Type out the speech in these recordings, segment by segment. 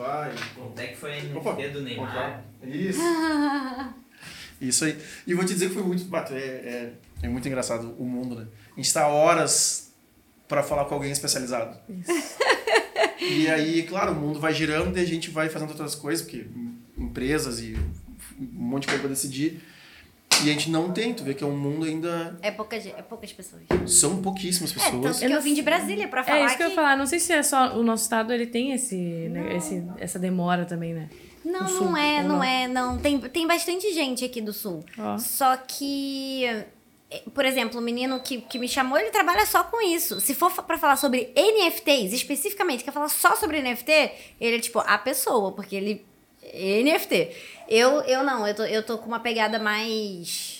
vai. Quanto é que foi a Opa, NFT do Neymar? Isso. Isso aí. E vou te dizer que foi muito. É, é, é muito engraçado o mundo, né? A gente está horas para falar com alguém especializado. E aí, claro, o mundo vai girando e a gente vai fazendo outras coisas, porque empresas e um monte de coisa para decidir. E a gente não tem, tu vê que é um mundo ainda. É, pouca, é poucas pessoas. São pouquíssimas É, tanto pessoas. que eu vim de Brasília pra falar É isso que eu ia que- falar. Não sei se é só o nosso estado, ele tem esse, né, esse essa demora também, né? Não, sul, não é, não, não? é, não. Tem, tem bastante gente aqui do sul. Ó. Só que, eh, por exemplo, o menino que, que me chamou, ele trabalha só com isso. Se for pra falar sobre NFTs, especificamente, quer falar só sobre NFT, ele é tipo a pessoa, porque ele. NFT. Eu, eu não, eu tô, eu tô com uma pegada mais.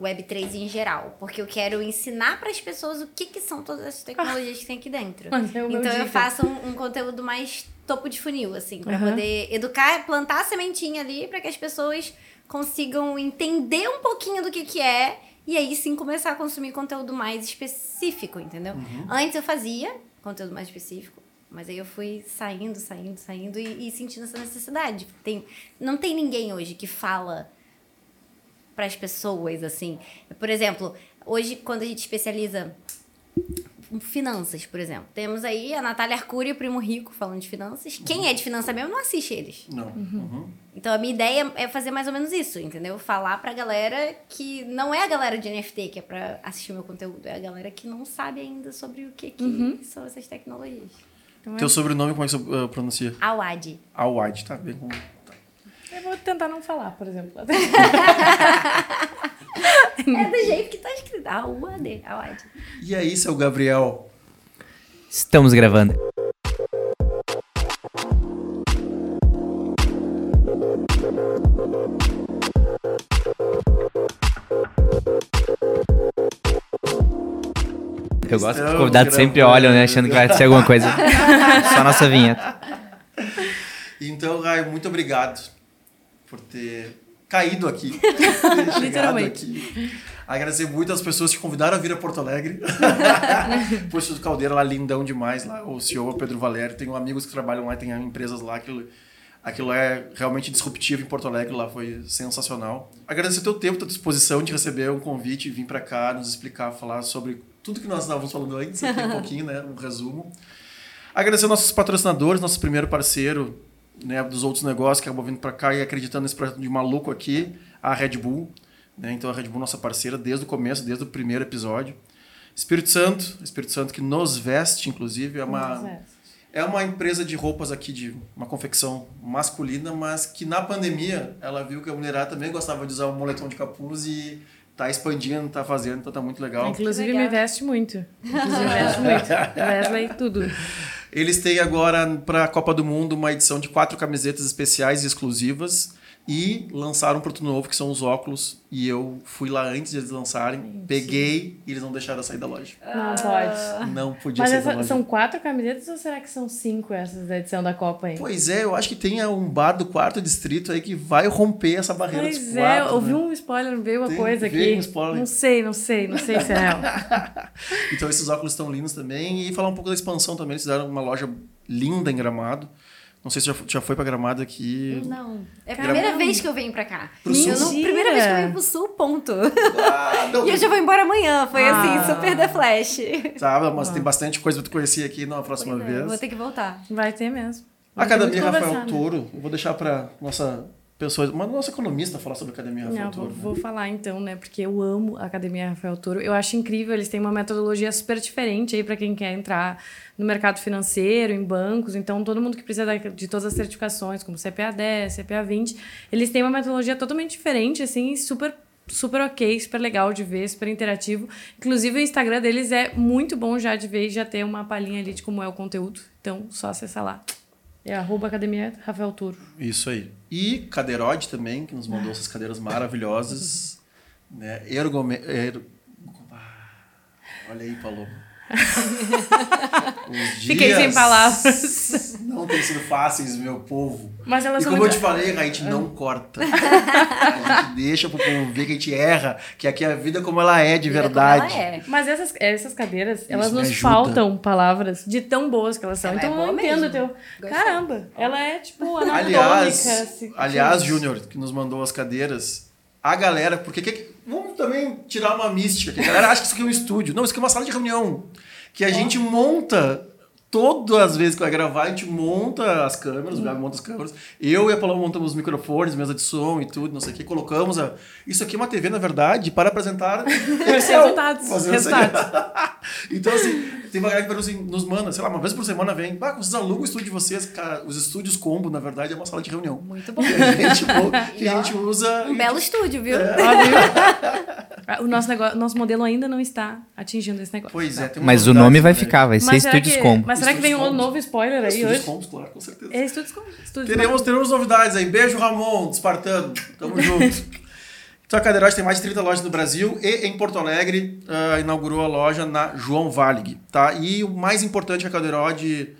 Web3 em geral, porque eu quero ensinar para as pessoas o que, que são todas as tecnologias que tem aqui dentro. É Então eu dica. faço um, um conteúdo mais topo de funil, assim, pra Aham. poder educar, plantar a sementinha ali para que as pessoas consigam entender um pouquinho do que que é e aí sim começar a consumir conteúdo mais específico, entendeu? Antes eu fazia conteúdo mais específico, mas aí eu fui saindo, saindo, saindo e, e sentindo essa necessidade. Tem, não tem ninguém hoje que fala para as pessoas assim. Por exemplo, hoje quando a gente especializa em finanças, por exemplo, temos aí a Natália Arcuri e o Primo Rico falando de finanças. Quem é de finança mesmo não assiste eles. Não. Uhum. Então a minha ideia é fazer mais ou menos isso, entendeu? Falar pra galera que não é a galera de NFT que é pra assistir meu conteúdo, é a galera que não sabe ainda sobre o que, que são essas tecnologias. Então é- Teu sobrenome, como é que você uh, pronuncia? Awad. Awad, tá bem com. Eu vou tentar não falar, por exemplo. É do jeito que tá escrito. Awad. Awad. E aí, seu Gabriel? Estamos gravando. Eu gosto que os convidados sempre olham, né? Achando que vai ser alguma coisa. Só a nossa vinheta. Então, Rai, muito obrigado por ter caído aqui. ter chegado Literalmente. aqui. Agradecer muito às pessoas que convidaram a vir a Porto Alegre. Posto do Caldeira lá, lindão demais. Lá, o CEO, Pedro Valério. Tenho amigos que trabalham lá, tem empresas lá. Aquilo, aquilo é realmente disruptivo em Porto Alegre. Lá foi sensacional. Agradecer o teu tempo, tua disposição de receber um convite e vir para cá nos explicar, falar sobre tudo que nós estávamos falando antes, aqui um pouquinho, né? Um resumo. Agradecer nossos patrocinadores, nosso primeiro parceiro né, dos outros negócios que acabou vindo para cá e acreditando nesse projeto de maluco aqui, a Red Bull. Né? Então a Red Bull nossa parceira desde o começo, desde o primeiro episódio. Espírito Santo, Espírito Santo que nos veste, inclusive, é uma, é uma empresa de roupas aqui, de uma confecção masculina, mas que na pandemia ela viu que a mulherada também gostava de usar o moletom de capuz e tá expandindo, tá fazendo, então tá muito legal. Inclusive Legal. me veste muito. Inclusive me veste muito. Wesley, tudo. Eles têm agora para a Copa do Mundo uma edição de quatro camisetas especiais e exclusivas e lançaram um produto novo que são os óculos e eu fui lá antes de eles lançarem, peguei e eles não deixaram eu sair da loja. Não pode. Não podia Mas sair da essa- loja. são quatro camisetas ou será que são cinco essas da edição da Copa aí? Pois é, eu acho que tem um bar do quarto distrito aí que vai romper essa barreira dos Pois é, quatro. ouvi né? um spoiler, veio uma Tem- coisa veio aqui. um spoiler. Não sei, não sei, não sei se é real. Então esses óculos estão lindos também. E falar um pouco da expansão também. Eles fizeram uma loja linda em Gramado. Não sei se já, já foi para Gramado aqui. Não. É a primeira vez que eu venho pra cá. Pro sul? não- primeira vez que eu venho pro sul, ponto. Ah, não, E eu já vou embora amanhã. Foi Ah. assim, super The Flash. Sabe, mas tem bastante coisa pra tu conhecer aqui na próxima Pois é, vez. Vou ter que voltar. Vai ter mesmo. Vai ter Academia Rafael né? Toro, eu vou deixar para nossa pessoa, uma nossa economista falar sobre a Academia Rafael Não, vou, Toro. né? vou falar então, né? Porque eu amo a Academia Rafael Toro. Eu acho incrível, eles têm uma metodologia super diferente aí para quem quer entrar no mercado financeiro, em bancos. Então, todo mundo que precisa de todas as certificações, como CPA 10, CPA 20, eles têm uma metodologia totalmente diferente, assim, super super ok, super legal de ver, super interativo. Inclusive, o Instagram deles é muito bom já de ver e já ter uma palhinha ali de como é o conteúdo. Então, só acessar lá. É arroba Academia Rafael Toro. Isso aí. E Cadeirode também, que nos mandou essas cadeiras maravilhosas. né? Ergome... Er... Olha aí, Paloma. Fiquei sem palavras. Não têm sido fáceis, meu povo. Mas elas E como eu muito- te falei, a gente não corta. A gente deixa pro povo ver que a gente erra, que aqui é a vida como ela é de como verdade. ela é. Mas essas, essas cadeiras, elas me nos ajuda. faltam palavras de tão boas que elas são. Ela então é eu entendo mesmo. teu. Gostei. Caramba, ela é tipo anatômica. Aliás, se- aliás, Júnior, que nos mandou as cadeiras, a galera, porque que- vamos também tirar uma mística, que a galera acha que isso aqui é um estúdio. Não, isso aqui é uma sala de reunião. Que a gente monta, todas as vezes que vai gravar, a gente monta as câmeras, o Gabi monta as câmeras. Eu e a Paloma montamos os microfones, mesa de som e tudo, não sei o que, colocamos a. Isso aqui é uma TV, na verdade, para apresentar resultados, resultados. então, assim, tem uma galera que assim, nos manda, sei lá, uma vez por semana vem, bah, vocês alugam o estúdio de vocês, cara, os estúdios combo, na verdade, é uma sala de reunião. Muito bom. Que a gente, que E, a gente usa. Um belo estúdio, viu? É. Ah, o nosso, negócio, nosso modelo ainda não está atingindo esse negócio. Pois é, tem Mas o nome vai né? ficar, vai ser Estúdios que, Combo. mas será que vem um Estúdios novo spoiler aí Estúdios hoje? combos, claro, com certeza. É Estúdios Combo. Estúdios Teremos, Combo. teremos novidades aí. Beijo, Ramon, Espartano. Tamo junto. Então, a Cadeirote tem mais de 30 lojas no Brasil e em Porto Alegre ah, inaugurou a loja na João Valig, tá? E o mais importante é a Cadeirote,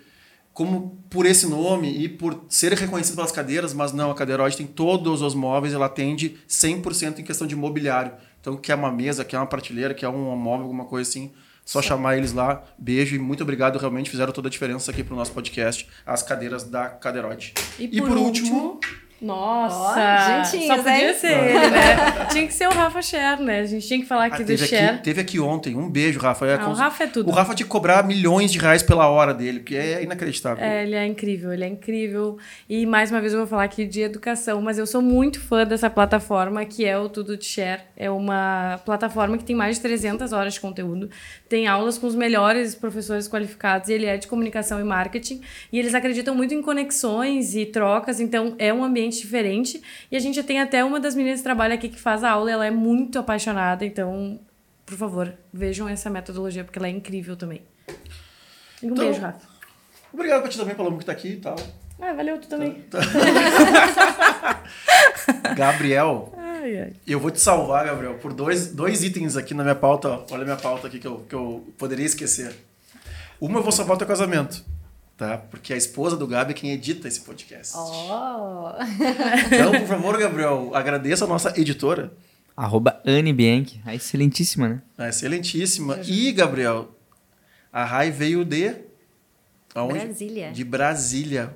como por esse nome e por ser reconhecido pelas cadeiras, mas não, a Cadeirote tem todos os móveis, ela atende 100% em questão de mobiliário. Então, quer uma mesa, quer uma prateleira, quer um móvel, alguma coisa assim, só chamar eles lá. Beijo e muito obrigado, realmente fizeram toda a diferença aqui pro nosso podcast, as cadeiras da Cadeirote. E por, último, Nossa! Juntinhos, só podia hein? ser ele, né? tinha que ser o Rafa Scher, né? A gente tinha que falar aqui Ah, do aqui, teve aqui ontem. Um beijo, Rafa. É Ah, o Rafa é tudo. O Rafa tinha que cobrar milhões de reais pela hora dele, que é inacreditável. É, ele é incrível, ele é incrível. E mais uma vez eu vou falar aqui de educação, mas eu sou muito fã dessa plataforma que é o Tudo de Share. É uma plataforma que tem mais de 300 horas de conteúdo, tem aulas com os melhores professores qualificados, e ele é de comunicação e marketing. E eles acreditam muito em conexões e trocas, então é um ambiente diferente. E a gente tem até uma das meninas que trabalha aqui que faz a aula, ela é muito apaixonada, então, por favor, vejam essa metodologia, porque ela é incrível também. Um Então, beijo, Rafa. Obrigado pra ti também, Paloma, que tá aqui e tal. Ah, valeu, tu também. Gabriel, Ai, ai. eu vou te salvar, Gabriel, por dois, dois itens aqui na minha pauta. ó. Olha a minha pauta aqui que eu, que eu poderia esquecer. Uma, eu vou salvar o teu casamento. Tá? Porque a esposa do Gabi é quem edita esse podcast. Oh. Então, por favor, Gabriel, agradeça a nossa editora. Arroba Anne Bianchi. A excelentíssima, né? É excelentíssima. E, Gabriel, a Rai veio de. Aonde? Brasília. De Brasília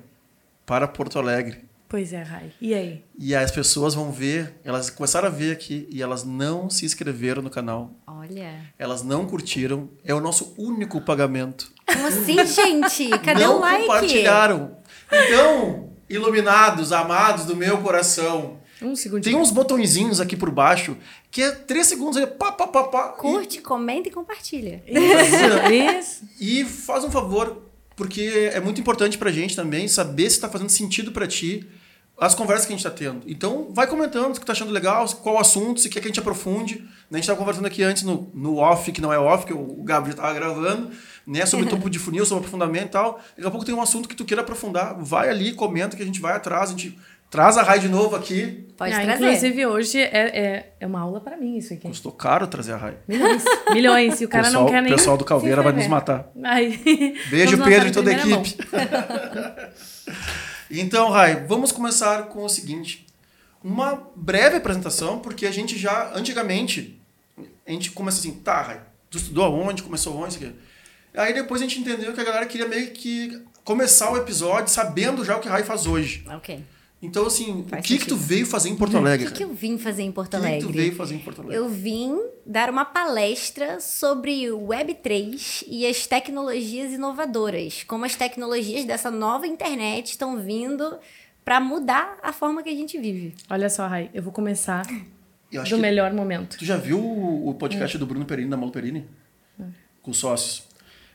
para Porto Alegre. Pois é, Rai. E aí? E as pessoas vão ver, elas começaram a ver aqui e elas não se inscreveram no canal. Olha. Elas não curtiram. É o nosso único pagamento. Como assim, gente? Cadê não o like? compartilharam. Então, iluminados, amados do meu coração, Um segundinho. tem uns botõezinhos aqui por baixo que é três segundos aí, pá, pá, pá, pá. Curte, comenta e compartilha. Isso, isso. E, e faz um favor, porque é muito importante pra gente também saber se tá fazendo sentido pra ti as conversas que a gente tá tendo. Então, vai comentando o que tá achando legal, qual assunto, se quer que a gente aprofunde. Né, A gente tava conversando aqui antes no, no off, que não é off, que o Gabriel já tava gravando, né? Sobre topo de funil, sobre aprofundamento e tal. Daqui a pouco tem um assunto que tu queira aprofundar. Vai ali, comenta que a gente vai atrás, a gente traz a Rai de novo aqui. Pode Ah, trazer. Inclusive, hoje é, é, é uma aula pra mim isso aqui. Custou caro trazer a Rai. Milhões. Milhões. E o cara pessoal, não quer nem. O pessoal do Caldeira vai nos matar. Ai. Beijo, Vamos Pedro e toda a equipe. então, Rai, vamos começar com o seguinte. Uma breve apresentação, porque a gente já, antigamente, a gente começa assim, tá, Rai, tu estudou aonde, começou onde, isso aqui. Aí depois a gente entendeu que a galera queria meio que começar o episódio sabendo já o que a Rai faz hoje. Ok. Então, assim, Faz o que que tu veio fazer em Porto O Alegre? que, que eu vim fazer em Porto O que que Alegre? tu veio fazer em Porto Alegre? Eu vim dar uma palestra sobre o Web3 e as tecnologias inovadoras. Como as tecnologias dessa nova internet estão vindo para mudar a forma que a gente vive. Olha só, Rai. Eu vou começar Eu acho do que- melhor momento. Tu já viu o o podcast do Bruno Perini, da Malu Perini? Com os sócios.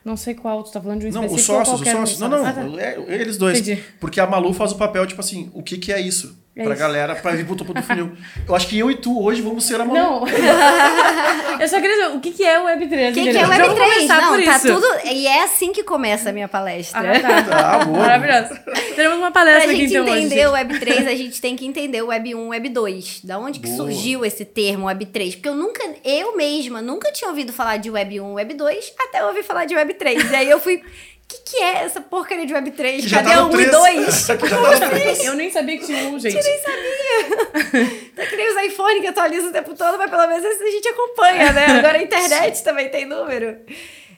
Não sei qual, tu tá falando de um Não, os específico sócios, os qualquer sócios. dos Não, não, Ah, tá. é, eles dois. Entendi. Porque a Malu faz o papel, tipo assim, o que, que é isso? É pra isso. galera, pra vir pro topo do funil. Eu acho que eu e tu hoje vamos ser a mão. Não. eu só queria saber, o que, que é o Web3? O que, que é o Vamos Web3? começar Não, por tá isso. tudo. E é assim que começa a minha palestra. Ah, tá. Ah, boa. Maravilhoso. Teremos uma Pra palestra aqui gente então hoje. entender o Web3, a gente tem que entender o Web 1, Web 2. Da onde que Boa. surgiu esse termo Web3? Porque eu nunca, eu mesma, nunca tinha ouvido falar de Web 1, Web 2, até eu ouvir falar de Web 3. E aí eu fui, que, que é essa porcaria de Web 3? Que já Cadê tá o no 1 e três. 2? Que já tá no três. Eu nem sabia que tinha um, gente. Tá que nem os iPhone que atualizam o tempo todo, mas pelo menos a gente acompanha, né? Agora a internet também tem número.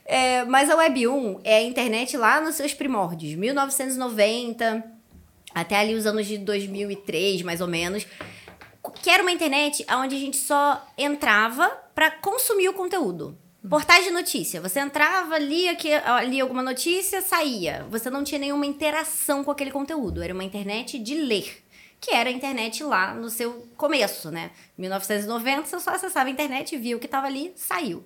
É, mas a Web 1 é a internet lá nos seus primórdios, 1990, até ali os anos de 2003, mais ou menos. Que era uma internet onde a gente só entrava para consumir o conteúdo. Portais de notícia. Você entrava, lia, aqui, lia alguma notícia, saía. Você não tinha nenhuma interação com aquele conteúdo. Era uma internet de ler que era a internet lá no seu começo, né? 1990, você só acessava a internet, via o que estava ali, saiu.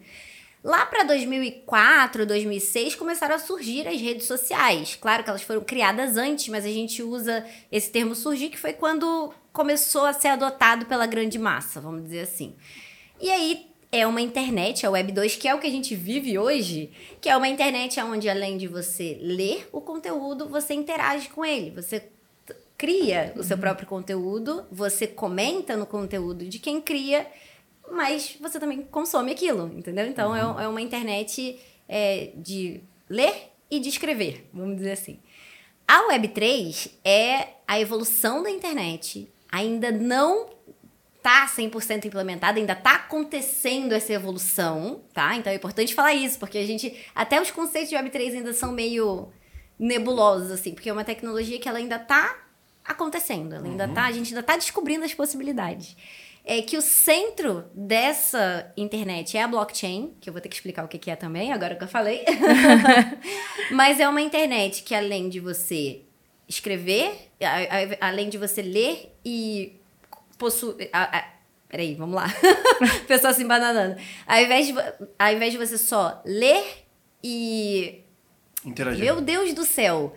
Lá para 2004, 2006, começaram a surgir as redes sociais. Claro que elas foram criadas antes, mas a gente usa esse termo surgir, que foi quando começou a ser adotado pela grande massa, vamos dizer assim. E aí é uma internet, a Web 2, que é o que a gente vive hoje, que é uma internet onde além de você ler o conteúdo, você interage com ele, você cria o seu próprio conteúdo, você comenta no conteúdo de quem cria, mas você também consome aquilo, entendeu? Então é, é uma internet é, de ler e de escrever, vamos dizer assim. A Web3 é a evolução da internet, ainda não tá 100% implementada, ainda tá acontecendo essa evolução, tá? Então é importante falar isso, porque a gente até os conceitos de Web3 ainda são meio nebulosos assim, porque é uma tecnologia que ela ainda tá acontecendo, ela ainda tá, a gente ainda tá descobrindo as possibilidades. É que o centro dessa internet é a blockchain, que eu vou ter que explicar o que é também, agora que eu falei. Mas é uma internet que além de você escrever, além de você ler e possuir. Peraí, vamos lá. Pessoa se embananando. Ao invés, de, ao invés de você só ler e. Interagir. Meu Deus do céu!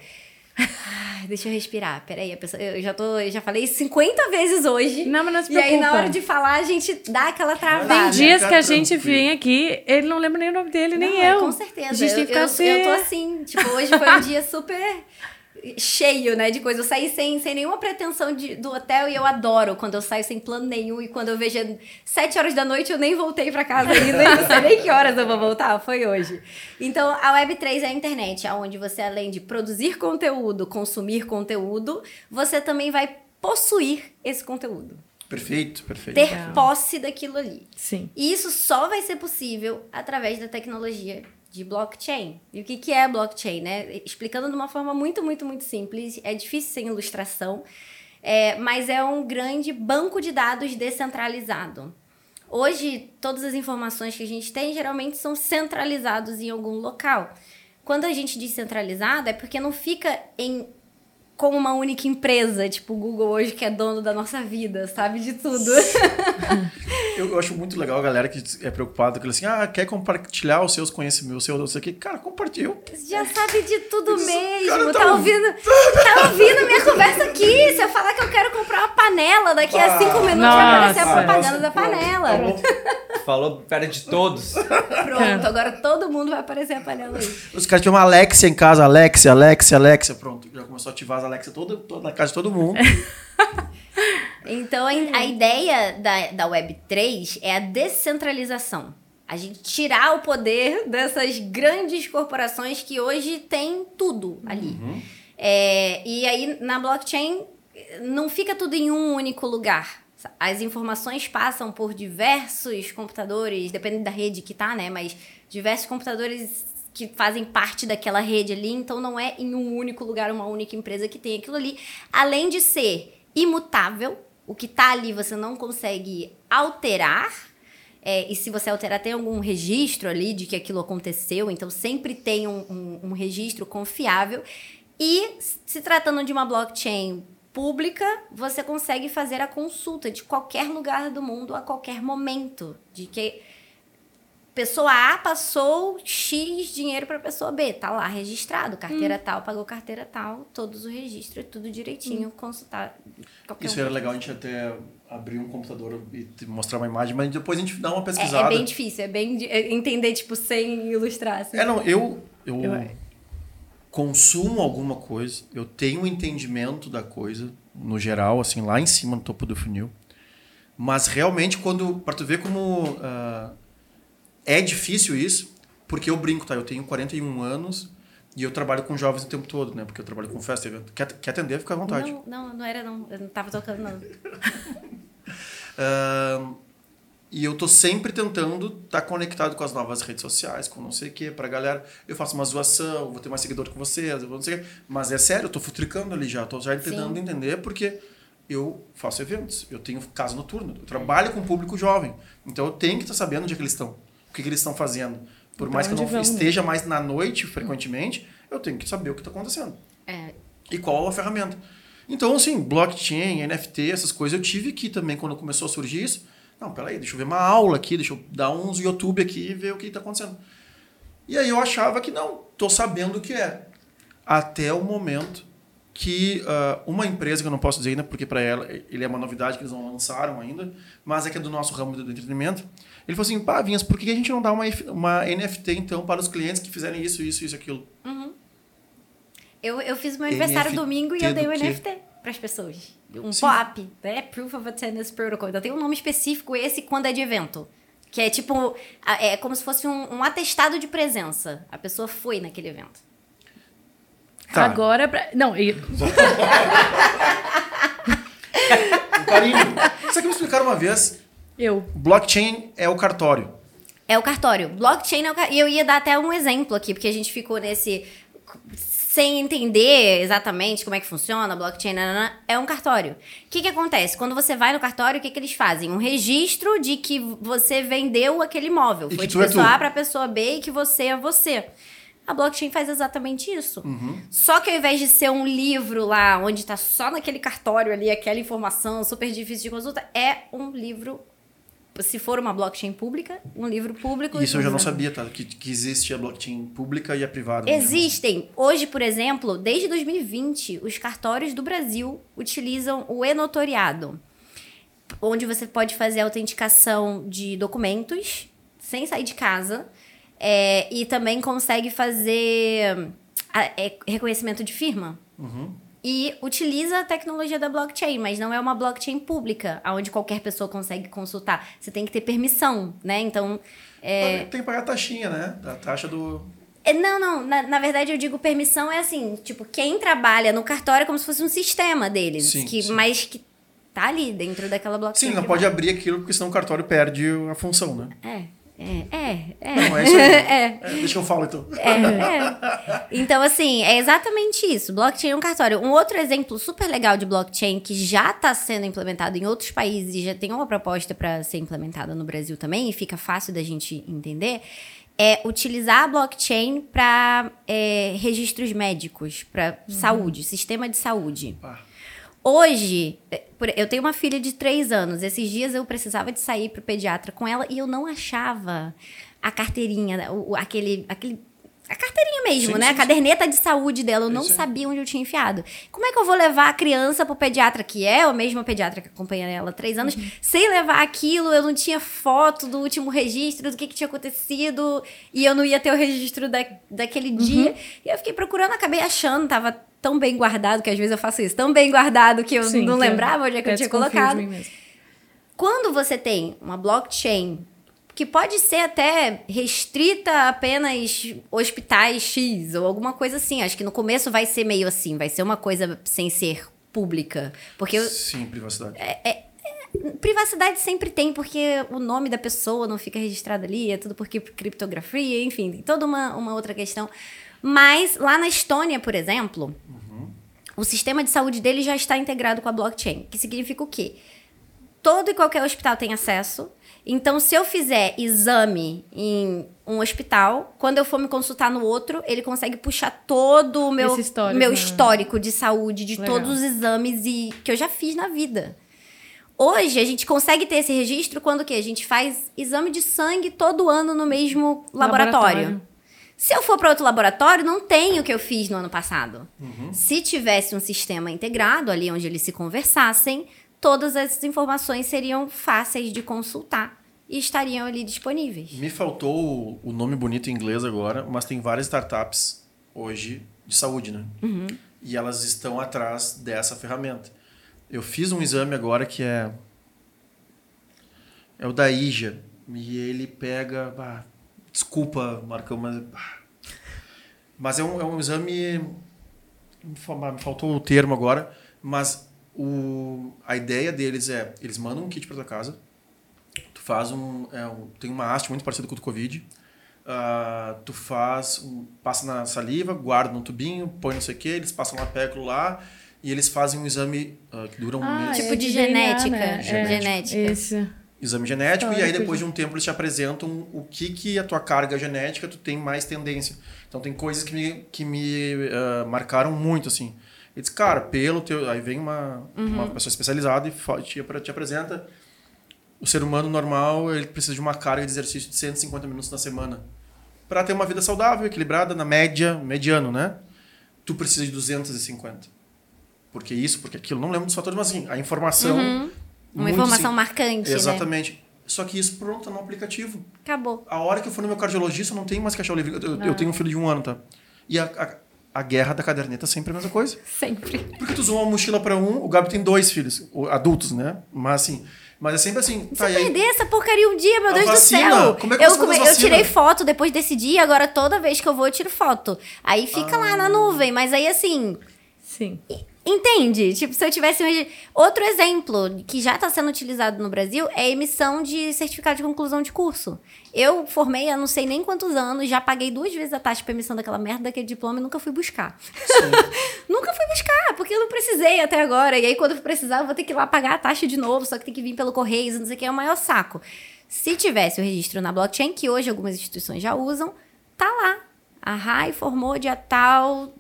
Ai, Deixa eu respirar. Peraí, a pessoa, eu já tô, eu já falei 50 vezes hoje. Não, mas não se E aí, na preocupa. hora de falar, a gente dá aquela travada. Tem dias que a gente vem aqui, ele não lembra nem o nome dele, nem Não, é, eu. Com certeza. A gente tem que eu, ficar eu, assim. eu tô assim. Tipo, hoje foi um dia super cheio, né, de coisa. Eu saí sem, sem nenhuma pretensão de, do hotel e eu adoro quando eu saio sem plano nenhum e quando eu vejo é sete horas da noite eu nem voltei pra casa ainda, não sei nem que horas eu vou voltar, foi hoje. Então, a Web3 é a internet, onde você, além de produzir conteúdo, consumir conteúdo, você também vai possuir esse conteúdo. Perfeito, perfeito. Ter posse daquilo ali. Sim. E isso só vai ser possível através da tecnologia de blockchain. E o que, que é blockchain, né? Explicando de uma forma muito, muito, muito simples, é difícil sem ilustração, é, mas é um grande banco de dados descentralizado. Hoje, todas as informações que a gente tem geralmente são centralizados em algum local. Quando a gente diz centralizado, é porque não fica em com uma única empresa, tipo o Google hoje, que é dono da nossa vida, sabe de tudo. Eu, eu acho muito legal a galera que é preocupada com assim, ah, quer compartilhar os seus conhecimentos, o seu, não sei o que. Cara, compartilha. Já sabe de tudo Isso, mesmo. cara, tá, tá ouvindo? Tá ouvindo minha conversa aqui. Se eu falar que eu quero comprar uma panela, daqui a Ah, cinco minutos nossa. vai aparecer a Ah, propaganda nossa, da panela. bom. Falou perto de todos. Pronto, agora todo mundo vai aparecer a panela aí. Os caras tinham uma Alexia em casa, Alexia, Alexia, Alexia. Pronto, já começou a ativar as Alexia toda, toda na casa de todo mundo. Então, a ideia da, da Web3 é a descentralização. A gente tirar o poder dessas grandes corporações que hoje têm tudo ali. É, e aí, na blockchain, não fica tudo em um único lugar. As informações passam por diversos computadores, dependendo da rede que tá, né? Mas diversos computadores que fazem parte daquela rede ali, então não é em um único lugar, uma única empresa que tem aquilo ali. Além de ser imutável, o que tá ali você não consegue alterar. É, e se você alterar, tem algum registro ali de que aquilo aconteceu, então sempre tem um, um- um registro confiável. E se tratando de uma blockchain pública, você consegue fazer a consulta de qualquer lugar do mundo a qualquer momento. De que pessoa A passou X dinheiro para pessoa B, tá lá registrado, carteira Hum. tal, pagou carteira tal, todos o registro, tudo direitinho, consultar. qualquer Isso um. era legal a gente até abrir um computador e te mostrar uma imagem, mas depois a gente dá uma É, pesquisada. é bem difícil, é bem de- é entender, tipo, sem ilustrar. Assim. É, não, eu, eu, Eu- consumo alguma coisa, eu tenho um entendimento da coisa, no geral, assim, lá em cima, no topo do funil. Mas realmente, quando. Pra tu ver como. ah, é difícil isso, porque eu brinco, tá? Eu tenho 41 anos e eu trabalho com jovens o tempo todo, né? Porque eu trabalho com festa, evento. Quer, quer atender? Fica à vontade. Não, não, não era não. Eu não tava tocando, não. Ahn, e eu tô sempre tentando estar conectado com as novas redes sociais, com não sei o quê, pra galera. Eu faço uma zoação, vou ter mais seguidor que vocês, não sei o quê. Mas é sério, eu tô futricando ali já, tô já tentando Sim. entender, porque eu faço eventos, eu tenho casa noturna, eu trabalho com público jovem. Então eu tenho que estar sabendo onde é que eles estão, o que, que eles estão fazendo. Por Pra mais que eu não esteja mais na noite frequentemente, eu tenho que saber o que está acontecendo É, e qual a ferramenta. Então, assim, blockchain, NFT, essas coisas, eu tive que também, quando começou a surgir isso, não, peraí, deixa eu ver uma aula aqui, deixa eu dar uns YouTube aqui e ver o que está acontecendo. E aí eu achava que não, tô sabendo o que é. Até o momento que ah, uma empresa, que eu não posso dizer ainda, porque para ela ele é uma novidade que eles não lançaram ainda, mas é que é do nosso ramo do entretenimento, ele falou assim, pá, Vinhas, por que a gente não dá uma, uma NFT, então, para os clientes que fizerem isso, isso, isso, aquilo? Eu, eu fiz meu aniversário NFT domingo e eu dei o quê? NFT pras pessoas. Um Sim. POAP, né? Proof of Attendance Protocol. Então tem um nome específico esse quando é de evento. Que é tipo, é como se fosse um, um atestado de presença. A pessoa foi naquele evento. Tá. Agora, pra... não, e- Um carinho. Isso aqui me explicaram uma vez. Eu. Blockchain é o cartório. É o cartório. Blockchain é o cartório. E eu ia dar até um exemplo aqui, porque a gente ficou nesse. Sem entender exatamente como é que funciona, blockchain, nanana, é um cartório. O que, que acontece? Quando você vai no cartório, o que, que eles fazem? Um registro de que você vendeu aquele imóvel. E Foi de é pessoa tu. A para pessoa B e que você é você. A blockchain faz exatamente isso. Uhum. Só que ao invés de ser um livro lá, onde tá só naquele cartório ali, aquela informação super difícil de consulta, é um livro se for uma blockchain pública, um livro público. Isso eu já não sabia, tá? Que, que existe a blockchain pública e a privada. Existem. Hoje, por exemplo, desde 2020, os cartórios do Brasil utilizam o e-notoriado, onde você pode fazer a autenticação de documentos sem sair de casa é, e também consegue fazer a- é, reconhecimento de firma. E utiliza a tecnologia da blockchain, mas não é uma blockchain pública, onde qualquer pessoa consegue consultar. Você tem que ter permissão, né? Então, é, Tem que pagar a taxinha, né? A taxa do. é, Não, não. Na, na verdade, eu digo permissão é assim, tipo, quem trabalha no cartório é como se fosse um sistema deles. Sim, que, sim. Mas que tá ali dentro daquela blockchain. Sim, não privada. pode abrir aquilo, porque senão o cartório perde a função, né? É, é, é, é. Não, é isso aí. É. É, deixa que eu falo então. É, é. Então, assim, é exatamente isso. Blockchain é um cartório. Um outro exemplo super legal de blockchain que já está sendo implementado em outros países e já tem uma proposta para ser implementada no Brasil também, e fica fácil da gente entender, é utilizar a blockchain para registros médicos, para saúde, sistema de saúde. Pá. Hoje, é, eu tenho uma filha de três anos. Esses dias eu precisava de sair pro pediatra com ela e eu não achava a carteirinha, o- aquele, aquele. Mesmo, Sim, né? sim, a caderneta de saúde dela. Eu não Isso aí. sabia onde eu tinha enfiado. Como é que eu vou levar a criança pro pediatra, que é o mesmo pediatra que acompanha ela há três anos, sem levar aquilo? Eu não tinha foto do último registro, do que, que tinha acontecido, e eu não ia ter o registro da, daquele dia. E eu fiquei procurando, acabei achando, tava tão bem guardado, que às vezes eu faço isso, tão bem guardado que eu Sim, não que lembrava onde é que eu tinha colocado. Quando você tem uma blockchain que pode ser até restrita a apenas hospitais X ou alguma coisa assim. Acho que no começo vai ser meio assim, vai ser uma coisa sem ser pública. Porque eu- Sim, privacidade. privacidade sempre tem, porque o nome da pessoa não fica registrado ali, é tudo por cri- criptografia, enfim, tem toda uma, uma outra questão. Mas lá na Estônia, por exemplo, o sistema de saúde dele já está integrado com a blockchain, que significa o quê? Todo e qualquer hospital tem acesso. Então, se eu fizer exame em um hospital, quando eu for me consultar no outro, ele consegue puxar todo o meu Esse histórico, meu né? histórico de saúde, de Legal. todos os exames e que eu já fiz na vida. Hoje a gente consegue ter esse registro quando o quê? A gente faz exame de sangue todo ano no mesmo laboratório. Laboratório. Se eu for para outro laboratório, não tem o que eu fiz no ano passado. Se tivesse um sistema integrado ali onde eles se conversassem, todas essas informações seriam fáceis de consultar e estariam ali disponíveis. Me faltou o- nome bonito em inglês agora, mas tem várias startups hoje de saúde, né? E elas estão atrás dessa ferramenta. Eu fiz um exame agora que é. É o da IJA. E ele pega. ah, desculpa, Marcão, mas. ah. Mas é um, é um exame. Me fa- me faltou o termo agora, mas o, a ideia deles é: eles mandam um kit para tua casa, faz um, é, um- tem uma haste muito parecida com o do Covid. Ah, tu faz, um- passa na saliva, guarda num tubinho, põe não sei o que, eles passam lá perto lá e eles fazem um exame ah, que dura um Ah, mês. Tipo é de DNA, genética, né? genética. Esse. Exame genético, e aí Histórico depois de- de um tempo eles te apresentam o que que a tua carga genética tu tem mais tendência. Então tem coisas que me, que me ah, marcaram muito, assim. E diz, cara, pelo teu... Aí vem uma, uma pessoa especializada e te, te apresenta o ser humano normal, ele precisa de uma carga de exercício de 150 minutos na semana. Para ter uma vida saudável, equilibrada, na média, mediano, né? Tu precisa de 250. Porque isso, porque aquilo. Não lembro dos fatores, mas assim, a informação... Uma muito, informação assim, marcante, né? Exatamente. Só que isso pronto, tá no aplicativo. Acabou. A hora que eu for no meu cardiologista, eu não tenho mais que achar o livro. Eu, eu tenho um filho de um ano, tá? E a, a, a guerra da caderneta é sempre a mesma coisa. Sempre. Porque tu usou uma mochila para um, o Gabi tem dois filhos, adultos, né? Mas assim, mas é sempre assim. Se Tá, e eu aí, perder essa porcaria um dia, meu A Deus vacina, do céu. como é que eu, você come- eu tirei foto depois desse dia, agora toda vez que eu vou eu tiro foto. Aí fica lá Ah. na nuvem, mas aí assim, Sim. Entende? Tipo, se eu tivesse. Outro exemplo que já está sendo utilizado no Brasil é a emissão de certificado de conclusão de curso. Eu formei há não sei nem quantos anos, já paguei duas vezes a taxa para emissão daquela merda daquele diploma e nunca fui buscar. nunca fui buscar, porque eu não precisei até agora. E aí, quando eu precisar, eu vou ter que ir lá pagar a taxa de novo, só que tem que vir pelo Correios, não sei o que, é o maior saco. Se tivesse o registro na blockchain, que hoje algumas instituições já usam, tá lá. A RAI formou dia tal,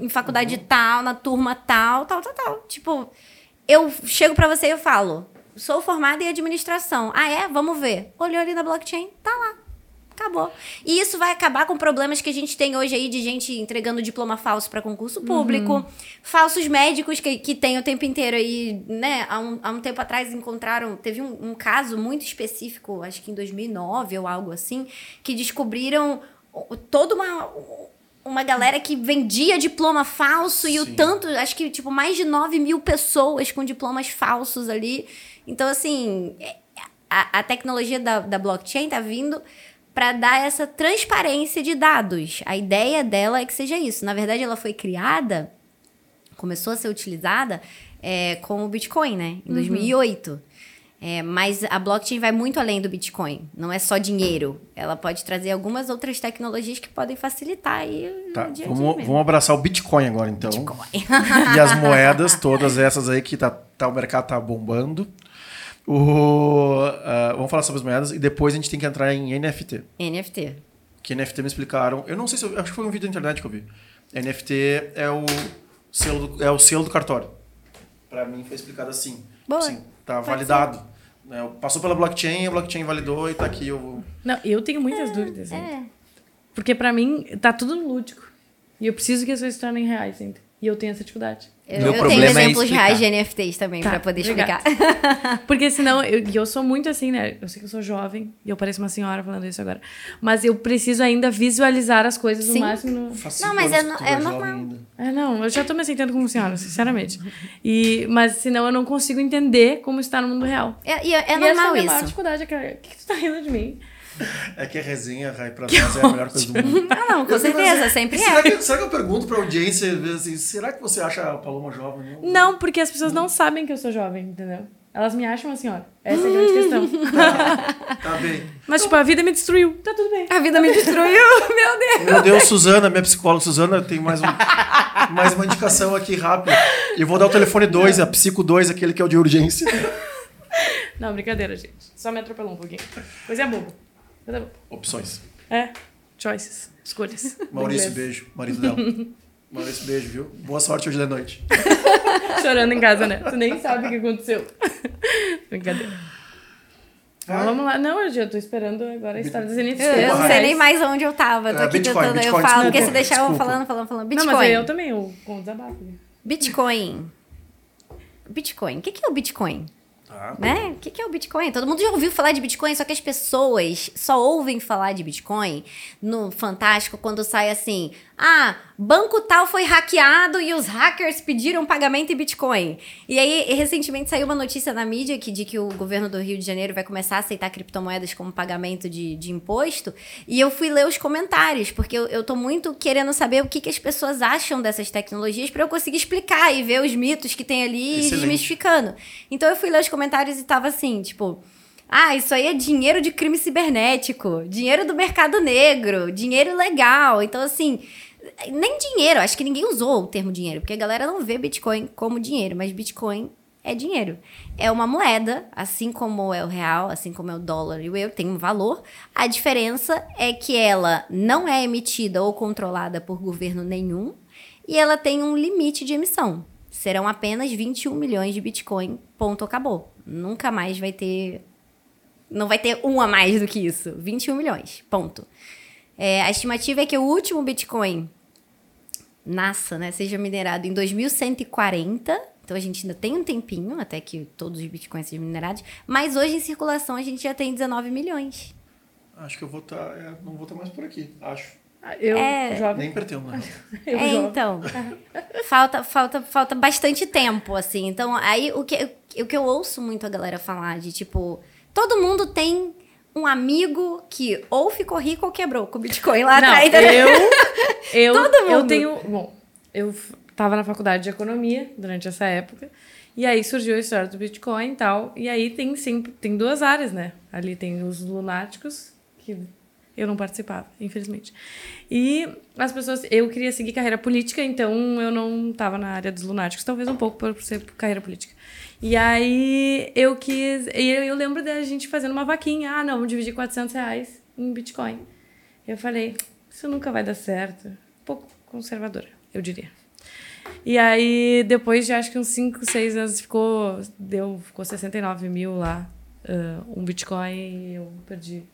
em faculdade tal, na turma tal, tal, tal, tal. Tipo, eu chego pra você e eu falo, sou formada em administração. Ah, é? Vamos ver. Olhou ali na blockchain, tá lá. Acabou. E isso vai acabar com problemas que a gente tem hoje aí de gente entregando diploma falso para concurso público, falsos médicos que, que tem o tempo inteiro aí, né? Há um, há um tempo atrás encontraram, teve um, um caso muito específico, acho que em 2009 ou algo assim, que descobriram toda uma uma galera que vendia diploma falso e o Sim. tanto, acho que tipo mais de 9 mil pessoas com diplomas falsos ali. Então, assim, é- a, a tecnologia da, da blockchain tá vindo para dar essa transparência de dados. A ideia dela é que seja isso. Na verdade, ela foi criada, começou a ser utilizada é, com o Bitcoin, né? Em 2008. É, mas a blockchain vai muito além do Bitcoin. Não é só dinheiro. Ela pode trazer algumas outras tecnologias que podem facilitar aí Tá, dia dia vamos, vamos abraçar o Bitcoin agora, então. e as moedas, todas essas aí que tá, tá, o mercado tá bombando. O, ah, vamos falar sobre as moedas e depois a gente tem que entrar em NFT. NFT. Que NFT me explicaram. Eu não sei se. Eu, acho que foi um vídeo da internet que eu vi. NFT é o selo do, é o selo do cartório. Pra mim foi explicado assim. Boa. Assim, tá Pode validado. Né? Passou pela blockchain, a blockchain validou e tá aqui. Eu, Não, eu tenho muitas dúvidas. É. ainda. Porque pra mim tá tudo no lúdico. E eu preciso que as coisas se tornem reais ainda. E eu tenho essa dificuldade. Eu, Meu eu tenho é exemplos explicar. reais de NFTs também Tá, pra poder obrigada. explicar. Porque senão, eu, e eu sou muito assim, né? Eu sei que eu sou jovem e eu pareço uma senhora falando isso agora. Mas eu preciso ainda visualizar as coisas Sim. o máximo. No... faço Não, mas é no- é normal. É, não, eu já tô me sentindo como senhora, sinceramente. E, mas senão eu não consigo entender como está no mundo real. É, e é, é e essa é a normal maior isso. dificuldade, cara. O que, que tu tá rindo de mim? É que a resenha, Rai, pra nós é a melhor coisa do mundo. Ah, não, com Eu fico certeza, sempre será é. Que, será que eu pergunto pra audiência, assim, será que você acha a Paloma jovem? Não, porque as pessoas não sabem que eu sou jovem, entendeu? Elas me acham uma senhora. Essa é a grande questão. Tá bem. Mas, tipo, a vida me destruiu. Tá tudo bem. A vida me destruiu, meu Deus. Meu Deus, Suzana, minha psicóloga Suzana, tem mais, um, mais uma indicação aqui rápida. Eu vou dar o telefone 2, a Psico 2, aquele que é o de urgência. Não, brincadeira, gente. Só me atropelou um pouquinho. Coisa. Coisa boba. Opções. É. Choices. Escolhas. Maurício, beijo. Marido dela. Maurício, beijo, viu? Boa sorte hoje da noite. Chorando em casa, né? Tu nem sabe o que aconteceu. Brincadeira. Então, vamos lá. Não, eu já tô esperando agora a história dos Eu, NFTs. eu não sei nem mais onde eu tava. Eu tô É, aqui Bitcoin, tentando. eu Bitcoin, falo, desculpa, porque se deixar eu falando, falando, falando. Não, Bitcoin. mas eu também, eu, com o desabafo. Bitcoin. Bitcoin. O que que é o Bitcoin? Tá. Né? O que, é o Bitcoin? Todo mundo já ouviu falar de Bitcoin, só que as pessoas só ouvem falar de Bitcoin no Fantástico quando sai assim: ah, banco tal foi hackeado e os hackers pediram pagamento em Bitcoin. E aí, recentemente saiu uma notícia na mídia que, de que o governo do Rio de Janeiro vai começar a aceitar criptomoedas como pagamento de, de imposto. E eu fui ler os comentários, porque eu, eu tô muito querendo saber o que, que as pessoas acham dessas tecnologias para eu conseguir explicar e ver os mitos que tem ali e Excelente. desmistificando. Então eu fui ler os comentários e tava assim, tipo. Ah, isso aí é dinheiro de crime cibernético, dinheiro do mercado negro, dinheiro legal. Então, assim, nem dinheiro, acho que ninguém usou o termo dinheiro, porque a galera não vê Bitcoin como dinheiro, mas Bitcoin é dinheiro. É uma moeda, assim como é o real, assim como é o dólar e o euro, tem um valor. A diferença é que ela não é emitida ou controlada por governo nenhum e ela tem um limite de emissão. Serão apenas 21 milhões de Bitcoin, ponto, acabou. Nunca mais vai ter. Não vai ter um a mais do que isso. 21 milhões, ponto. É, a estimativa é que o último Bitcoin nasça, né, seja minerado em 2140. Então a gente ainda tem um tempinho até que todos os bitcoins sejam minerados. Mas hoje em circulação a gente já tem 19 milhões. Acho que eu vou estar. não vou estar mais por aqui. Acho. Eu, É. jovem. Nem pretendo, né? Eu, é, jovem. então. falta, falta, falta bastante tempo, assim. Então, aí o que, o que eu ouço muito a galera falar de tipo, todo mundo tem um amigo que ou ficou rico ou quebrou com o Bitcoin lá Não, atrás. eu, eu, Todo eu mundo. tenho, bom, eu tava na faculdade de economia durante essa época, e aí surgiu a história do Bitcoin e tal, e aí tem sempre, tem duas áreas, né? Ali tem os lunáticos, que eu não participava, infelizmente. E as pessoas, eu queria seguir carreira política, então eu não tava na área dos lunáticos, talvez um pouco por ser carreira política. E aí eu quis, eu, eu lembro da gente fazendo uma vaquinha, ah, não, vamos dividir 400 reais em Bitcoin. Eu falei, isso nunca vai dar certo. Um pouco conservadora, eu diria. E aí, depois de acho que uns 5, 6 anos, ficou, deu, ficou 69 mil lá, ah, um Bitcoin, e eu perdi.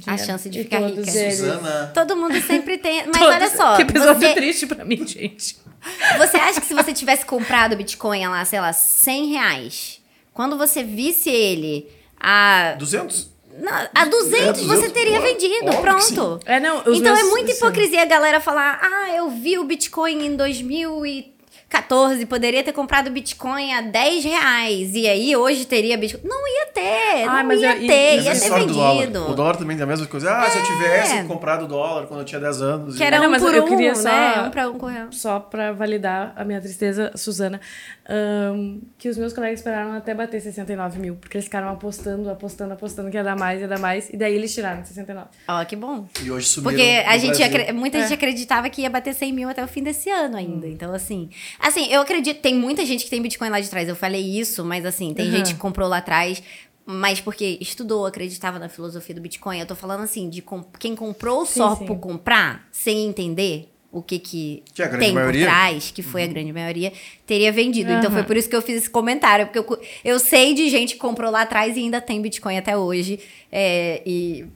Dinheiro. chance de ficar rica. eles- Suzana. Todo mundo sempre tem. Mas todos- olha só. Que episódio você, triste pra mim, gente. você acha que se você tivesse comprado o Bitcoin lá, sei lá, 100 reais, quando você visse ele a, 200? não, a 200, você 200, teria óbvio, vendido. óbvio pronto. É, não, Então meus- é muita sim. hipocrisia a galera falar: ah, eu vi o Bitcoin em 2014, poderia ter comprado Bitcoin a 10 reais. E aí hoje teria Bitcoin. Não ia ter, Ah, não mas ia eu- e- ter, ia ter dólar. vendido. O dólar também tem a mesma coisa. Ah, se eu tivesse comprado dólar quando eu tinha 10 anos. Que era Não, um mas por eu um, queria só- né? Um pra um correu. Só pra validar a minha tristeza, Suzana, ahn, que os meus colegas esperaram até bater 69 mil, porque eles ficaram apostando, apostando, apostando que ia dar mais, ia dar mais, e daí eles tiraram 69. Ó, que bom. E hoje sumiram Porque a gente, muita gente acreditava que ia bater 100 mil até o fim desse ano ainda. Então, assim. Assim, eu acredito. Tem muita gente que tem Bitcoin lá de trás. Eu falei isso, mas assim, tem Uhum. gente que comprou lá atrás. Mas porque estudou, acreditava na filosofia do Bitcoin. Eu tô falando assim, de com- quem comprou Sim, só sim. por comprar, sem entender o que que, Que é a grande tem maioria. por trás, que foi a grande maioria, teria vendido. Então Aham. foi por isso que eu fiz esse comentário. Porque eu, eu sei de gente que comprou lá atrás e ainda tem Bitcoin até hoje. É, e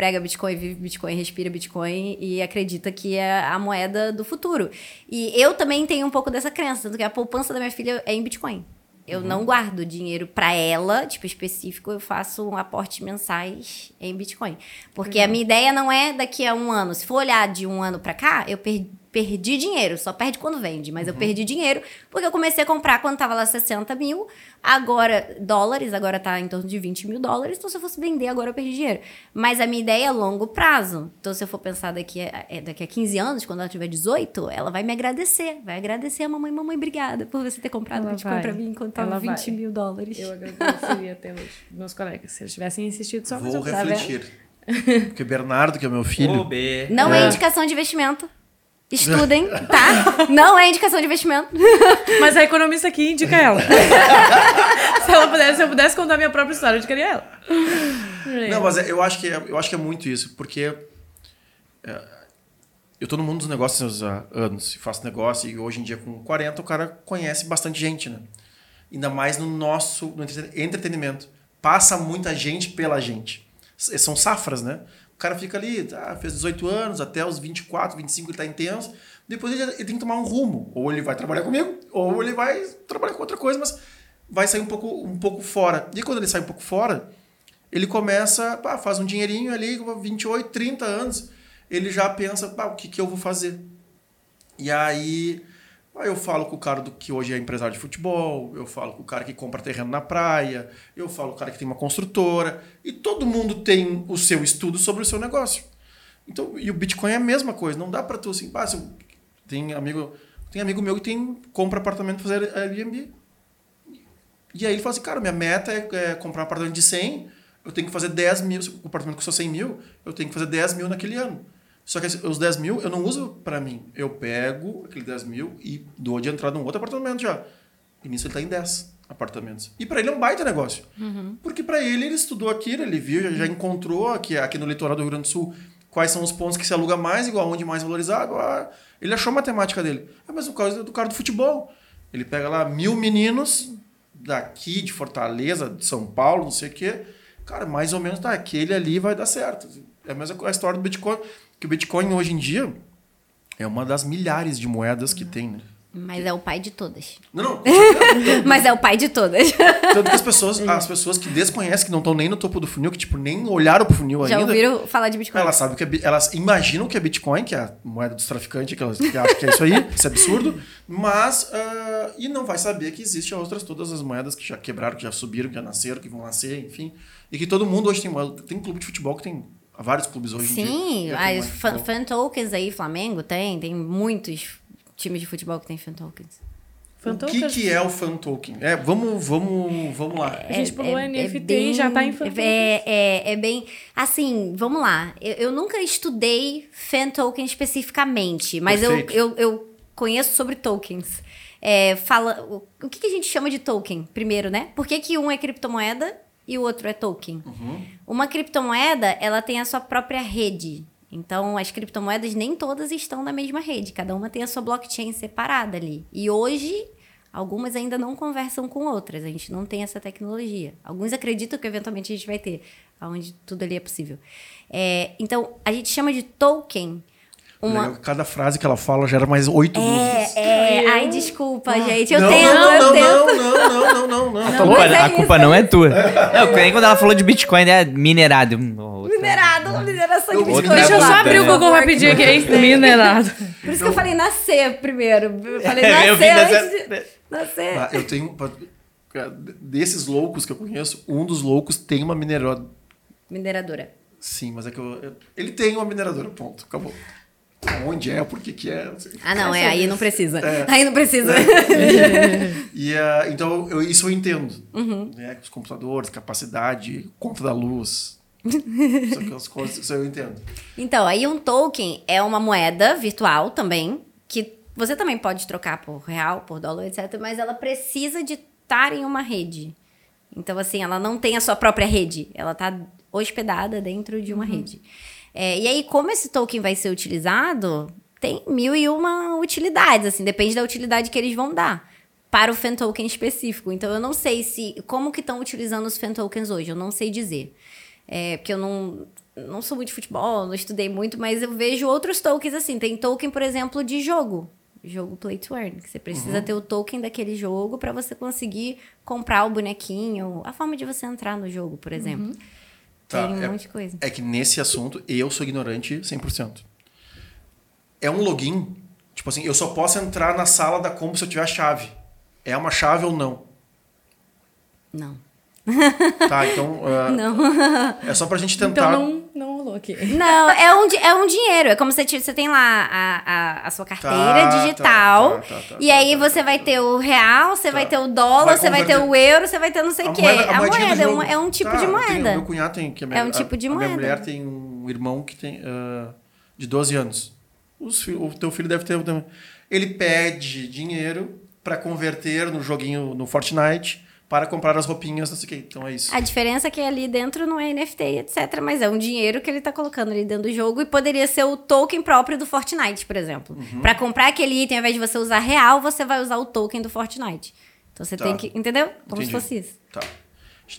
prega Bitcoin, vive Bitcoin, respira Bitcoin e acredita que é a moeda do futuro. E eu também tenho um pouco dessa crença, tanto que a poupança da minha filha é em Bitcoin. Eu não guardo dinheiro pra ela, tipo, específico, eu faço um aporte mensais em Bitcoin. Porque a minha ideia não é daqui a um ano. Se for olhar de um ano pra cá, eu per- perdi dinheiro. Só perde quando vende, mas eu perdi dinheiro porque eu comecei a comprar quando tava lá 60 mil, agora dólares, agora tá em torno de 20 mil dólares. Então, se eu fosse vender agora, eu perdi dinheiro. Mas a minha ideia é longo prazo. Então, se eu for pensar daqui a, é, daqui a 15 anos, quando ela tiver 18, ela vai me agradecer. Vai agradecer a mamãe, mamãe, obrigada por você ter comprado Ela Bitcoin vai. pra mim enquanto tava Ela 20 vai. mil dólares. Eu agradeceria até hoje, meus colegas, se eles tivessem insistido só mais Vou um. Tá refletir. Porque Bernardo, que é meu filho. Não é. É. indicação de investimento. Estudem, tá? Não é indicação de investimento. Mas a economista aqui indica ela. se, ela pudesse, se eu pudesse contar minha própria história, eu indicaria ela. Não, mas é- eu acho que é, eu acho que é muito isso, porque é, eu tô no mundo dos negócios há anos, e faço negócio, e hoje em dia com 40 o cara conhece bastante gente, né? Ainda mais no nosso no entreten- entretenimento. Passa muita gente pela gente. São safras, né? Cara fica ali, tá, fez 18 anos, até os 24, 25 ele tá intenso. Depois ele, ele tem que tomar um rumo. Ou ele vai trabalhar comigo, ou ele vai trabalhar com outra coisa, mas vai sair um pouco, um pouco fora. E quando ele sai um pouco fora, ele começa, pá, faz um dinheirinho ali, com 28, 30 anos, ele já pensa, pá, o que, que eu vou fazer? E aí, aí eu falo com o cara do que hoje é empresário de futebol, eu falo com o cara que compra terreno na praia, eu falo com o cara que tem uma construtora, e todo mundo tem o seu estudo sobre o seu negócio. Então, e o Bitcoin é a mesma coisa, não dá para tu assim, se eu- tem amigo, tem amigo meu que tem compra apartamento fazer Airbnb. E aí ele fala assim, cara, minha meta é, é comprar um apartamento de 100, eu tenho que fazer 10 mil, o apartamento custou 100 mil, eu tenho que fazer 10 mil naquele ano. Só que os 10 mil eu não uso para mim. Eu pego aquele 10 mil e dou de entrada num outro apartamento já. E nisso ele tá em 10 apartamentos. E para ele é um baita negócio. Porque para ele, ele estudou aquilo, ele viu, já, já encontrou aqui, aqui no litoral do Rio Grande do Sul quais são os pontos que se aluga mais, igual onde mais valorizado. Ah, ele achou a matemática dele. É a mesma coisa do cara do futebol. Ele pega lá mil meninos daqui, de Fortaleza, de São Paulo, não sei o quê. Cara, mais ou menos, tá, aquele ali vai dar certo. É a mesma a história do Bitcoin. Que o Bitcoin hoje em dia é uma das milhares de moedas que tem, né? Mas é o pai de todas. Não, não. certeza. Mas é o pai de todas. Tanto que as pessoas, as pessoas que desconhecem, que não estão nem no topo do funil, que tipo, nem olharam pro funil Já ainda. ouviram falar de Bitcoin? Elas sabem que é, elas imaginam que é Bitcoin, que é a moeda dos traficantes, que elas que acham que é isso aí, isso é absurdo, mas ah, e não vai saber que existem outras todas as moedas que já quebraram, que já subiram, que já nasceram, que vão nascer, enfim, e que todo mundo hoje tem moeda. Tem clube de futebol que tem vários clubes hoje em dia. Sim, as de fan, fan tokens aí, Flamengo tem, tem muitos times de futebol que tem fan tokens. O que, que é o fan token? É, vamos, vamos, vamos lá. A gente pulou é- é NFT bem- e já tá em fan token. é, é, é bem. Assim, vamos lá. Eu, eu nunca estudei fan token especificamente, mas eu, eu, eu conheço sobre tokens. É, fala, o, o que, que a gente chama de token, primeiro, né? Por que, que um é criptomoeda e o outro é token? Uma criptomoeda, ela tem a sua própria rede. Então, as criptomoedas nem todas estão na mesma rede. Cada uma tem a sua blockchain separada ali. E hoje, algumas ainda não conversam com outras. A gente não tem essa tecnologia. Alguns acreditam que eventualmente a gente vai ter, onde tudo ali é possível. É, então, a gente chama de token uma... Cada frase que ela fala gera mais oito dúvidas. É, é. Ai, desculpa, gente. Eu não, tento, não, eu não, tento. não, não, não, não, não, não. A culpa, é a culpa é não é tua. Não, nem quando ela falou de Bitcoin, é minerado. Outra. Minerado, mineração de biscoito. Deixa eu só abrir o? Google rapidinho aqui. Minerado. Por isso que eu falei nascer primeiro. Eu falei É, eu nascer antes de... Nascer. Ah, eu tenho. Desses loucos que eu conheço, um dos loucos tem uma mineradora. Mineradora. Sim, mas é que eu, eu- ele tem uma mineradora, ponto. Acabou. Onde é, por que que é? Ah, não, é, aí não precisa. É. Aí não precisa. E, ah, então, eu- isso eu entendo. Uhum. Né? Os computadores, capacidade, conta da luz. Isso, coisas, isso eu entendo. Então, aí um token é uma moeda virtual também, que você também pode trocar por real, por dólar, etc. Mas ela precisa de estar em uma rede. Então, assim, ela não tem a sua própria rede. Ela está hospedada dentro de uma rede. É, e aí, como esse token vai ser utilizado, tem mil e uma utilidades, assim, depende da utilidade que eles vão dar para o fan token específico. Então, eu não sei se como que estão utilizando os fan tokens hoje, eu não sei dizer. É, porque eu não, não sou muito de futebol, não estudei muito, mas eu vejo outros tokens assim. Tem token, por exemplo, de jogo. Jogo Play to Earn, que você precisa ter o token daquele jogo para você conseguir comprar o bonequinho, a forma de você entrar no jogo, por exemplo. Tá, Tem um é- monte de coisa. É que nesse assunto eu sou ignorante 100%. É um login, tipo assim, eu só posso entrar na sala da combo se eu tiver a chave. É uma chave ou não? Não. Tá, então. ah, Não. É só pra gente tentar. Então não, aqui. Não, é um, é um dinheiro. É como se você, você tem lá a, a, a sua carteira Tá, digital. tá, tá, tá, e tá, aí tá, você tá, vai tá. ter o real, você vai ter o dólar, Vai você vai ter o euro, você vai ter não sei o A quê. moeda, a moeda é um, é um tipo Tá, de eu tenho- moeda. meu cunhado tem. Que a É um tipo de a moeda. Minha mulher tem um irmão que tem. ah, de 12 anos. Os o teu filho deve ter. também. Ele pede dinheiro pra converter no joguinho no Fortnite para comprar as roupinhas, não sei o quê. Então é isso. A diferença é que ali dentro não é NFT, etc. Mas é um dinheiro que ele tá colocando ali dentro do jogo e poderia ser o token próprio do Fortnite, por exemplo. Uhum. Pra comprar aquele item, ao invés de você usar real, você vai usar o token do Fortnite. Então você Tá. tem que. Entendeu? Como Entendi. se fosse isso. Tá.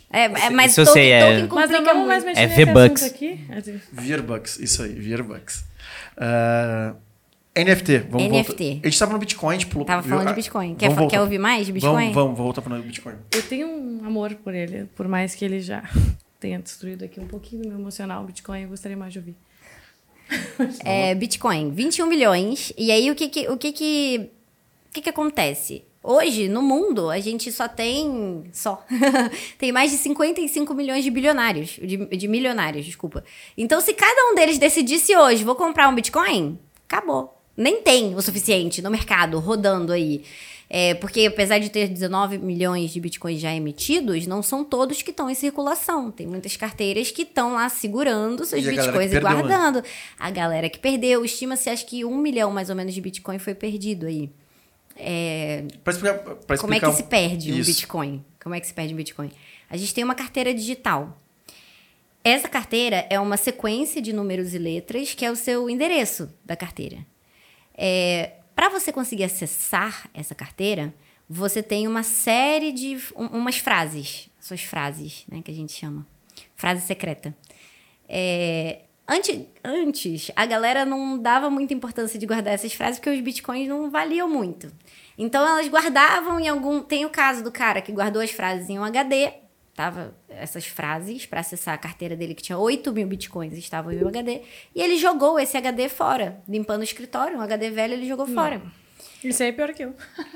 É, é mais isso eu token, sei, é- token Mas complica não vamos mais mexer É V-Bucks. Assim, Vierbucks, isso aí, Vierbucks. Ah, NFT, vamos NFT. voltar. A gente tava no Bitcoin, tipo... Tava falando de Bitcoin. Quer, vamos fa- voltar. quer ouvir mais de Bitcoin? Vamos, vamos, voltar para o Bitcoin. Eu tenho um amor por ele, por mais que ele já tenha destruído aqui um pouquinho do meu emocional. O Bitcoin eu gostaria mais de ouvir. É, Bitcoin, 21 milhões. E aí, o que que, o que, que, o que, que acontece? Hoje, no mundo, a gente só tem. Só. tem mais de 55 milhões de bilionários. De, de milionários, desculpa. Então, se cada um deles decidisse hoje, vou comprar um Bitcoin, acabou. Nem tem o suficiente no mercado rodando aí. É, porque apesar de ter 19 milhões de bitcoins já emitidos, não são todos que estão em circulação. Tem muitas carteiras que estão lá segurando seus E bitcoins e né? guardando. A galera que perdeu, estima-se acho que um milhão mais ou menos de bitcoin foi perdido aí. É, Para explicar, pra como é explicar que se perde um Isso. Bitcoin? Como é que se perde um Bitcoin? A gente tem uma carteira digital. Essa carteira é uma sequência de números e letras que é o seu endereço da carteira. Para você conseguir acessar essa carteira, você tem uma série de um- umas frases, suas frases, né, que a gente chama, frase secreta. É, ante- antes, a galera não dava muita importância de guardar essas frases porque os bitcoins não valiam muito. Então elas guardavam em algum. Tem o caso do cara que guardou as frases em um HD, tava essas frases para acessar a carteira dele que tinha 8 mil bitcoins estavam em um HD, e ele jogou esse HD fora, limpando o escritório, um HD velho ele jogou fora. Isso aí é pior que eu.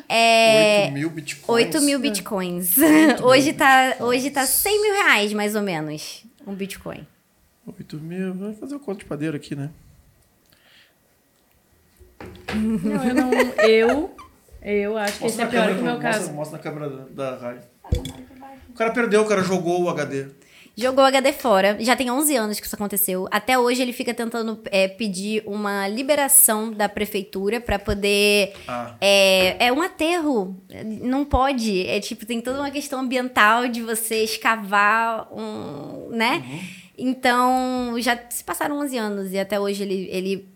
É, 8 mil Bitcoins. 8 mil bitcoins. hoje, tá, hoje tá 100 mil reais, mais ou menos, um bitcoin. 8 mil, vai fazer o conto de padeiro aqui, né? Não, eu não. Eu. Eu acho que esse é pior câmera, que o meu mostra, caso. Mostra na câmera da, da rádio. O cara perdeu, o cara jogou o HD. Jogou o HD fora. Já tem 11 anos que isso aconteceu. Até hoje ele fica tentando é, pedir uma liberação da prefeitura para poder. Ah. É, é um aterro. Não pode. É tipo, tem toda uma questão ambiental de você escavar um. né? Então, já se passaram 11 anos e até hoje ele, ele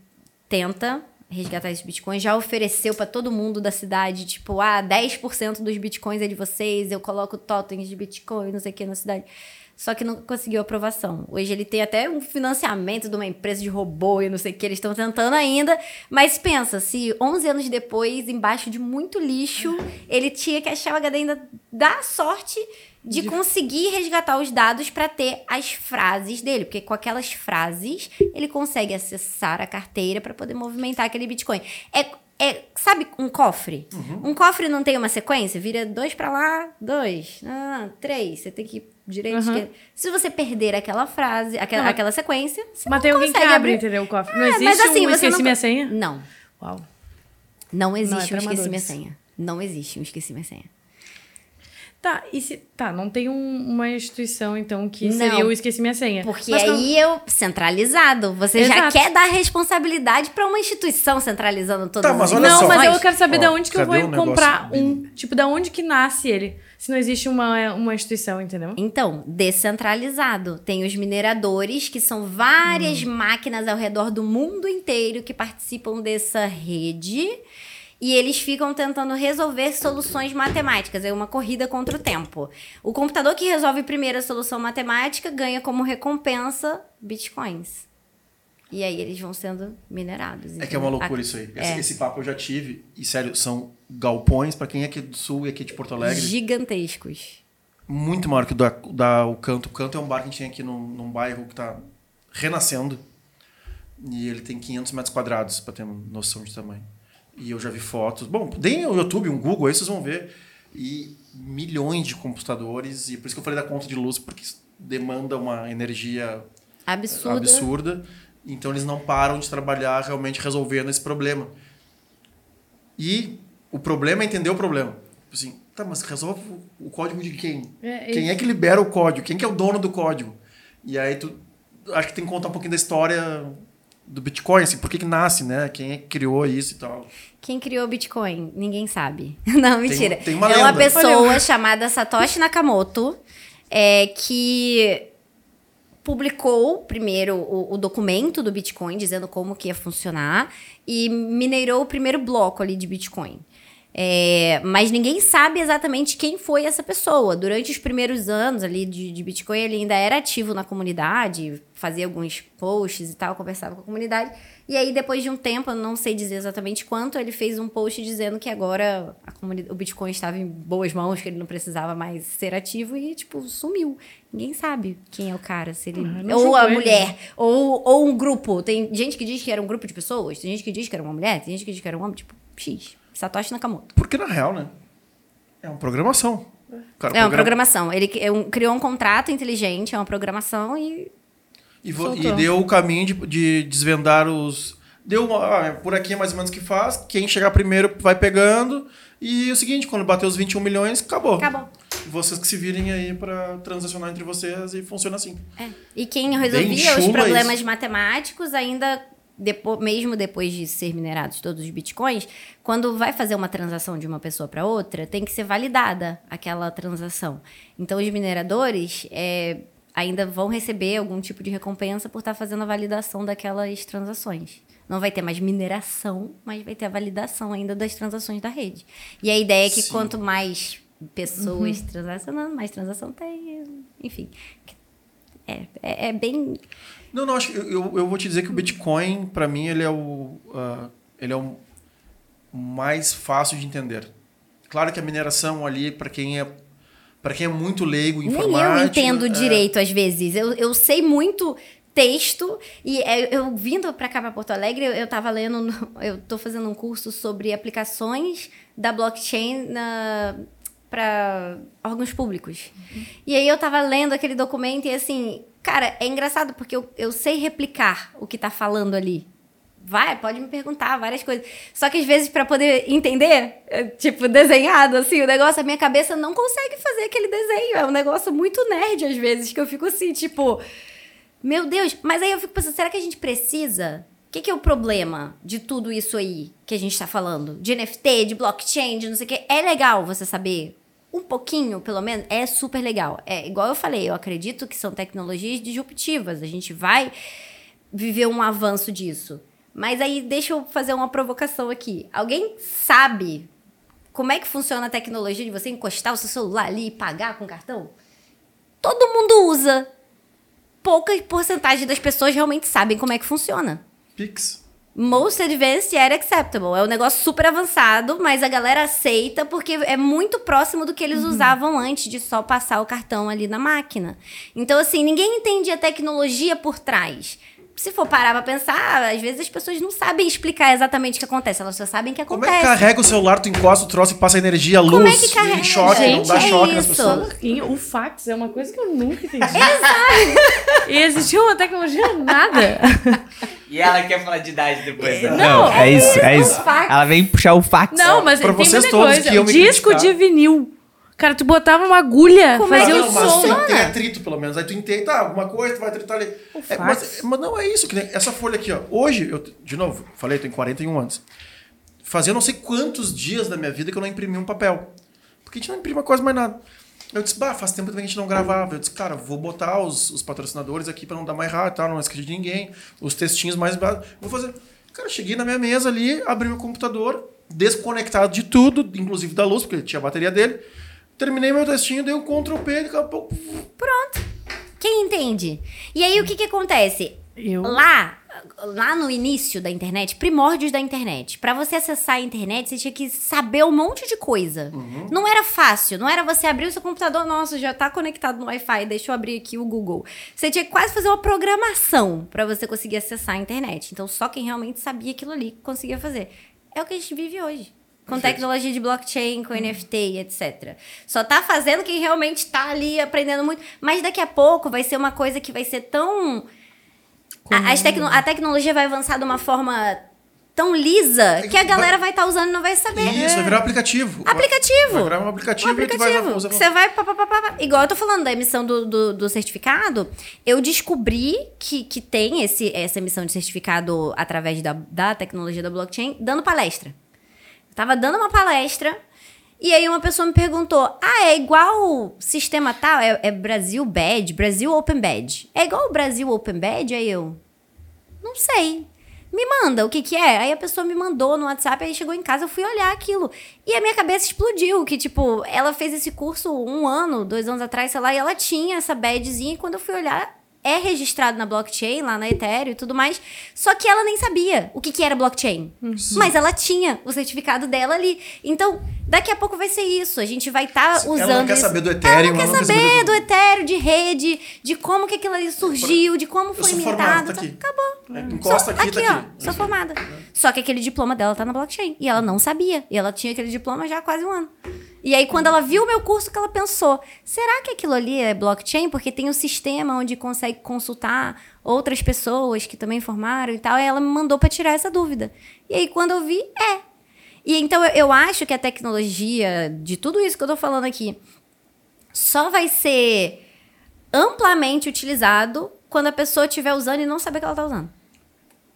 tenta resgatar esses bitcoins. Já ofereceu para todo mundo da cidade, tipo, ah, 10% dos bitcoins é de vocês, eu coloco totens de bitcoin, não sei o que na cidade. Só que não conseguiu aprovação. Hoje ele tem até um financiamento de uma empresa de robô e não sei o que, eles estão tentando ainda. Mas pensa, se 11 anos depois, embaixo de muito lixo, ele tinha que achar o HD ainda dá sorte de conseguir resgatar os dados para ter as frases dele, porque com aquelas frases ele consegue acessar a carteira para poder movimentar aquele Bitcoin. É, é sabe um cofre? Um cofre não tem uma sequência, vira dois para lá, dois, ah, três. Você tem que ir direito, Uhum. esquerda. Se você perder aquela frase, aquela, Não. aquela sequência, você Mas não tem alguém que abre, abrir. entendeu? O cofre. Não É, existe mas assim, um esqueci não- minha senha? Não, Uau. não existe pra um esqueci minha senha. Não existe um esqueci minha senha. Tá, e se. Tá, não tem um- uma instituição, então, que Não. seria o esqueci minha senha. Porque Mas aí eu centralizado, você já Exato. quer dar responsabilidade para uma instituição centralizando todas Tá, mas olha não, só. mas eu quero saber Ó, da onde que eu vou negócio? comprar um. Tipo, da onde que nasce ele? Se não existe uma, uma instituição, entendeu? Então, descentralizado. Tem os mineradores, que são várias máquinas ao redor do mundo inteiro que participam dessa rede. E eles ficam tentando resolver soluções matemáticas. É uma corrida contra o tempo. O computador que resolve primeiro a solução matemática ganha como recompensa bitcoins. E aí eles vão sendo minerados. É que é uma loucura isso aí. É. Esse, papo eu já tive. E sério, são galpões, pra quem é aqui do sul e aqui de Porto Alegre. Gigantescos. muito maior que o da, da o Canto. O Canto é um bar que a gente tem aqui num, num bairro que tá renascendo. E ele tem 500 metros quadrados, pra ter uma noção de tamanho. E eu já vi fotos. Bom, deem no YouTube, um Google, aí vocês vão ver. E milhões de computadores. E por isso que eu falei da conta de luz, porque demanda uma energia Absurda. absurda. Então eles não param de trabalhar realmente resolvendo esse problema. E o problema é entender o problema. Tipo Assim, tá, mas resolve o- o código de quem? É, quem é que libera o código? Quem que é o dono do código? E aí tu acho que tem que contar um pouquinho da história do Bitcoin, assim, por que que nasce, né? Quem é que criou isso e tal. Quem criou o Bitcoin? Ninguém sabe. Não, mentira. tem uma é uma lenda. pessoa chamada Satoshi Nakamoto é, que publicou primeiro o, o documento do Bitcoin dizendo como que ia funcionar e minerou o primeiro bloco ali de Bitcoin. É, mas ninguém sabe exatamente quem foi essa pessoa. Durante os primeiros anos ali de, de Bitcoin, ele ainda era ativo na comunidade, fazia alguns posts e tal, conversava com a comunidade. E aí, depois de um tempo, eu não sei dizer exatamente quanto, ele fez um post dizendo que agora a comunidade, o Bitcoin estava em boas mãos, que ele não precisava mais ser ativo e, tipo, sumiu. Ninguém sabe quem é o cara, se ele. Ah, ou a julgou ele. mulher, ou, ou um grupo. Tem gente que diz que era um grupo de pessoas, tem gente que diz que era uma mulher, tem gente que diz que era um homem, tipo, X. Satoshi Nakamoto. Porque na real, né? É uma programação. Cara É uma programa- programação. Ele é criou um contrato inteligente, é uma programação e. E, e deu o caminho de, de desvendar os. Deu uma, ah, é por aqui é mais ou menos o que faz. Quem chegar primeiro vai pegando. E é o seguinte, quando bater os 21 milhões, acabou. Acabou. Vocês que se virem aí pra transacionar entre vocês e funciona assim. É. E quem resolvia os problemas isso. matemáticos ainda. Mesmo depois de ser minerados todos os bitcoins, quando vai fazer uma transação de uma pessoa para outra, tem que ser validada aquela transação. Então, os mineradores é, ainda vão receber algum tipo de recompensa por estar fazendo a validação daquelas transações. Não vai ter mais mineração, mas vai ter a validação ainda das transações da rede. E a ideia é que Sim. quanto mais pessoas transacionando, mais transação tem, enfim. É, é, é bem. Não, não, acho eu, eu, vou te dizer que o Bitcoin, pra mim, ele é o. ah, ele é o mais fácil de entender. Claro que a mineração ali, pra quem é. para quem é muito leigo em Nem eu entendo é, direito às vezes. Eu, eu sei muito texto e é, eu vindo para cá para Porto Alegre, eu, eu tava lendo, eu tô fazendo um curso sobre aplicações da blockchain na para órgãos públicos. E aí eu tava lendo aquele documento e assim, cara, é engraçado porque eu, eu sei replicar o que tá falando ali. Vai, pode me perguntar várias coisas. Só que às vezes, para poder entender, é, tipo, desenhado, assim, o negócio, a minha cabeça não consegue fazer aquele desenho. É um negócio muito nerd, às vezes, que eu fico assim, tipo, meu Deus. Mas aí eu fico pensando, será que a gente precisa? O que, que é o problema de tudo isso aí que a gente tá falando? De NFT, de blockchain, de não sei o quê. É legal você saber um pouquinho, pelo menos, é super legal. É igual eu falei, eu acredito que são tecnologias disruptivas. A gente vai viver um avanço disso. Mas aí deixa eu fazer uma provocação aqui. Alguém sabe como é que funciona a tecnologia de você encostar o seu celular ali e pagar com cartão? Todo mundo usa. Pouca porcentagem das pessoas realmente sabem como é que funciona. Pix. Most advanced yet acceptable. É um negócio super avançado, mas a galera aceita porque é muito próximo do que eles usavam antes de só passar o cartão ali na máquina. Então, assim, ninguém entende a tecnologia por trás. Se for parar pra pensar, às vezes as pessoas não sabem explicar exatamente o que acontece, elas só sabem que Como acontece. é que carrega o celular, tu encosta o troço e passa energia, luz, Como é que carrega? choque, não Gente, dá é choque nas isso. pessoas. O fax é uma coisa que eu nunca entendi. Exato! E existia uma tecnologia nada. E ela quer falar de idade depois. né? Não, é, isso, é o isso. fax. Ela vem puxar o fax. Não, mas pra tem vocês todos coisa. que iam me Disco criticar. de vinil. Cara, tu botava uma agulha, Como é fazia que o não, mas som. tem, funciona? tem atrito, pelo menos. Aí tu entende, tá, alguma coisa, tu vai atritar ali. É, mas, mas não é isso. Que nem essa folha aqui, ó. Hoje, eu, de novo, falei, eu tenho 41 anos. Fazia não sei quantos dias da minha vida que eu não imprimi um papel. Porque a gente não imprime quase mais nada. Eu disse, bah, faz tempo que a gente não gravava. Eu disse, cara, vou botar os, os patrocinadores aqui pra não dar mais errado, tá? não esquecer de ninguém. Os textinhos mais básicos. Vou fazer. Cara, cheguei na minha mesa ali, abri meu computador, desconectado de tudo, inclusive da luz, porque tinha a bateria dele. Terminei meu textinho, dei um Ctrl P, daqui a pouco. Pronto. Quem entende? E aí o que que acontece? Eu- Lá, lá no início da internet, primórdios da internet, pra você acessar a internet, você tinha que saber um monte de coisa. Não era fácil, não era você abrir o seu computador, nossa, já tá conectado no Wi-Fi, deixa eu abrir aqui o Google. Você tinha que quase fazer uma programação pra você conseguir acessar a internet. Então só quem realmente sabia aquilo ali conseguia fazer. É o que a gente vive hoje. Com tecnologia de blockchain, com NFT, etc. Só tá fazendo quem realmente tá ali aprendendo muito. Mas daqui a pouco vai ser uma coisa que vai ser tão. A, tecno- a tecnologia vai avançar de uma forma tão lisa que a galera vai estar usando e não vai saber. Isso, vai virar um aplicativo. Aplicativo. Vai virar um aplicativo, Um e tu vai aplicativo. usar. Você vai. pá, pá, pá, pá, pá. Igual eu tô falando da emissão do, do, do certificado, eu descobri que, que tem esse, essa emissão de certificado através da, da tecnologia da blockchain, dando palestra. Tava dando uma palestra. E aí uma pessoa me perguntou: Ah, é igual sistema tal? É, é Brasil Badge, Brasil Open Badge. É igual o Brasil Open Badge? Aí eu. Não sei. Me manda, o que que é? Aí a pessoa me mandou no WhatsApp, aí chegou em casa, eu fui olhar aquilo. E a minha cabeça explodiu, que tipo, ela fez esse curso um ano, dois anos atrás, sei lá, e ela tinha essa badzinha, e quando eu fui olhar, é registrado na blockchain, lá na Ethereum e tudo mais. Só que ela nem sabia o que, que era blockchain. Mas ela tinha o certificado dela ali. Então, daqui a pouco vai ser isso. A gente vai estar Sim, usando. ela não quer saber do Ela Ethereum, não quer ela não quer saber saber do Ethereum, de rede, de como que aquilo ali surgiu, de como foi mintado. tá aqui. Acabou. É, Encosta Só- aqui, tá aqui. ó, sou formada. Só que aquele diploma dela tá na blockchain. E ela não sabia. E ela tinha aquele diploma já há quase um ano. E aí, quando ela viu o meu curso, que ela pensou: será que aquilo ali é blockchain? Porque tem um sistema onde consegue consultar outras pessoas que também formaram e tal. E ela me mandou pra tirar essa dúvida. E aí, quando eu vi, é. E então eu, eu acho que a tecnologia, de tudo isso que eu tô falando aqui, só vai ser amplamente utilizado quando a pessoa estiver usando e não saber que ela tá usando.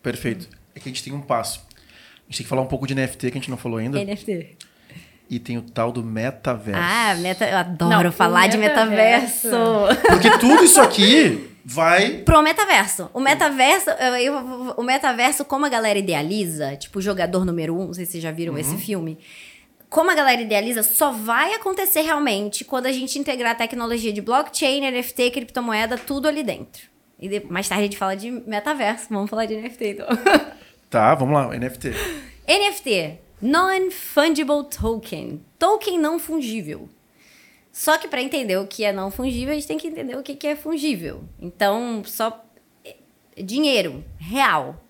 Perfeito. É que a gente tem um passo. A gente tem que falar um pouco de NFT, que a gente não falou ainda. NFT. E tem o tal do metaverso. Ah, meta, eu adoro Não, falar de metaverso. metaverso. Porque tudo isso aqui vai. Pro metaverso. O metaverso, eu- eu- o metaverso, como a galera idealiza, tipo o jogador número um, não sei se vocês já viram esse filme. Como a galera idealiza, só vai acontecer realmente quando a gente integrar a tecnologia de blockchain, NFT, criptomoeda, tudo ali dentro. E de- mais tarde a gente fala de metaverso. Vamos falar de NFT, então. Tá, vamos lá, NFT. NFT, Non-Fungible Token. Token não fungível. Só que para entender o que é não fungível, a gente tem que entender o que é fungível. Então, só é, dinheiro real.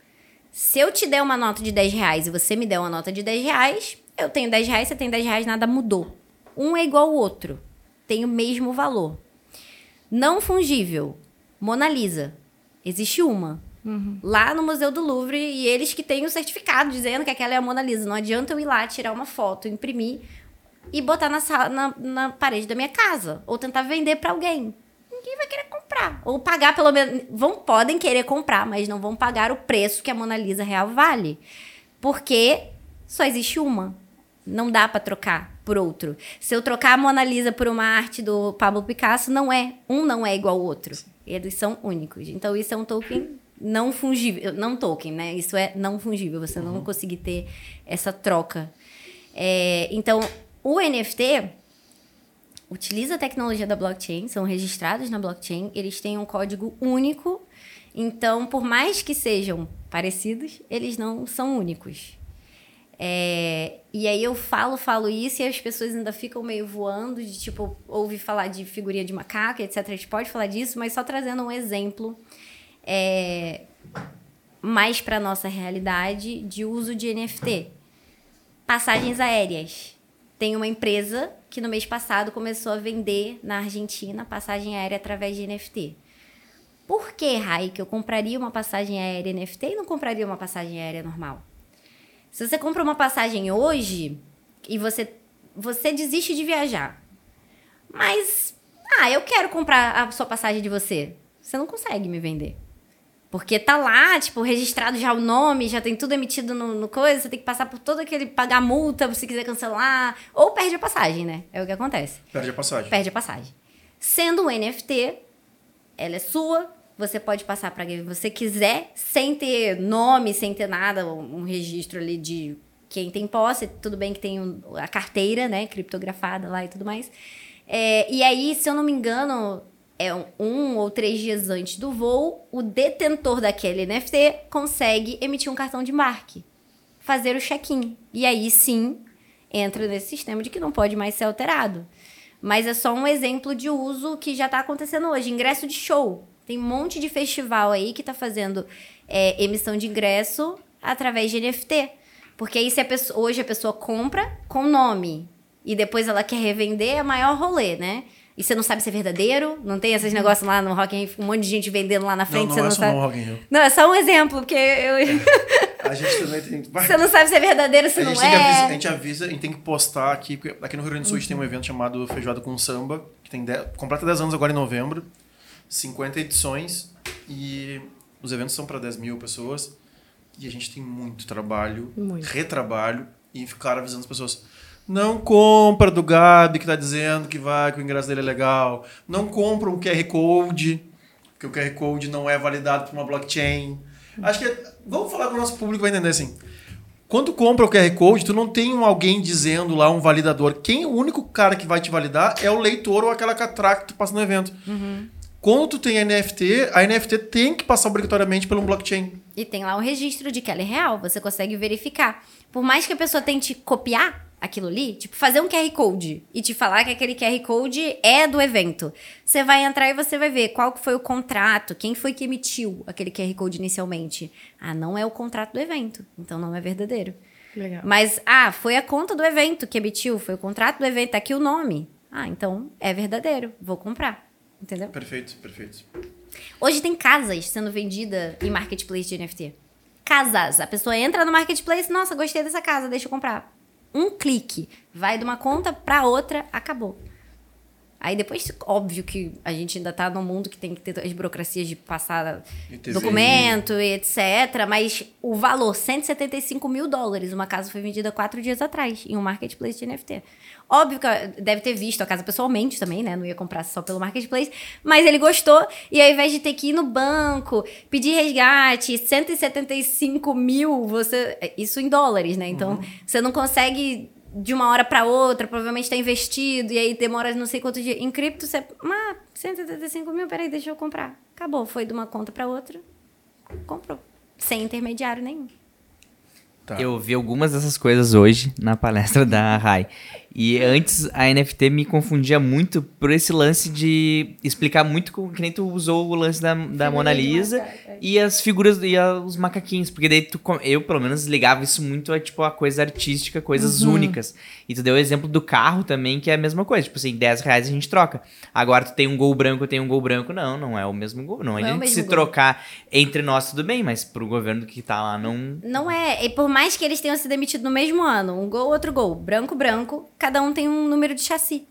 Se eu te der uma nota de 10 reais e você me der uma nota de 10 reais, eu tenho 10 reais, você tem 10 reais, nada mudou. Um é igual ao outro. Tem o mesmo valor. Não fungível. Mona Lisa. Existe uma. Lá no Museu do Louvre, e eles que têm o certificado dizendo que aquela é a Mona Lisa. Não adianta eu ir lá, tirar uma foto, imprimir e botar na, sala, na, na parede da minha casa. Ou tentar vender pra alguém. Ninguém vai querer comprar. Ou pagar pelo menos. Vão, podem querer comprar, mas não vão pagar o preço que a Mona Lisa real vale. Porque só existe uma. Não dá pra trocar por outro. Se eu trocar a Mona Lisa por uma arte do Pablo Picasso, não é. Um não é igual ao outro. Eles são únicos. Então, isso é um token não fungível. Não token, né? Isso é não fungível. Você não conseguir ter essa troca. É, então, o NFT utiliza a tecnologia da blockchain, são registrados na blockchain, eles têm um código único. Então, por mais que sejam parecidos, eles não são únicos. É, e aí eu falo, falo isso e as pessoas ainda ficam meio voando de tipo, ouve falar de figurinha de macaco, etc. A gente pode falar disso, mas só trazendo um exemplo é, mais para nossa realidade de uso de NFT. Passagens aéreas. Tem uma empresa que no mês passado começou a vender na Argentina passagem aérea através de NFT. Por que, Rai, que eu compraria uma passagem aérea NFT e não compraria uma passagem aérea normal? Se você compra uma passagem hoje e você, você desiste de viajar, mas, ah, eu quero comprar a sua passagem de você, você não consegue me vender. Porque tá lá, tipo, registrado já o nome, já tem tudo emitido no, no coisa, você tem que passar por todo aquele. pagar multa se quiser cancelar. Ou perde a passagem, né? É o que acontece. Perde a passagem. Perde a passagem. Sendo um NFT, ela é sua, você pode passar para quem você quiser, sem ter nome, sem ter nada, um registro ali de quem tem posse. Tudo bem que tem um- a carteira, né, criptografada lá e tudo mais. É, e aí, se eu não me engano, é um, um ou três dias antes do voo, o detentor daquele NFT consegue emitir um cartão de embarque, fazer o check-in. E aí sim entra nesse sistema de que não pode mais ser alterado. Mas é só um exemplo de uso que já está acontecendo hoje. Ingresso de show. Tem um monte de festival aí que está fazendo é, emissão de ingresso através de NFT. Porque aí se a pessoa, hoje a pessoa compra com nome e depois ela quer revender, é maior rolê, né? E você não sabe se é verdadeiro, não tem esses negócios lá no Rock in Rio, um monte de gente vendendo lá na Não, frente, não você é não só sabe. no Rock in Rio. Não, é só um exemplo, porque eu... A gente também tem. Você não sabe se é verdadeiro, se a, não gente tem que avisa- a é. gente avisa, a gente tem que postar aqui, porque aqui no Rio Grande do Sul a gente tem um evento chamado Feijoada com Samba, que tem 10, completa 10 anos agora em novembro, 50 edições, e os eventos são para 10 mil pessoas, e a gente tem muito trabalho, Muito. retrabalho, e ficar avisando as pessoas. Não compra do Gabi que tá dizendo que vai, que o ingresso dele é legal. Não compra um QR Code, porque o QR Code não é validado por uma blockchain. Acho que. é- vamos falar com o nosso público vai entender assim. Quando tu compra o QR Code, tu não tem um alguém dizendo lá, um validador. Quem o único cara que vai te validar é o leitor ou aquela catraca que tu passa no evento. Quando tu tem NFT, a NFT tem que passar obrigatoriamente pelo um blockchain. E tem lá o registro de que ela é real, você consegue verificar. Por mais que a pessoa tente copiar aquilo ali, tipo, fazer um QR Code e te falar que aquele QR Code é do evento. Você vai entrar e você vai ver qual que foi o contrato, quem foi que emitiu aquele QR Code inicialmente. Ah, não é o contrato do evento, então não é verdadeiro. Legal. Mas, ah, foi a conta do evento que emitiu, foi o contrato do evento, tá aqui o nome. Ah, então é verdadeiro, vou comprar. Entendeu? Perfeito, perfeito. Hoje tem casas sendo vendidas em marketplace de NFT. Casas. A pessoa entra no marketplace, nossa, gostei dessa casa, deixa eu comprar. Um clique. Vai de uma conta pra outra, acabou. Aí depois, óbvio que a gente ainda tá num mundo que tem que ter as burocracias de passar documento e etc. Mas o valor, 175 mil dólares. Uma casa foi vendida quatro dias atrás, em um marketplace de NFT. Óbvio que deve ter visto a casa pessoalmente também, né? Não ia comprar só pelo marketplace. Mas ele gostou. E ao invés de ter que ir no banco, pedir resgate, 175 mil, você. Isso em dólares, né? Então, você não consegue de uma hora para outra, provavelmente está investido, e aí demora não sei quanto dia. Em cripto, você. Ah, 175 mil, peraí, deixa eu comprar. Acabou, foi de uma conta para outra, comprou. Sem intermediário nenhum. Tá. Eu vi algumas dessas coisas hoje na palestra da Rai. E antes a NFT me confundia muito por esse lance de explicar muito com, que nem tu usou o lance da, da Mona Lisa e as figuras e a- os macaquinhos. Porque daí tu, eu, pelo menos, ligava isso muito a tipo a coisa artística, coisas únicas. E tu deu o exemplo do carro também, que é a mesma coisa. Tipo assim, 10 reais a gente troca. Agora tu tem um gol branco, eu tenho um gol branco. Não, não é o mesmo gol. Não, Não é se gol. trocar entre nós, tudo bem, mas pro governo que tá lá não. Não é. E por mais que eles tenham sido demitidos no mesmo ano, um gol, outro gol, branco, branco, cada um tem um número de chassi.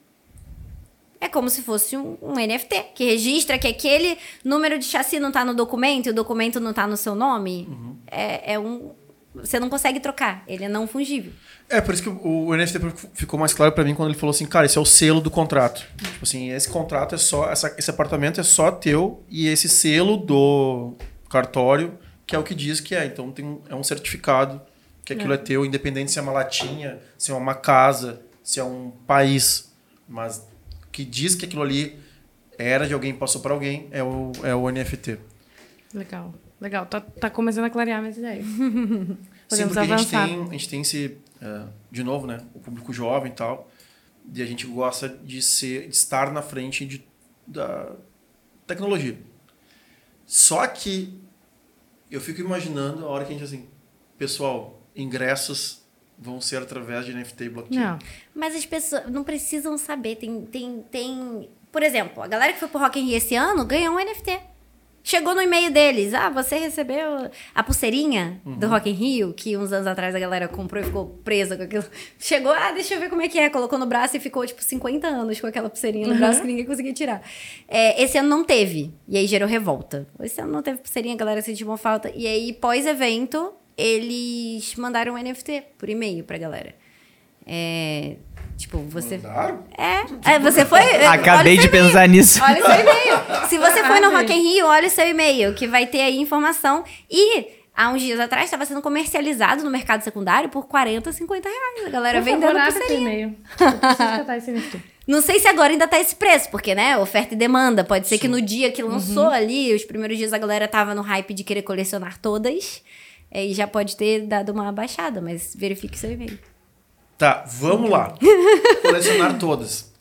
É como se fosse um, um NFT, que registra que aquele número de chassi não tá no documento e o documento não tá no seu nome. É, é um. Você não consegue trocar, ele é não fungível. É, por isso que o, NFT ficou mais claro pra mim quando ele falou assim, cara, esse é o selo do contrato. Tipo assim, esse contrato é só, essa- esse apartamento é só teu e esse selo do cartório que é o que diz que é. Então tem um, é um certificado que aquilo é. teu, independente se é uma latinha, se é uma casa, se é um país. Mas que diz que aquilo ali era de alguém, passou pra alguém, é o, é o NFT. Legal. Legal. Tá, tá começando a clarear minhas ideias. Sim, Podemos porque a gente avançar. tem, a gente tem esse, eh, de novo, né, o público jovem e tal, e a gente gosta de ser, de estar na frente de, da tecnologia. Só que eu fico imaginando a hora que a gente assim, pessoal, ingressos vão ser através de NFT e blockchain. Não. Mas as pessoas não precisam saber. Tem, tem, tem. Por exemplo, a galera que foi pro Rock in Rio esse ano ganhou um NFT. Chegou no e-mail deles. Ah, você recebeu a pulseirinha do Rock in Rio, que uns anos atrás a galera comprou e ficou presa com aquilo. Chegou, ah, deixa eu ver como é que é. Colocou no braço e ficou, tipo, 50 anos com aquela pulseirinha no braço que ninguém conseguia tirar. É, esse ano não teve. E aí gerou revolta. Esse ano não teve pulseirinha, a galera sentiu uma falta. E aí, pós-evento, eles mandaram um NFT por e-mail pra galera. É, tipo, você. Mandaram? É, é, você foi. Acabei de pensar nisso. Olha o seu e-mail. Se você foi no. Rock in Rio, olha o seu e-mail, que vai ter aí informação. E há uns dias atrás estava sendo comercializado no mercado secundário por 40, 50 reais. A galera Por favor, vendendo teu pulseirinha. e-mail. Eu esse NFT. Não sei se agora ainda tá esse preço, porque, né, oferta e demanda. Pode ser que no dia que lançou ali, os primeiros dias a galera tava no hype de querer colecionar todas. É, E já pode ter dado uma baixada, mas verifique seu e-mail. Tá, vamos lá. Colecionar todas.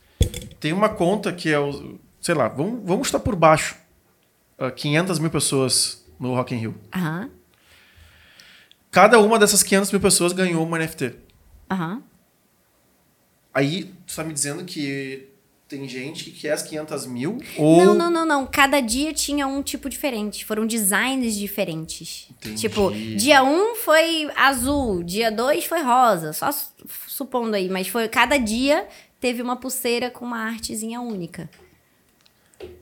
Tem uma conta que é o. Sei lá, vamos, vamos estar por baixo. Ah, 500 mil pessoas no Rock in Rio. Aham, Cada uma dessas 500 mil pessoas ganhou uma NFT. aham. Aí, tu tá me dizendo que tem gente que quer as 500 mil? Ou... Não, não, não, não. Cada dia tinha um tipo diferente. Foram designs diferentes. Entendi. Tipo, dia 1 um foi azul, dia 2 foi rosa. Só su- supondo aí, mas foi cada dia teve uma pulseira com uma artezinha única.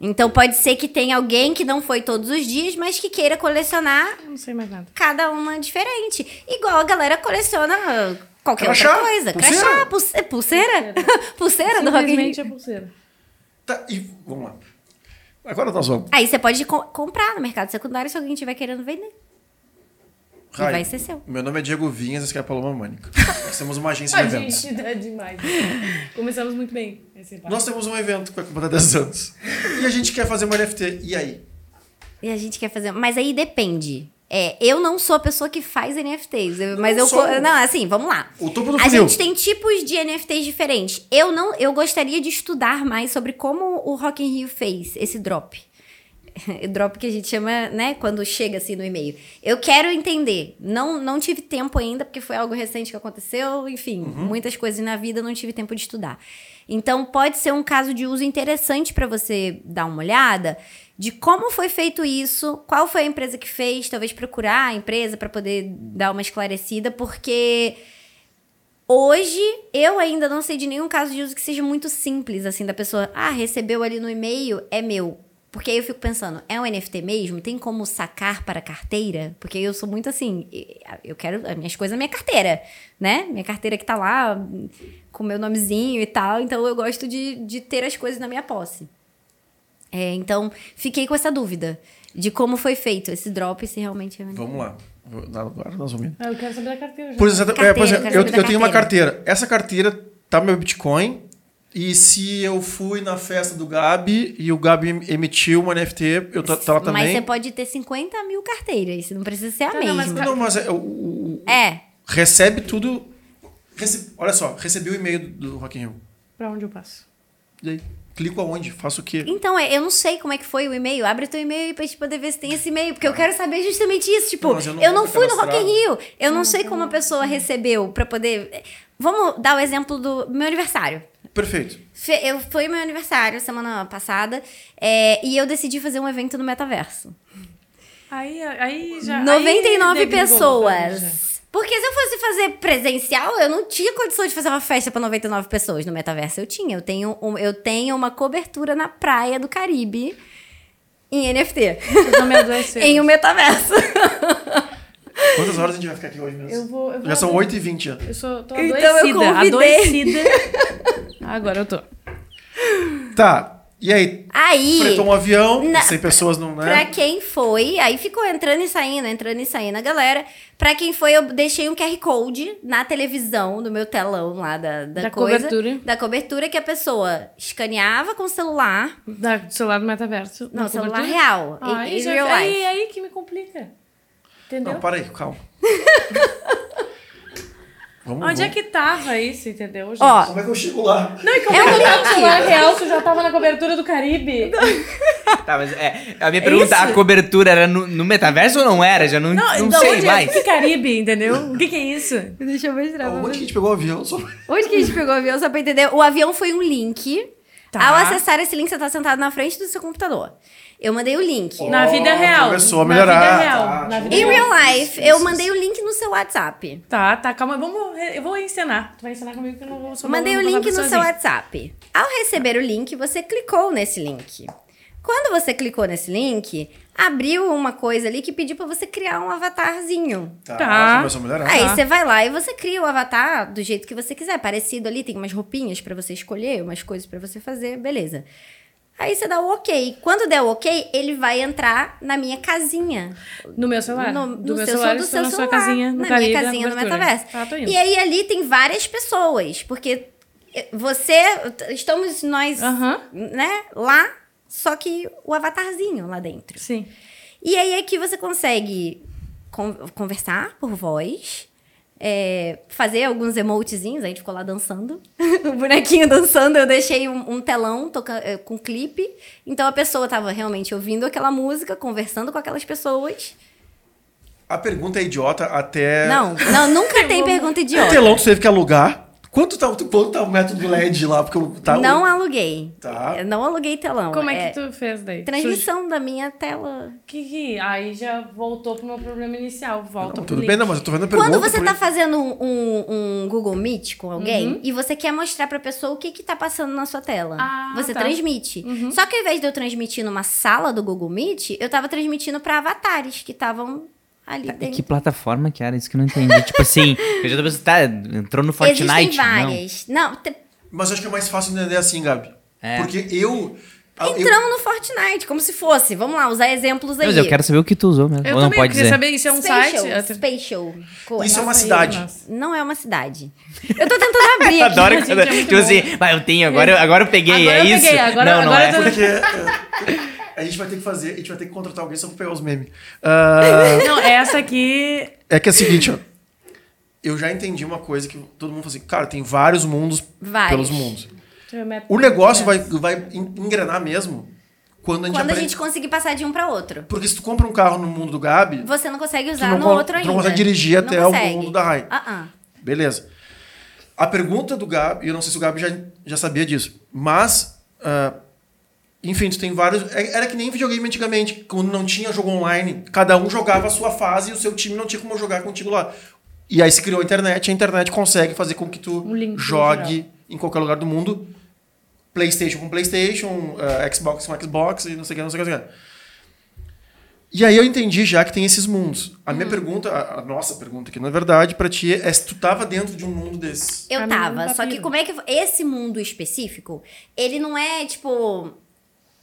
Então pode ser que tenha alguém que não foi todos os dias, mas que queira colecionar Eu não sei mais nada. cada uma diferente. Igual a galera coleciona qualquer Crachá, outra coisa. pulseira. Crachá, pulse- pulseira? Pulseira do Rock in Rio. Simplesmente a pulseira. Tá, e vamos lá. Agora nós vamos. Aí você pode co- comprar no mercado secundário se alguém estiver querendo vender. E vai ser seu. Meu nome é Diego Vinhas, esse aqui é a Paloma Mânica. Nós temos uma agência A de eventos. gente é demais. Começamos muito bem. Nós temos um evento que vai completar 10 anos. E a gente quer fazer uma NFT. E aí? E a gente quer fazer. Mas aí depende. É, eu não sou a pessoa que faz NFTs, eu- mas eu. sou. Não, assim, vamos lá. O topo do A funil. gente tem tipos de NFTs diferentes. Eu não, eu gostaria de estudar mais sobre como o Rock in Rio fez esse drop. Drop que a gente chama, né, quando chega assim no e-mail. Eu quero entender. Não, não tive tempo ainda, porque foi algo recente que aconteceu, enfim, muitas coisas na vida não tive tempo de estudar. Então, pode ser um caso de uso interessante para você dar uma olhada de como foi feito isso, qual foi a empresa que fez, talvez procurar a empresa para poder dar uma esclarecida, porque Hoje, eu ainda não sei de nenhum caso de uso que seja muito simples, assim, da pessoa, ah, recebeu ali no e-mail, é meu. Porque aí eu fico pensando, é um NFT mesmo? Tem como sacar para a carteira? Porque eu sou muito assim, eu quero as minhas coisas na minha carteira, né? Minha carteira que tá lá, com meu nomezinho e tal, então eu gosto de, de ter as coisas na minha posse. É, então, fiquei com essa dúvida de como foi feito esse drop, se realmente é um NFT. Vamos lá. Agora nós vamos eu quero saber da carteira já. Por exemplo, Carteira, é, por exemplo, eu, da eu tenho uma carteira. carteira. Essa carteira tá meu Bitcoin. E se eu fui na festa do Gabi e o Gabi emitiu uma NFT, eu tô, tá lá Mas também. você pode ter 50 mil carteiras, não precisa ser a Tá, não, mas mesma. Não, mas é, o- o- É, recebe tudo. rece- olha só, recebi o e-mail do, do Rock in Rio. Pra onde eu passo? E aí? Clico aonde? Faço o quê? Então, é, eu não sei como é que foi o e-mail. Abre teu e-mail aí pra gente poder ver se tem esse e-mail. Porque eu quero saber justamente isso. Tipo, Não, eu eu não não, vou fui no Rock in. Rio. Eu não sei como a pessoa recebeu pra poder... Vamos dar o exemplo do meu aniversário. Perfeito. Fe- Eu, foi meu aniversário semana passada. é, e eu decidi fazer um evento no metaverso. Aí, aí já. 99 aí pessoas. Porque se eu fosse fazer presencial, eu não tinha condição de fazer uma festa pra 99 pessoas. No metaverso eu tinha. Eu tenho, um- eu tenho uma cobertura na praia do Caribe em NFT. Em um metaverso. Quantas horas a gente vai ficar aqui hoje mesmo? Eu vou. Eu vou Já são abrir- 8h20 já. Eu sou, tô Então eu adoecida. convidei. adoecida. Agora eu tô. Tá. E aí? Aí, Fretou um avião, Na- 100 pessoas não, pra né? quem foi, aí ficou entrando e saindo, entrando e saindo a galera. Pra quem foi, eu deixei um QR Code na televisão, no meu telão lá da, da, Da coisa. cobertura. Da cobertura que a pessoa escaneava com o celular. Da, do celular do metaverso. Não, celular cobertura. real. Aí, in, in já, real aí, life. aí que me complica. Entendeu? Não, para aí, calma. Vamos, Onde é vamos. que tava isso, entendeu? gente? Ó, Como é que eu chego lá? Não, e como É é que tá no link. celular real se já tava na cobertura do Caribe? Tá, mas é, a minha pergunta, isso? a cobertura era no, no metaverso ou não era? Já não, não, da sei onde mais. É? Que Caribe, entendeu? O que que é isso? deixa eu mostrar. Onde que a gente pegou o avião? Só... Onde que a gente pegou o avião, só pra entender? O avião foi um link. Tá. Ao acessar esse link, você tá sentado na frente do seu computador. Eu mandei o link. Na vida real. começou a Na melhorar. vida real. Tá, na vida Em real. real life, eu mandei o link no seu WhatsApp. Tá, tá, calma. Vamos, eu vou ensinar. Tu vai ensinar comigo que eu não vou só Mandei o link no seu. WhatsApp. Ao receber o link, você clicou nesse link. Quando você clicou nesse link, abriu uma coisa ali que pediu pra você criar um avatarzinho. Tá, Tá. começou a melhorar. Aí Tá. você vai lá e você cria o avatar do jeito que você quiser, parecido ali, tem umas roupinhas pra você escolher, umas coisas pra você fazer, beleza. Aí você dá o ok. Quando der o ok, ele vai entrar na minha casinha. No meu celular. No, do no meu seu, celular, do seu na celular, sua casinha, na minha casinha no metaverso. Indo. E aí ali tem várias pessoas, porque você, estamos nós, né, lá, só que o avatarzinho lá dentro. Sim. E aí aqui você consegue con- conversar por voz, é, fazer alguns emotezinhos, a gente ficou lá dançando, o bonequinho dançando, eu deixei um, um telão toca, é, com clipe, então a pessoa tava realmente ouvindo aquela música, conversando com aquelas pessoas. A pergunta é idiota até. Não, não, nunca tem pergunta O idiota. telão tu teve que alugar. Quanto tá, quanto tá o método LED lá? Porque eu- tá, Não aluguei. Tá. Eu não aluguei telão. Como é que tu fez daí? Transmissão da minha tela. Que, que aí já voltou pro meu problema inicial. Volta Não, pro tudo link. bem, não, mas eu tô vendo a pergunta. Quando você tá fazendo um, um- Google Meet com alguém Uhum. e você quer mostrar pra pessoa o que que tá passando na sua tela, Ah, você tá. transmite. Só que ao invés de eu transmitir numa sala do Google Meet, eu tava transmitindo pra avatares que estavam ali Tá, e dentro. que plataforma que era? Isso que eu não entendi. tipo assim, eu já tô pensando, tá, entrou no Fortnite. Existem várias. Não, te- Mas eu acho que é mais fácil entender assim, Gabi. É. Porque eu. Ah, eu- Entramos no Fortnite, como se fosse. Vamos lá, usar exemplos aí. Mas eu quero saber o que tu usou mesmo. Eu Ou não também pode queria dizer. saber, isso é um Spatial, site? Spatial. Co- Isso é uma Nossa, cidade. nossa. Não é uma cidade. Eu tô tentando abrir aqui. Adoro que você. é tipo assim, mas eu tenho, agora, eu- agora eu peguei, Agora é eu isso? peguei, agora- não, não agora é. eu tô- Porque é, a gente vai ter que fazer, a gente vai ter que contratar alguém só pra pegar os memes. Ah, Não, essa aqui. é que é o seguinte, ó. Eu já entendi uma coisa que todo mundo fala assim, cara, tem vários mundos Vários. pelos mundos. O negócio vai, vai en- engrenar mesmo quando a gente Quando a aprende. gente conseguir passar de um pra outro. Porque se tu compra um carro no mundo do Gabi, Você não consegue tu usar não, no outro tu ainda. não consegue dirigir Não até consegue. o mundo da Rai. Ah, ah. Beleza. A pergunta do Gabi, eu não sei se o Gabi já, já sabia disso, mas, ah, enfim, tu tem vários. é- Era que nem videogame antigamente, quando não tinha jogo online, cada um jogava a sua fase e o seu time não tinha como jogar contigo lá. E aí se criou a internet, e a internet consegue fazer com que tu Um jogue em qualquer lugar do mundo. PlayStation com PlayStation, ah, Xbox com Xbox e não sei o que, não sei o que. Não sei o que. E aí eu entendi já que tem esses mundos. A Hum. minha pergunta, a, a nossa pergunta aqui, na verdade, pra ti é se tu tava dentro de um mundo desses. Eu tava. tá Só que como é que. Esse mundo específico, ele não é tipo.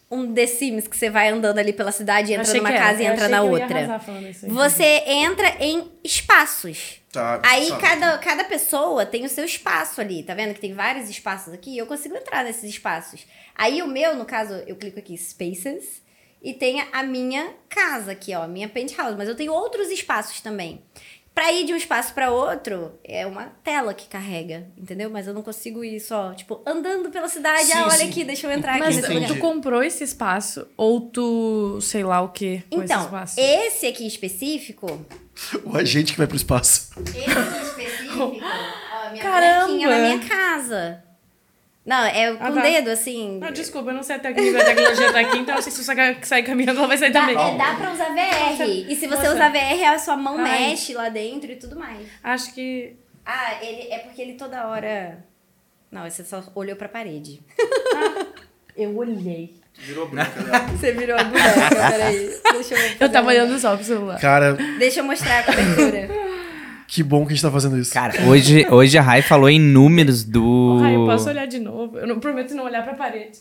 Um The Sims que você vai andando ali pela cidade, entra Achei numa que era. casa e entra na que eu ia outra. arrasar falando isso aí. Você entra em espaços. Tá, Aí sabe? cada, cada pessoa tem o seu espaço ali, tá vendo? Que tem vários espaços aqui, e eu consigo entrar nesses espaços. Aí o meu, no caso, eu clico aqui Spaces e tem a minha casa aqui, ó, a minha penthouse, mas eu tenho outros espaços também. Pra ir de um espaço pra outro, é uma tela que carrega, entendeu? Mas eu não consigo ir só, tipo, andando pela cidade. Sim, ah, olha sim. aqui, deixa eu entrar aqui Mas Entendi. lugar. tu comprou esse espaço ou tu, sei lá o que, com esse Então, espaço? esse aqui específico, O agente que vai pro espaço. Esse aqui específico, ó, minha Caramba! na minha casa. Não, é com Ah, o tá. dedo, assim. Ah, desculpa, eu não sei até que nível a tecnologia tá aqui, então eu sei se você sair- sair caminhando, ela vai sair Dá, também. é, dá pra usar VR. E se você Nossa. usar VR, a sua mão Ai. mexe lá dentro e tudo mais. Acho que. Ah, ele é porque ele toda hora. Não, você só olhou pra parede. Eu olhei. Virou branca, né? Você virou a boneca, peraí. Deixa eu, Eu tava olhando só pro celular. Cara, Deixa eu mostrar a cobertura. Que bom que a gente tá fazendo isso. Cara, hoje, hoje a Rai falou em números do. Ai, eu posso olhar de novo. Eu não prometo não olhar pra parede.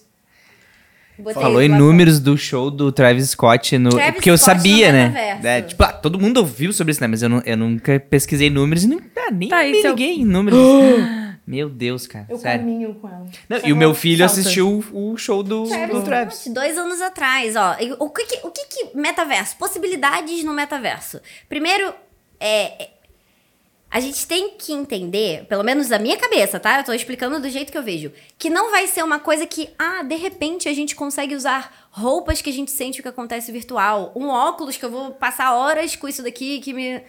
Botei Falou em números do show do Travis Scott no. Travis porque eu Scott sabia, né? metaverso. É, tipo, ah, todo mundo ouviu sobre isso, né? Mas eu, não, eu nunca pesquisei números e não, ah, nem Tá, me liguei em números. Meu Deus, cara. Eu sério. caminho com ela. Não, e o meu filho salta. assistiu o, o show do Travis do Travis. Scott, dois anos atrás, ó. O que que, o que que metaverso? Possibilidades no metaverso. Primeiro, é, a gente tem que entender, pelo menos da minha cabeça, tá? Eu tô explicando do jeito que eu vejo, que não vai ser uma coisa que, ah, de repente a gente consegue usar roupas que a gente sente o que acontece virtual, um óculos que eu vou passar horas com isso daqui que me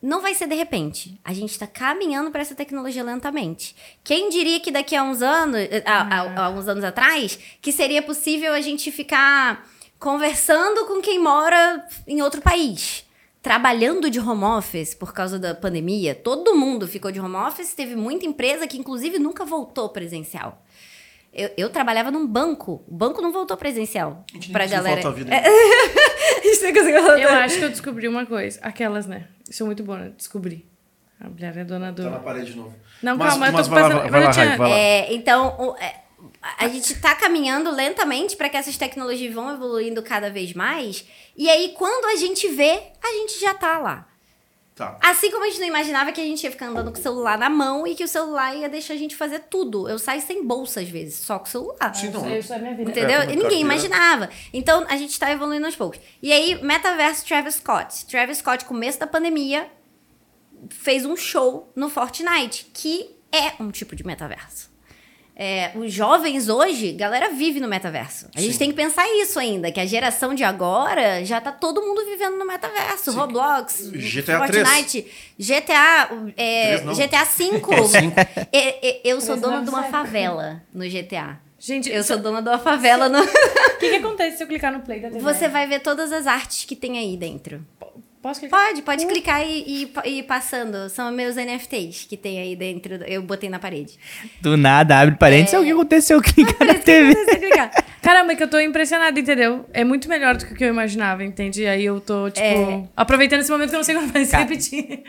não vai ser de repente. A gente está caminhando para essa tecnologia lentamente. Quem diria que daqui a uns anos, a, a- a uns anos atrás, que seria possível a gente ficar conversando com quem mora em outro país? Trabalhando de home office por causa da pandemia, todo mundo ficou de home office, teve muita empresa que inclusive nunca voltou presencial. Eu, eu trabalhava num banco, o banco não voltou presencial. A gente Pra galera. vida. A gente nem conseguiu falar Eu acho que eu descobri uma coisa. Aquelas, né? Isso é muito bom, né? Descobri. A mulher é dona do. Tá na parede de novo. Não, Mas- calma, eu mas tô vai lá, passando. vai lá, eu vai lá. É, então, o- é, a gente tá caminhando lentamente para que essas tecnologias vão evoluindo cada vez mais. E aí, quando a gente vê, a gente já tá lá. Tá. Assim como a gente não imaginava que a gente ia ficar andando com o celular na mão e que o celular ia deixar a gente fazer tudo. Eu saio sem bolsa às vezes, só com o celular. Sim, não. Isso é minha vida. Entendeu? É, e uma ninguém carteira. imaginava. Então, a gente tá evoluindo aos poucos. E aí, Metaverso Travis Scott. Travis Scott, começo da pandemia, fez um show no Fortnite, que é um tipo de metaverso. É, os jovens hoje, galera vive no metaverso. A gente Sim. tem que pensar isso ainda, que a geração de agora já tá todo mundo vivendo no metaverso. Roblox, GTA 3. Fortnite, GTA, é, Três não. GTA V. Cinco. E- e- eu sou dona de uma favela no GTA. Gente, Eu sou dona de uma favela no. O que, que acontece se eu clicar no play da TV? Você vai ver todas as artes que tem aí dentro. Posso clicar? Pode, pode clicar e, e, e ir passando. São meus NFTs que tem aí dentro. Eu botei na parede. Do nada, abre parênteses. É o que aconteceu? Clicar na TV. Clicar. Caramba, é que eu tô impressionada, entendeu? É muito melhor do que o que eu imaginava, entende? Aí eu tô, tipo, É. aproveitando esse momento que eu não sei como vai se repetir.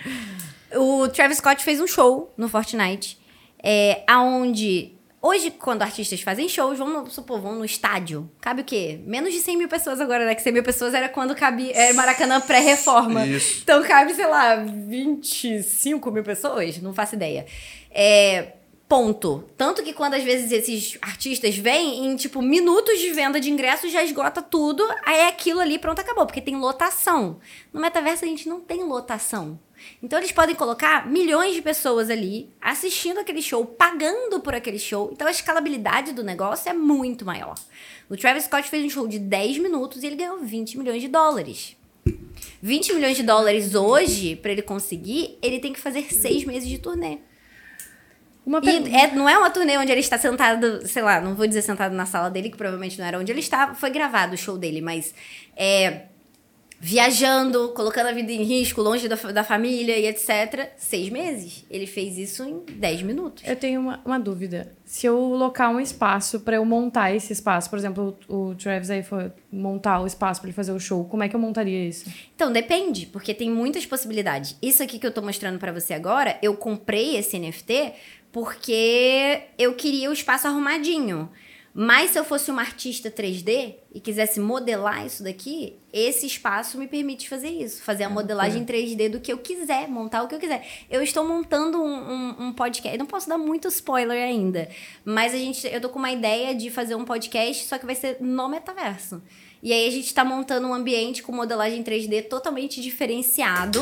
O Travis Scott fez um show no Fortnite, é, aonde Hoje, quando artistas fazem shows, vamos supor, vão no estádio. Cabe o quê? Menos de 100 mil pessoas agora, né? Que 100 mil pessoas era quando cabe é, Maracanã pré-reforma. Então cabe, sei lá, 25 mil pessoas? Não faço ideia. É, ponto. Tanto que quando às vezes esses artistas vêm, em tipo minutos de venda de ingressos já esgota tudo, aí é aquilo ali, pronto, acabou. Porque tem lotação. No metaverso a gente não tem lotação. Então eles podem colocar milhões de pessoas ali assistindo aquele show, pagando por aquele show. Então a escalabilidade do negócio é muito maior. O Travis Scott fez um show de 10 minutos e ele ganhou 20 milhões de dólares. 20 milhões de dólares hoje, para ele conseguir, ele tem que fazer seis meses de turnê. Uma E é, não é uma turnê onde ele está sentado, sei lá, não vou dizer sentado na sala dele, que provavelmente não era onde ele estava, foi gravado o show dele, mas é, viajando, colocando a vida em risco, longe da, da família e etc. Seis meses. Ele fez isso em 10 minutos. Eu tenho uma, uma dúvida. Se eu locar um espaço pra eu montar esse espaço, por exemplo, o, o Travis aí foi montar o espaço pra ele fazer o show, como é que eu montaria isso? Então, depende, porque tem muitas possibilidades. Isso aqui que eu tô mostrando pra você agora, eu comprei esse NFT porque eu queria o espaço arrumadinho. Mas se eu fosse uma artista 3D e quisesse modelar isso daqui, esse espaço me permite fazer isso. Fazer a modelagem 3D do que eu quiser, montar o que eu quiser. Eu estou montando um, um, um podcast. Eu não posso dar muito spoiler ainda. Mas a gente, eu tô com uma ideia de fazer um podcast, só que vai ser no metaverso. E aí a gente tá montando um ambiente com modelagem 3D totalmente diferenciado.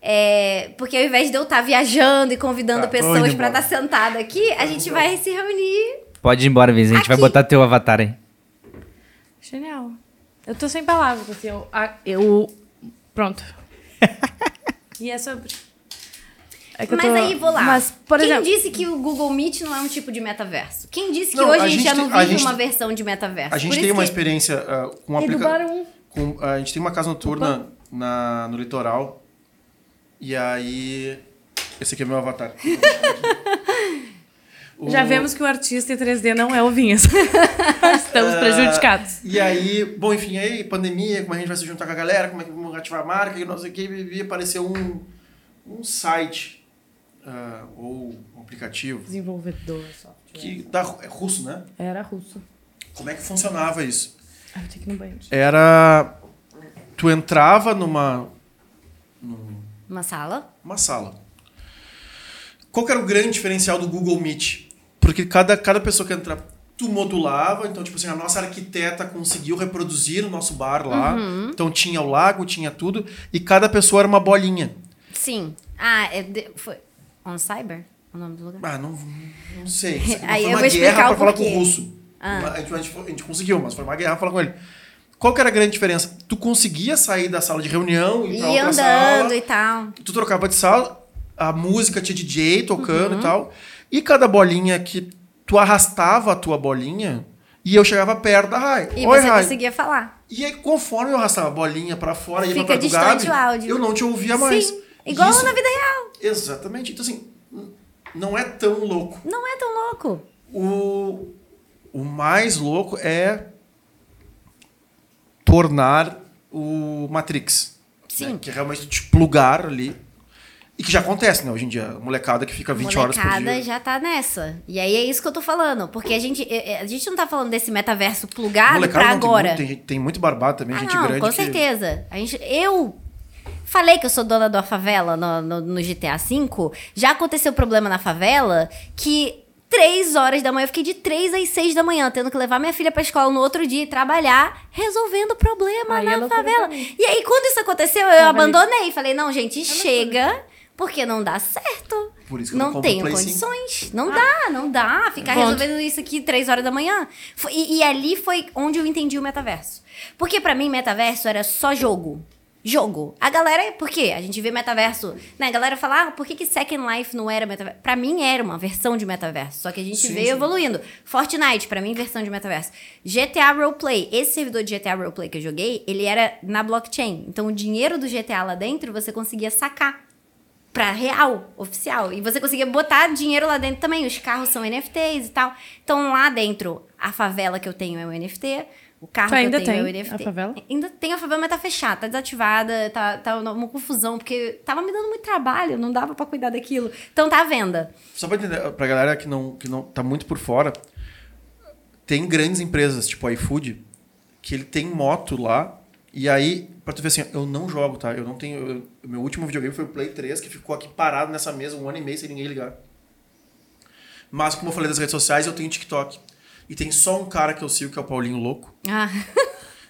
É, porque ao invés de eu estar viajando e convidando Tá, pessoas embora. estar sentada aqui, a gente vai se reunir. Pode ir embora, Viz. A gente vai botar teu avatar aí. Genial. Eu tô sem palavras, assim, eu... a- eu pronto. e é sobre... É Mas tô- aí, vou lá. Mas, por Quem exemplo... disse que o Google Meet não é um tipo de metaverso? Quem disse que Não, hoje a gente, já não vive gente uma versão de metaverso? A gente Por tem uma que- experiência ah, com E do aplicação. Com, a gente tem uma casa noturna na, no litoral. E aí. Esse aqui é meu avatar. O- Já vemos que o artista em 3D não é o Vinhas. Estamos prejudicados. E aí, bom, enfim, aí, pandemia, como a gente vai se juntar com a galera, como é que vamos ativar a marca, e não sei o que, e apareceu um, um site, ah, ou um aplicativo, Desenvolvedor, software. que da, é russo, né? Era russo. Como é que funcionava isso? Ah, eu tenho que ir no banheiro. Era. Tu entrava numa, Uma sala. uma sala. Qual era o grande diferencial do Google Meet? Porque cada, cada pessoa que entrava, tu modulava, então, tipo assim, a nossa arquiteta conseguiu reproduzir o nosso bar lá. Então tinha o lago, tinha tudo, e cada pessoa era uma bolinha. Sim. Ah, é foi. On Cyber? O nome do lugar? Ah, não, não sei. Aí foi eu uma vou guerra pra falar com o russo. Ah. A, gente, a gente- a gente conseguiu, mas foi uma guerra pra falar com ele. Qual que era a grande diferença? Tu conseguia sair da sala de reunião e ir andando sala. e tal. Tu trocava de sala, a música tinha DJ tocando Uhum. e tal. E cada bolinha que tu arrastava a tua bolinha, e eu chegava perto da Rai. E Oi, você Rai. conseguia falar. E aí, conforme eu arrastava a bolinha pra fora e ia pra perto do distante Gabi, o áudio. eu não te ouvia mais. Sim. Igual Isso- na vida real. Exatamente. Então, assim, não é tão louco. Não é tão louco. O, o mais louco é tornar o Matrix. Sim. né? Que é realmente te plugar ali. E que já acontece, né? Hoje em dia, a molecada que fica 20 horas por molecada dia. já tá nessa. E aí é isso que eu tô falando. Porque a gente, é- é- a gente não tá falando desse metaverso plugado molecada pra não, tem agora. muito- Tem, tem muito barbado também, Ah, gente não, grande. com que- certeza. A gente, eu falei que eu sou dona da favela no, no, no GTA V. Já aconteceu problema na favela que três horas da manhã, eu fiquei de três às seis da manhã, tendo que levar minha filha pra escola no outro dia e trabalhar, resolvendo problema Aí é na loucura favela. E aí, quando isso aconteceu, eu ali. abandonei. Falei, não, gente, chega. Porque não dá certo. Por isso que eu não não tenho Play 5. condições. Não dá, não dá. Ficar Ponto. resolvendo isso aqui três horas da manhã. Foi- E, e ali foi onde eu entendi o metaverso. Porque pra mim, metaverso era só jogo. Jogo. A galera, por quê? A gente vê metaverso, né? A galera fala, ah, por que, que Second Life não era metaverso? Pra mim era uma versão de metaverso. Só que a gente Sim, veio sim. evoluindo. Fortnite, pra mim, versão de metaverso. GTA Roleplay. Esse servidor de GTA Roleplay que eu joguei, ele era na blockchain. Então o dinheiro do GTA lá dentro você conseguia sacar pra real, oficial. E você conseguia botar dinheiro lá dentro também. Os carros são NFTs e tal. Então lá dentro, A favela que eu tenho é o NFT. O carro Tu ainda que eu tenho tem é o NFT. a favela? Ainda tem a favela, mas tá fechada, tá desativada, tá, tá uma confusão, porque tava me dando muito trabalho, não dava pra cuidar daquilo. Então tá à venda. Só pra entender, pra galera que não, que não tá muito por fora, tem grandes empresas, tipo a iFood, que ele tem moto lá, e aí, pra tu ver assim, eu não jogo, tá? Eu não tenho. eu- meu último videogame foi o Play 3, que ficou aqui parado nessa mesa um ano e meio sem ninguém ligar. Mas, como eu falei das redes sociais, eu tenho TikTok. E tem só um cara que eu sigo, que é o Paulinho Louco, Ah,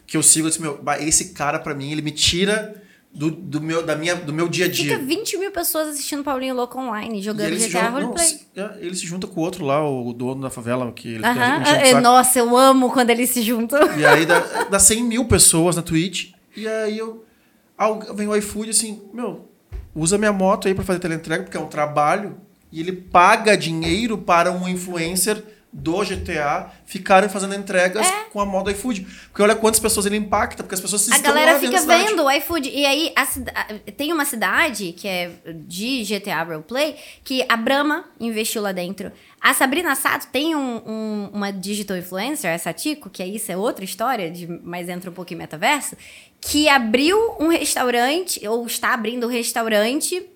que eu sigo e disse, meu, esse cara, pra mim, ele me tira do, do, meu, da minha, do meu dia a dia. fica 20 mil pessoas assistindo Paulinho Louco online, jogando GTA não, Roleplay. é, ele se junta com o outro lá, o dono da favela, que ele enchendo o é, saco. Nossa, eu amo quando eles se juntam. E aí dá, dá 100 mil pessoas na Twitch. E aí eu. Vem o iFood assim, meu, usa minha moto aí pra fazer teleentrega, porque é um trabalho. E ele paga dinheiro para um influencer do GTA ficarem fazendo entregas com a moto do iFood. Porque olha quantas pessoas ele impacta, porque as pessoas se A galera fica vendo o iFood. E aí, a tem uma cidade que é de GTA Roleplay que a Brahma investiu lá dentro. A Sabrina Sato tem um- um- uma digital influencer, essa Tico, que aí isso é outra história, de, mas entra um pouco em metaverso, que abriu um restaurante, ou está abrindo um restaurante.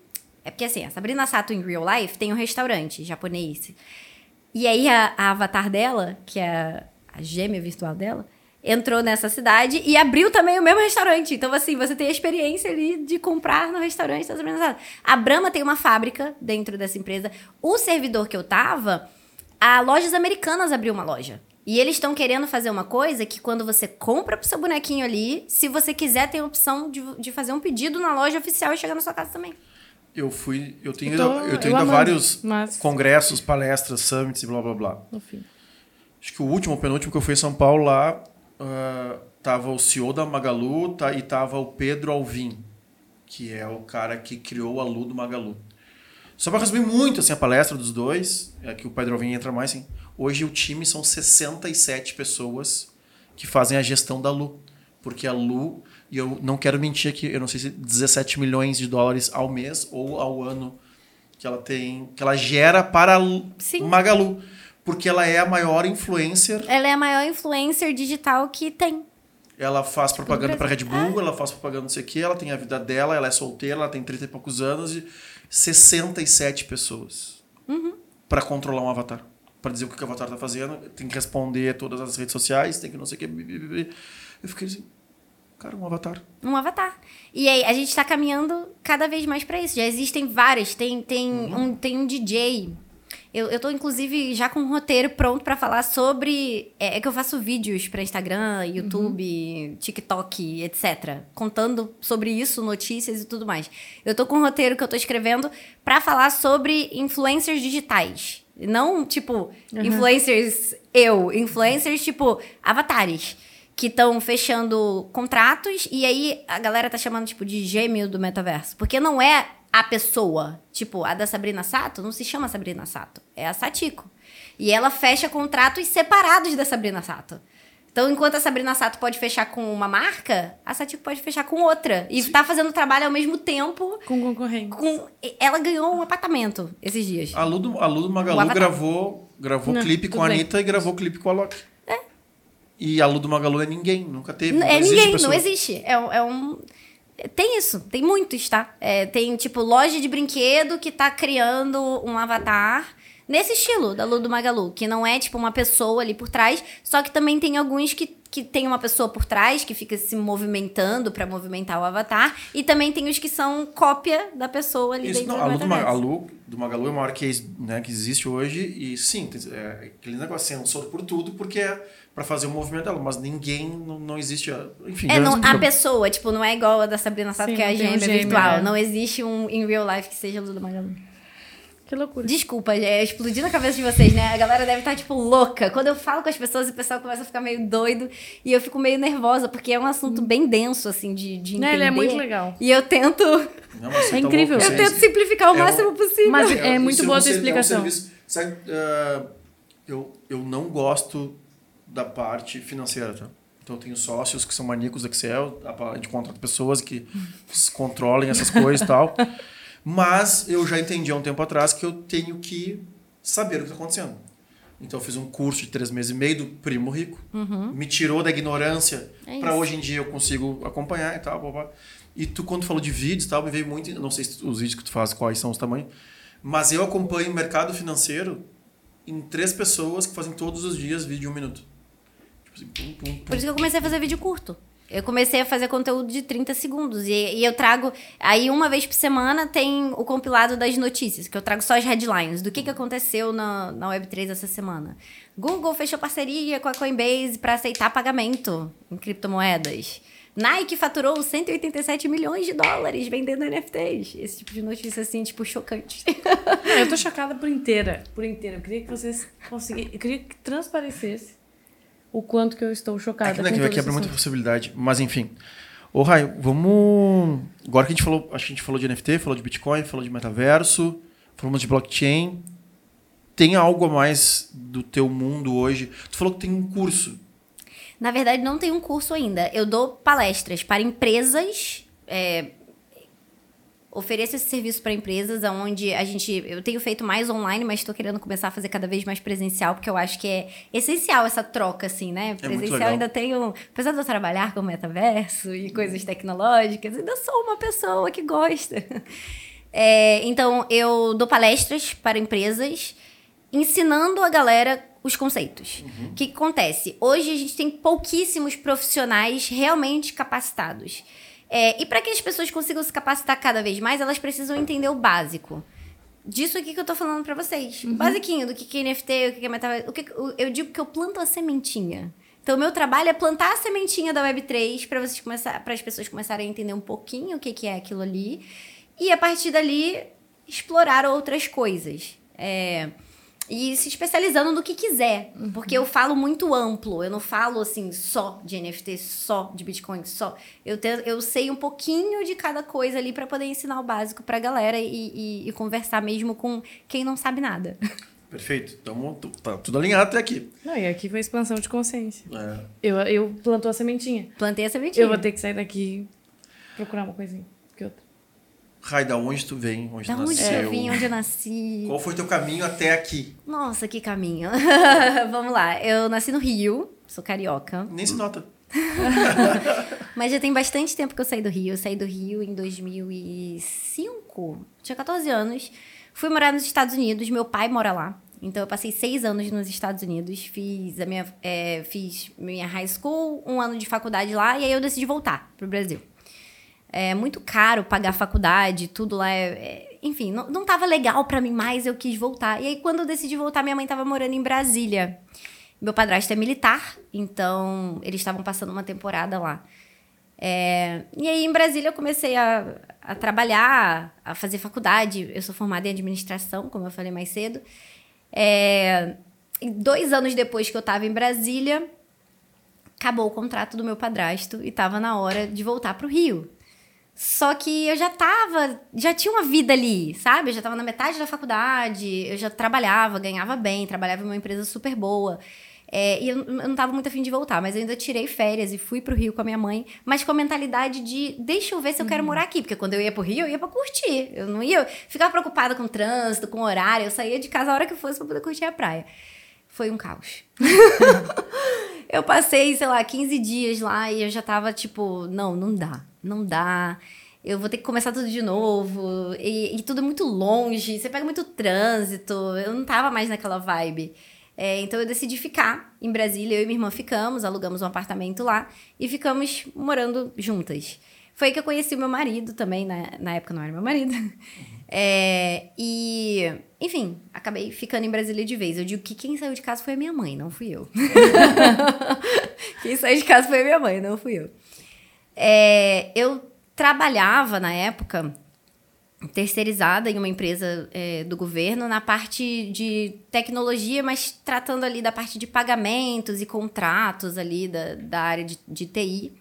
É porque assim, a Sabrina Sato em real life tem um restaurante japonês. E aí a, a avatar dela, que é a, gêmea virtual dela, entrou nessa cidade e abriu também o mesmo restaurante. Então, assim, você tem a experiência ali de comprar no restaurante das organizadas. A Brahma tem uma fábrica dentro dessa empresa. O servidor que eu tava, a Lojas Americanas abriu uma loja. E eles estão querendo fazer uma coisa que quando você compra pro seu bonequinho ali, se você quiser, tem a opção de, de fazer um pedido na loja oficial e chegar na sua casa também. Eu fui. Eu tenho, Eu tô- eu tenho eu ido a amando, vários mas- congressos, palestras, summits e blá blá blá. No fim. Acho que o último, o penúltimo que eu fui em São Paulo lá, ah, tava o CEO da Magalu tá, e tava o Pedro Alvim, que é o cara que criou a Lu do Magalu. Só para resumir muito assim, a palestra dos dois, é que o Pedro Alvim entra mais, assim, hoje o time são 67 pessoas que fazem a gestão da Lu. Porque a Lu, e eu não quero mentir aqui, eu não sei se 17 milhões de dólares ao mês ou ao ano que ela tem, que ela gera para Sim. Magalu, porque ela é a maior influencer. Ela é a maior influencer digital que tem. Ela faz propaganda para Red. Bull, ela faz propaganda não sei o quê, ela tem a vida dela, ela é solteira, ela tem 30 e poucos anos e 67 pessoas Uhum. para controlar um avatar. Para dizer o que o avatar tá fazendo, tem que responder todas as redes sociais, tem que não sei o quê. Eu fiquei assim, cara, um avatar. Um avatar. E aí, a gente tá caminhando cada vez mais pra isso. Já existem várias. Tem, tem, um, tem um DJ. Eu, eu tô, inclusive, já com um roteiro pronto pra falar sobre. É, é que eu faço vídeos pra Instagram, YouTube, TikTok, etc. Contando sobre isso, notícias e tudo mais. Eu tô com um roteiro que eu tô escrevendo pra falar sobre influencers digitais. Não, tipo, influencers eu. Influencers, tipo, avatares que estão fechando contratos e aí a galera tá chamando tipo de gêmeo do metaverso, porque não é a pessoa, tipo, a da Sabrina Sato não se chama Sabrina Sato, é a Satiko. E ela fecha contratos separados da Sabrina Sato. Então, enquanto a Sabrina Sato pode fechar com uma marca, a Satiko pode fechar com outra. E tá fazendo trabalho ao mesmo tempo Com concorrente. com... Ela ganhou um apartamento esses dias. A Lu do, a Lu do O Magalu gravou, gravou Não, clipe com a bem. Anitta e gravou clipe com a Loki. E a Lu do Magalu é ninguém, nunca teve. N- é existe ninguém, pessoa. não existe. É, um- é um. Tem isso, tem muitos, tá? É, tem, tipo, loja de brinquedo que tá criando um avatar nesse estilo da Lu do Magalu, que não é, tipo, uma pessoa ali por trás, só que também tem alguns que, que tem uma pessoa por trás que fica se movimentando pra movimentar o avatar, e também tem os que são cópia da pessoa ali Isso, dentro não, a, do Lu do, Ma- a metaverso. Lu do Magalu é o maior case né, que existe hoje. E sim, é, aquele negócio censor por tudo, porque é pra fazer o movimento dela. Mas ninguém, não, não existe. a- Enfim, É, não, a pessoa, tipo, não é igual a da Sabrina Sato, Sim, que é a não um gêmea gêmeo, virtual. né? Não existe um in real life que seja a Lu do Magalu. Que loucura. Desculpa, é, explodiu na cabeça de vocês, né? A galera deve estar, tipo, louca. Quando eu falo com as pessoas, o pessoal começa a ficar meio doido. E eu fico meio nervosa, porque é um assunto bem denso, assim, de, de entender. Né, ele é muito legal. E eu tento, Não, É tá incrível. louco, eu tento simplificar o É um- máximo possível. Mas é muito isso boa a um tua ser- explicação. É um serviço, sabe, ah, eu, eu não gosto da parte financeira, tá? Então eu tenho sócios que são maníacos do Excel, a gente contrata pessoas que s- controlem essas coisas e tal. Mas eu já entendi há um tempo atrás que eu tenho que saber o que está acontecendo. Então eu fiz um curso de três meses e meio do Primo Rico. Me tirou da ignorância É para hoje em dia eu consigo acompanhar e tal. Blá, blá. E tu, quando falou de vídeos e tal, me veio muito. Não sei se os vídeos que tu faz, quais são os tamanhos. Mas eu acompanho o mercado financeiro em três pessoas que fazem todos os dias vídeo de um minuto. Tipo assim, pum, pum, pum. Por isso que eu comecei a fazer vídeo curto. Eu comecei a fazer conteúdo de 30 segundos. E, e eu trago. Aí, uma vez por semana, tem o compilado das notícias, que eu trago só as headlines do que, que aconteceu na, na Web3 essa semana. Google fechou parceria com a Coinbase para aceitar pagamento em criptomoedas. Nike faturou 187 milhões de dólares vendendo NFTs. Esse tipo de notícia, assim, tipo, chocante. Eu tô chocada por inteira. Por inteira. Eu queria que vocês conseguissem. Eu queria que transparecesse o quanto que eu estou chocada. É que, né, com que abre esse muita possibilidade. Mas enfim. Ô, Rai, vamos. Agora que a gente falou. Acho que a gente falou de NFT, falou de Bitcoin, falou de metaverso, falamos de blockchain. Tem algo a mais do teu mundo hoje? Tu falou que tem um curso. Na verdade, não tem um curso ainda. Eu dou palestras para empresas. é, ofereço esse serviço para empresas, onde a gente. Eu tenho feito mais online, mas estou querendo começar a fazer cada vez mais presencial, porque eu acho que é essencial essa troca, assim, né? É Presencial legal. ainda tenho. Apesar de eu trabalhar com metaverso e coisas tecnológicas, ainda sou uma pessoa que gosta. É, então, eu dou palestras para empresas ensinando a galera os conceitos. O que, que acontece? Hoje a gente tem pouquíssimos profissionais realmente capacitados. É, e para que as pessoas consigam se capacitar cada vez mais, elas precisam entender o básico. Disso aqui que eu tô falando para vocês. O Basiquinho do que que é NFT, o que que é metaverso. O que eu digo que eu planto a sementinha. Então, o meu trabalho é plantar a sementinha da Web3 para vocês começar, para as pessoas começarem a entender um pouquinho o que, que é aquilo ali. E a partir dali, explorar outras coisas. É, e se especializando no que quiser. Porque eu falo muito amplo. Eu não falo assim só de NFT, só de Bitcoin, só. Eu, te- eu sei um pouquinho de cada coisa ali para poder ensinar o básico pra galera e, e- e conversar mesmo com quem não sabe nada. Perfeito. Então tá tudo alinhado até aqui. Não, e aqui foi expansão de consciência. É. Eu, eu plantou a sementinha. Plantei a sementinha. Eu vou ter que sair daqui e procurar uma coisinha. Rai, da onde tu vem? Onde Da tu onde nasceu? eu vim, onde eu nasci. Qual foi teu caminho até aqui? Nossa, que caminho. Vamos lá. Eu nasci no Rio, sou carioca. Nem se nota. Mas já tem bastante tempo que eu saí do Rio. Eu saí do Rio em 2005. Tinha 14 anos. Fui morar nos Estados Unidos. Meu pai mora lá. Então eu passei seis anos nos Estados Unidos. Fiz a minha, é, fiz minha high school, um ano de faculdade lá. E aí eu decidi voltar pro Brasil. É muito caro pagar faculdade, tudo lá é... é- enfim, não, não tava legal pra mim mais, eu quis voltar. E aí, quando eu decidi voltar, minha mãe tava morando em Brasília. Meu padrasto é militar, então eles estavam passando uma temporada lá. É, e aí, em Brasília, eu comecei a, a trabalhar, a fazer faculdade. Eu sou formada em administração, como eu falei mais cedo. É, dois anos depois que eu estava em Brasília, acabou o contrato do meu padrasto e estava na hora de voltar para o Rio. Só que eu já tava, já tinha uma vida ali, sabe? Eu já tava na metade da faculdade, eu já trabalhava, ganhava bem, trabalhava em uma empresa super boa. É, e eu, eu não tava muito afim de voltar, mas eu ainda tirei férias e fui pro Rio com a minha mãe, mas com a mentalidade de deixa eu ver se eu quero morar aqui, porque quando eu ia pro Rio, eu ia pra curtir. Eu não ia ficar preocupada com trânsito, com horário, eu saía de casa a hora que fosse pra poder curtir a praia. Foi um caos. eu passei, sei lá, 15 dias lá e eu já tava tipo, não, não dá, não dá. Eu vou ter que começar tudo de novo. E, e tudo é muito longe, você pega muito trânsito. Eu não tava mais naquela vibe. É, então eu decidi ficar em Brasília, eu e minha irmã ficamos, alugamos um apartamento lá e ficamos morando juntas. Foi que eu conheci o meu marido também, na, na época não era meu marido. É, e, enfim, acabei ficando em Brasília de vez. Eu digo que quem saiu de casa foi a minha mãe, não fui eu. quem saiu de casa foi a minha mãe, não fui eu. É, eu trabalhava na época terceirizada em uma empresa é, do governo na parte de tecnologia, mas tratando ali da parte de pagamentos e contratos ali da, da área de, de TI.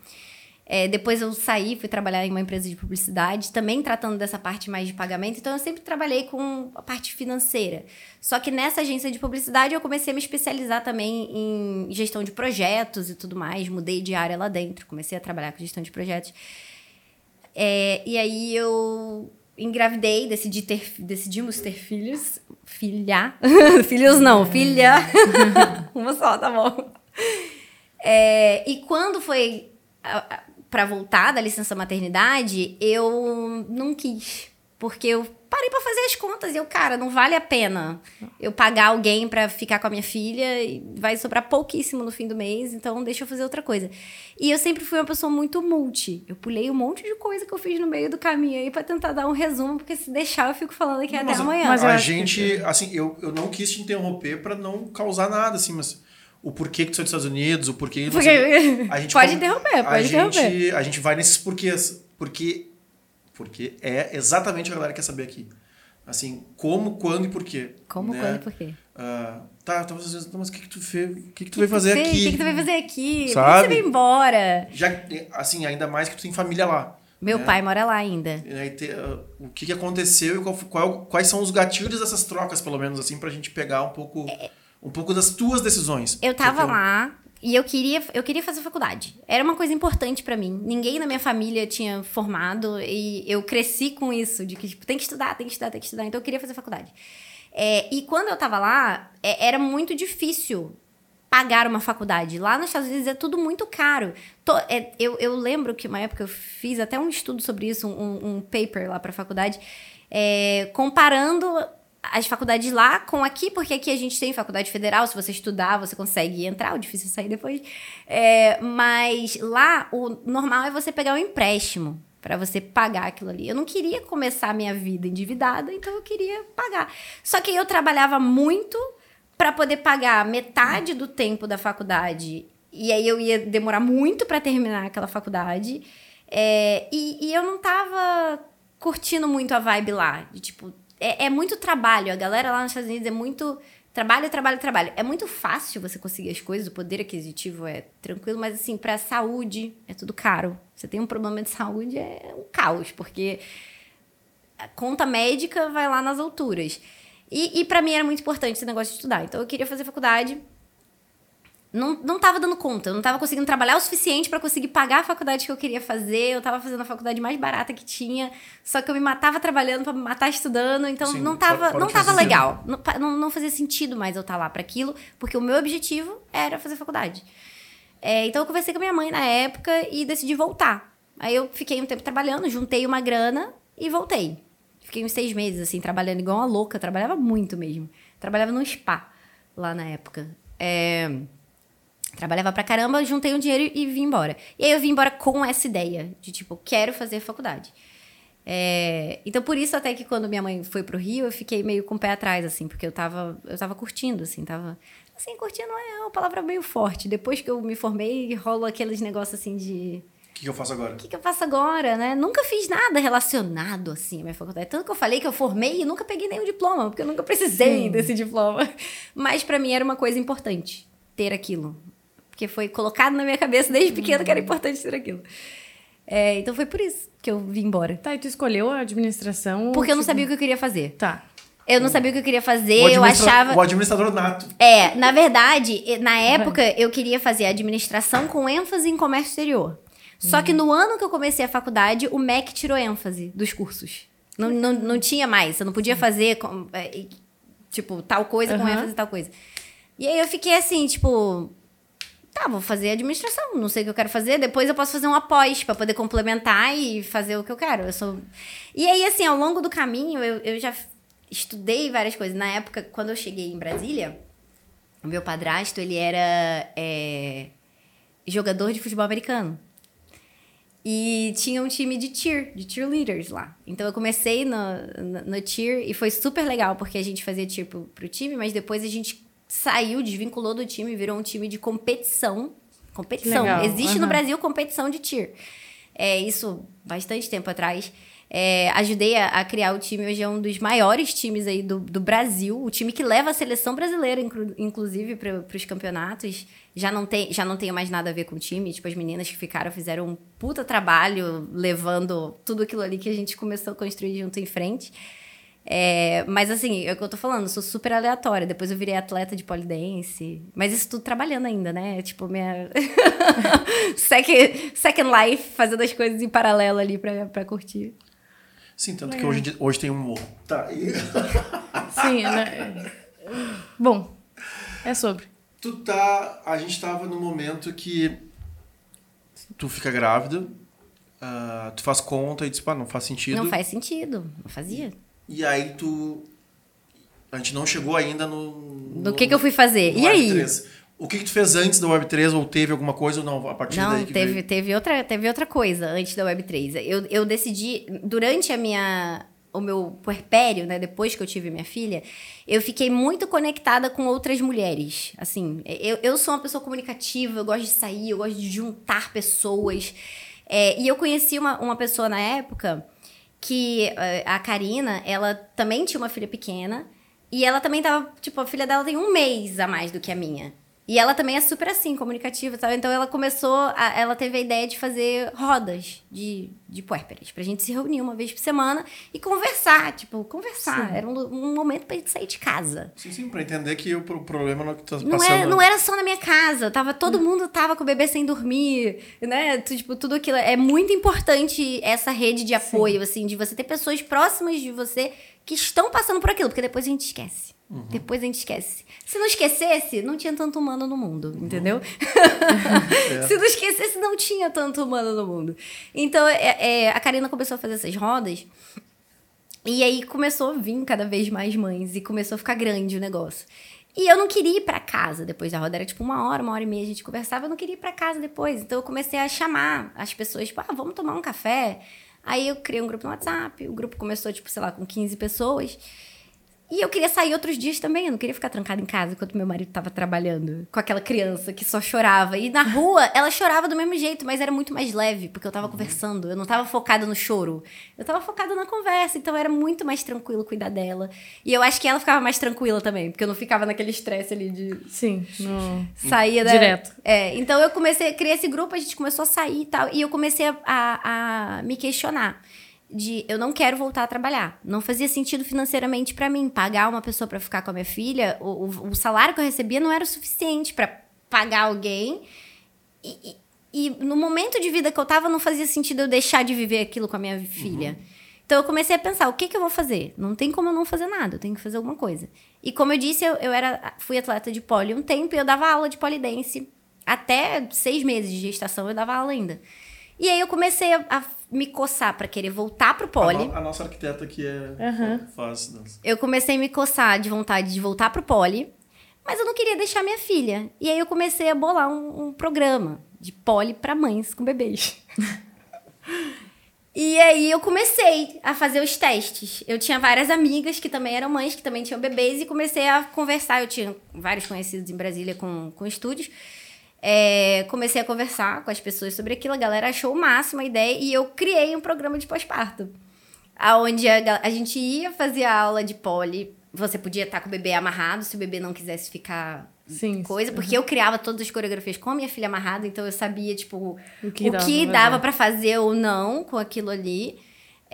É, depois eu saí, fui trabalhar em uma empresa de publicidade, também tratando dessa parte mais de pagamento. Então eu sempre trabalhei com a parte financeira. Só que nessa agência de publicidade eu comecei a me especializar também em gestão de projetos e tudo mais. Mudei de área lá dentro, comecei a trabalhar com gestão de projetos. É, e aí eu engravidei, decidi ter, decidimos ter filhos. Filha. filhos não, filha. Uma só, tá bom. É, e quando foi para voltar da licença maternidade, eu não quis. Porque eu parei para fazer as contas e eu, cara, não vale a pena eu pagar alguém para ficar com a minha filha e vai sobrar pouquíssimo no fim do mês, então deixa eu fazer outra coisa. E eu sempre fui uma pessoa muito multi. Eu pulei um monte de coisa que eu fiz no meio do caminho aí para tentar dar um resumo, porque se deixar eu fico falando aqui mas, até amanhã. Mas a gente, assim, eu, eu não quis te interromper para não causar nada, assim, mas o porquê que tu saiu dos Estados Unidos, o porquê... Porque... a gente pode interromper, pode a interromper. Gente, a gente vai nesses porquês, porque porque é exatamente o que a galera quer saber aqui. Assim, como, quando e por quê. Como, né? quando e por quê. Uh, tá, tá, mas o que, que tu fez? O que, que tu que veio fazer aqui? O que, que tu veio fazer aqui? Sabe? Por que você veio embora? Já, assim, ainda mais que tu tem família lá. Meu né? pai mora lá ainda. E te, uh, o que, que aconteceu e qual, qual, quais são os gatilhos dessas trocas, pelo menos, assim, pra gente pegar um pouco, é... um pouco das tuas decisões. Eu tava lá, e eu queria, eu queria fazer faculdade. Era uma coisa importante para mim. Ninguém na minha família tinha formado e eu cresci com isso, de que tipo, tem que estudar, tem que estudar, tem que estudar. Então eu queria fazer faculdade. É, e quando eu tava lá, é, era muito difícil pagar uma faculdade. Lá nos Estados Unidos é tudo muito caro. Tô, é, eu, eu lembro que uma época eu fiz até um estudo sobre isso, um, um paper lá para faculdade, é, comparando as faculdades lá com aqui, porque aqui a gente tem faculdade federal, se você estudar, você consegue entrar, o difícil é sair depois. É, mas lá, o normal é você pegar um empréstimo para você pagar aquilo ali. Eu não queria começar a minha vida endividada, então eu queria pagar. Só que eu trabalhava muito para poder pagar metade do tempo da faculdade, e aí eu ia demorar muito para terminar aquela faculdade. É, e, e eu não tava curtindo muito a vibe lá, de tipo, é, é muito trabalho. A galera lá nos Estados Unidos é muito trabalho, trabalho, trabalho. É muito fácil você conseguir as coisas, o poder aquisitivo é tranquilo, mas assim, pra saúde é tudo caro. Você tem um problema de saúde, é um caos, porque a conta médica vai lá nas alturas. E, e para mim era muito importante esse negócio de estudar. Então eu queria fazer faculdade não, não tava dando conta, eu não tava conseguindo trabalhar o suficiente para conseguir pagar a faculdade que eu queria fazer. Eu tava fazendo a faculdade mais barata que tinha, só que eu me matava trabalhando para me matar estudando, então Sim, não tava, pode, pode não tava legal. Não, não, não, fazia sentido mais eu estar tá lá para aquilo, porque o meu objetivo era fazer faculdade. É, então eu conversei com a minha mãe na época e decidi voltar. Aí eu fiquei um tempo trabalhando, juntei uma grana e voltei. Fiquei uns seis meses, assim, trabalhando igual uma louca. Trabalhava muito mesmo. Trabalhava num spa lá na época. É... Trabalhava pra caramba, juntei um dinheiro e vim embora. E aí eu vim embora com essa ideia de tipo, quero fazer faculdade. É, então, por isso, até que quando minha mãe foi pro Rio, eu fiquei meio com o pé atrás, assim, porque eu tava, eu tava curtindo, assim, tava. Assim, curtindo é uma palavra meio forte. Depois que eu me formei, rola aqueles negócios assim de. O que, que, eu faço agora? O que, que, eu faço agora, né? Nunca fiz nada relacionado, assim, à minha faculdade. Tanto que eu falei que eu formei e nunca peguei nenhum diploma, porque eu nunca precisei Sim. desse diploma. Mas para mim era uma coisa importante ter aquilo. Porque foi colocado na minha cabeça desde pequeno que era importante ter aquilo. É, então foi por isso que eu vim embora. Tá, e tu escolheu a administração? Porque eu não sabia o que eu queria fazer. Tá. Eu não sabia o que eu queria fazer, eu achava. O administrador nato. É, na verdade, na época eu queria fazer administração com ênfase em comércio exterior. Só que no ano que eu comecei a faculdade, o MEC tirou ênfase dos cursos. Não, não, não tinha mais, você não podia fazer, é, tipo, tal coisa com ênfase em tal coisa. E aí eu fiquei assim, tipo, tá, vou fazer administração, não sei o que eu quero fazer, depois eu posso fazer um após para poder complementar e fazer o que eu quero. Eu sou... E aí, assim, ao longo do caminho, eu, eu já estudei várias coisas. Na época, quando eu cheguei em Brasília, o meu padrasto, ele era é, jogador de futebol americano. E tinha um time de cheer, de cheerleaders lá. Então eu comecei no, no, no cheer e foi super legal, porque a gente fazia cheer pro, pro time, mas depois a gente saiu, desvinculou do time, virou um time de competição. Competição. Existe uhum. no Brasil competição de tir. É, isso bastante tempo atrás. É, ajudei a, a, criar o time, hoje é um dos maiores times aí do, do Brasil, o time que leva a seleção brasileira, inclu, inclusive, para os campeonatos. Já não, tem, já não tenho mais nada a ver com o time. Tipo, as meninas que ficaram fizeram um puta trabalho levando tudo aquilo ali que a gente começou a construir junto em frente. É, mas assim, é o que eu tô falando, sou super aleatória. Depois eu virei atleta de polidense. Mas isso tudo trabalhando ainda, né? Tipo, minha. second, second life, fazendo as coisas em paralelo ali pra, pra curtir. Sim, tanto que hoje, hoje tem um. Tá. E... Sim, né? Bom, é sobre. Tu tá. A gente tava num momento que tu fica grávida, ah, tu faz conta e diz, pá, não faz sentido. Não faz sentido. Não fazia. E aí tu. A gente não chegou ainda no. Do que que eu fui fazer? no E aí? Web3. O que, que tu fez antes da Web3 ou teve alguma coisa ou não? A partir daí Não, que teve, veio? teve, outra, teve outra coisa antes da Web3. Eu, eu decidi, durante a minha, o meu puerpério, né, depois que eu tive minha filha, eu fiquei muito conectada com outras mulheres. Assim, eu, eu sou uma pessoa comunicativa, eu gosto de sair, eu gosto de juntar pessoas. É, e eu conheci uma, uma pessoa na época que eh, a Karina, ela também tinha uma filha pequena. E ela também tava, tipo, a filha dela tem um mês a mais do que a minha. E ela também é super assim, comunicativa e tal. Então ela começou, a- ela teve a ideia de fazer rodas de, de puérperas. Pra gente se reunir uma vez por semana e conversar, tipo, conversar. Era um, um momento pra gente sair de casa. Sim, sim, pra entender que o pro- problema não é que tá Não, passando. é, não era só na minha casa, tava, todo mundo tava com o bebê sem dormir, né? Tipo, tudo aquilo. É muito importante essa rede de apoio, assim, de você ter pessoas próximas de você que estão passando por aquilo, porque depois a gente esquece. Depois a gente esquece. Se não esquecesse, não tinha tanto humano no mundo, entendeu? Se não esquecesse, não tinha tanto humano no mundo. Então, é- é, a Karina começou a fazer essas rodas. E aí começou a vir cada vez mais mães e começou a ficar grande o negócio. E eu não queria ir pra casa depois da roda, era tipo uma hora, uma hora e meia a gente conversava, eu não queria ir pra casa depois. Então eu comecei a chamar as pessoas, tipo, ah, vamos tomar um café. Aí eu criei um grupo no WhatsApp, o grupo começou, tipo, sei lá, com 15 pessoas. E eu queria sair outros dias também, eu não queria ficar trancada em casa enquanto meu marido tava trabalhando com aquela criança que só chorava. E na rua, ela chorava do mesmo jeito, mas era muito mais leve, porque eu tava conversando, eu não tava focada no choro. Eu tava focada na conversa, então era muito mais tranquilo cuidar dela. E eu acho que ela ficava mais tranquila também, porque eu não ficava naquele estresse ali de Sim, no... saía da... Direto. É, então eu comecei, criei esse grupo, a gente começou a sair e tal, e eu comecei a, a, a me questionar de eu não quero voltar a trabalhar. Não fazia sentido financeiramente pra mim pagar uma pessoa pra ficar com a minha filha, o, o, o salário que eu recebia não era o suficiente pra pagar alguém. E, e- e no momento de vida que eu tava, não fazia sentido eu deixar de viver aquilo com a minha filha. Então eu comecei a pensar, o que, que eu vou fazer? Não tem como eu não fazer nada, eu tenho que fazer alguma coisa. E como eu disse, eu, eu era, fui atleta de pole um tempo e eu dava aula de polidense. Até seis meses de gestação eu dava aula ainda. E aí eu comecei a, a me coçar pra querer voltar pro A, pole. no- a nossa arquiteta aqui é. Faz dança. Eu comecei a me coçar de vontade de voltar pro pole, mas eu não queria deixar minha filha. E aí eu comecei a bolar um, um programa de pole pra mães com bebês. e aí eu comecei a fazer os testes. Eu tinha várias amigas que também eram mães, que também tinham bebês, e comecei a conversar. Eu tinha vários conhecidos em Brasília com, com estúdios. É, comecei a conversar com as pessoas sobre aquilo, a galera achou o máximo a ideia e eu criei um programa de pós-parto. Aonde a, a gente ia fazer a aula de pole, você podia estar com o bebê amarrado, se o bebê não quisesse ficar Sim, coisa, porque eu criava todas as coreografias com a minha filha amarrada, então eu sabia, tipo, O o que que, dava pra dava fazer. pra fazer ou não com aquilo ali.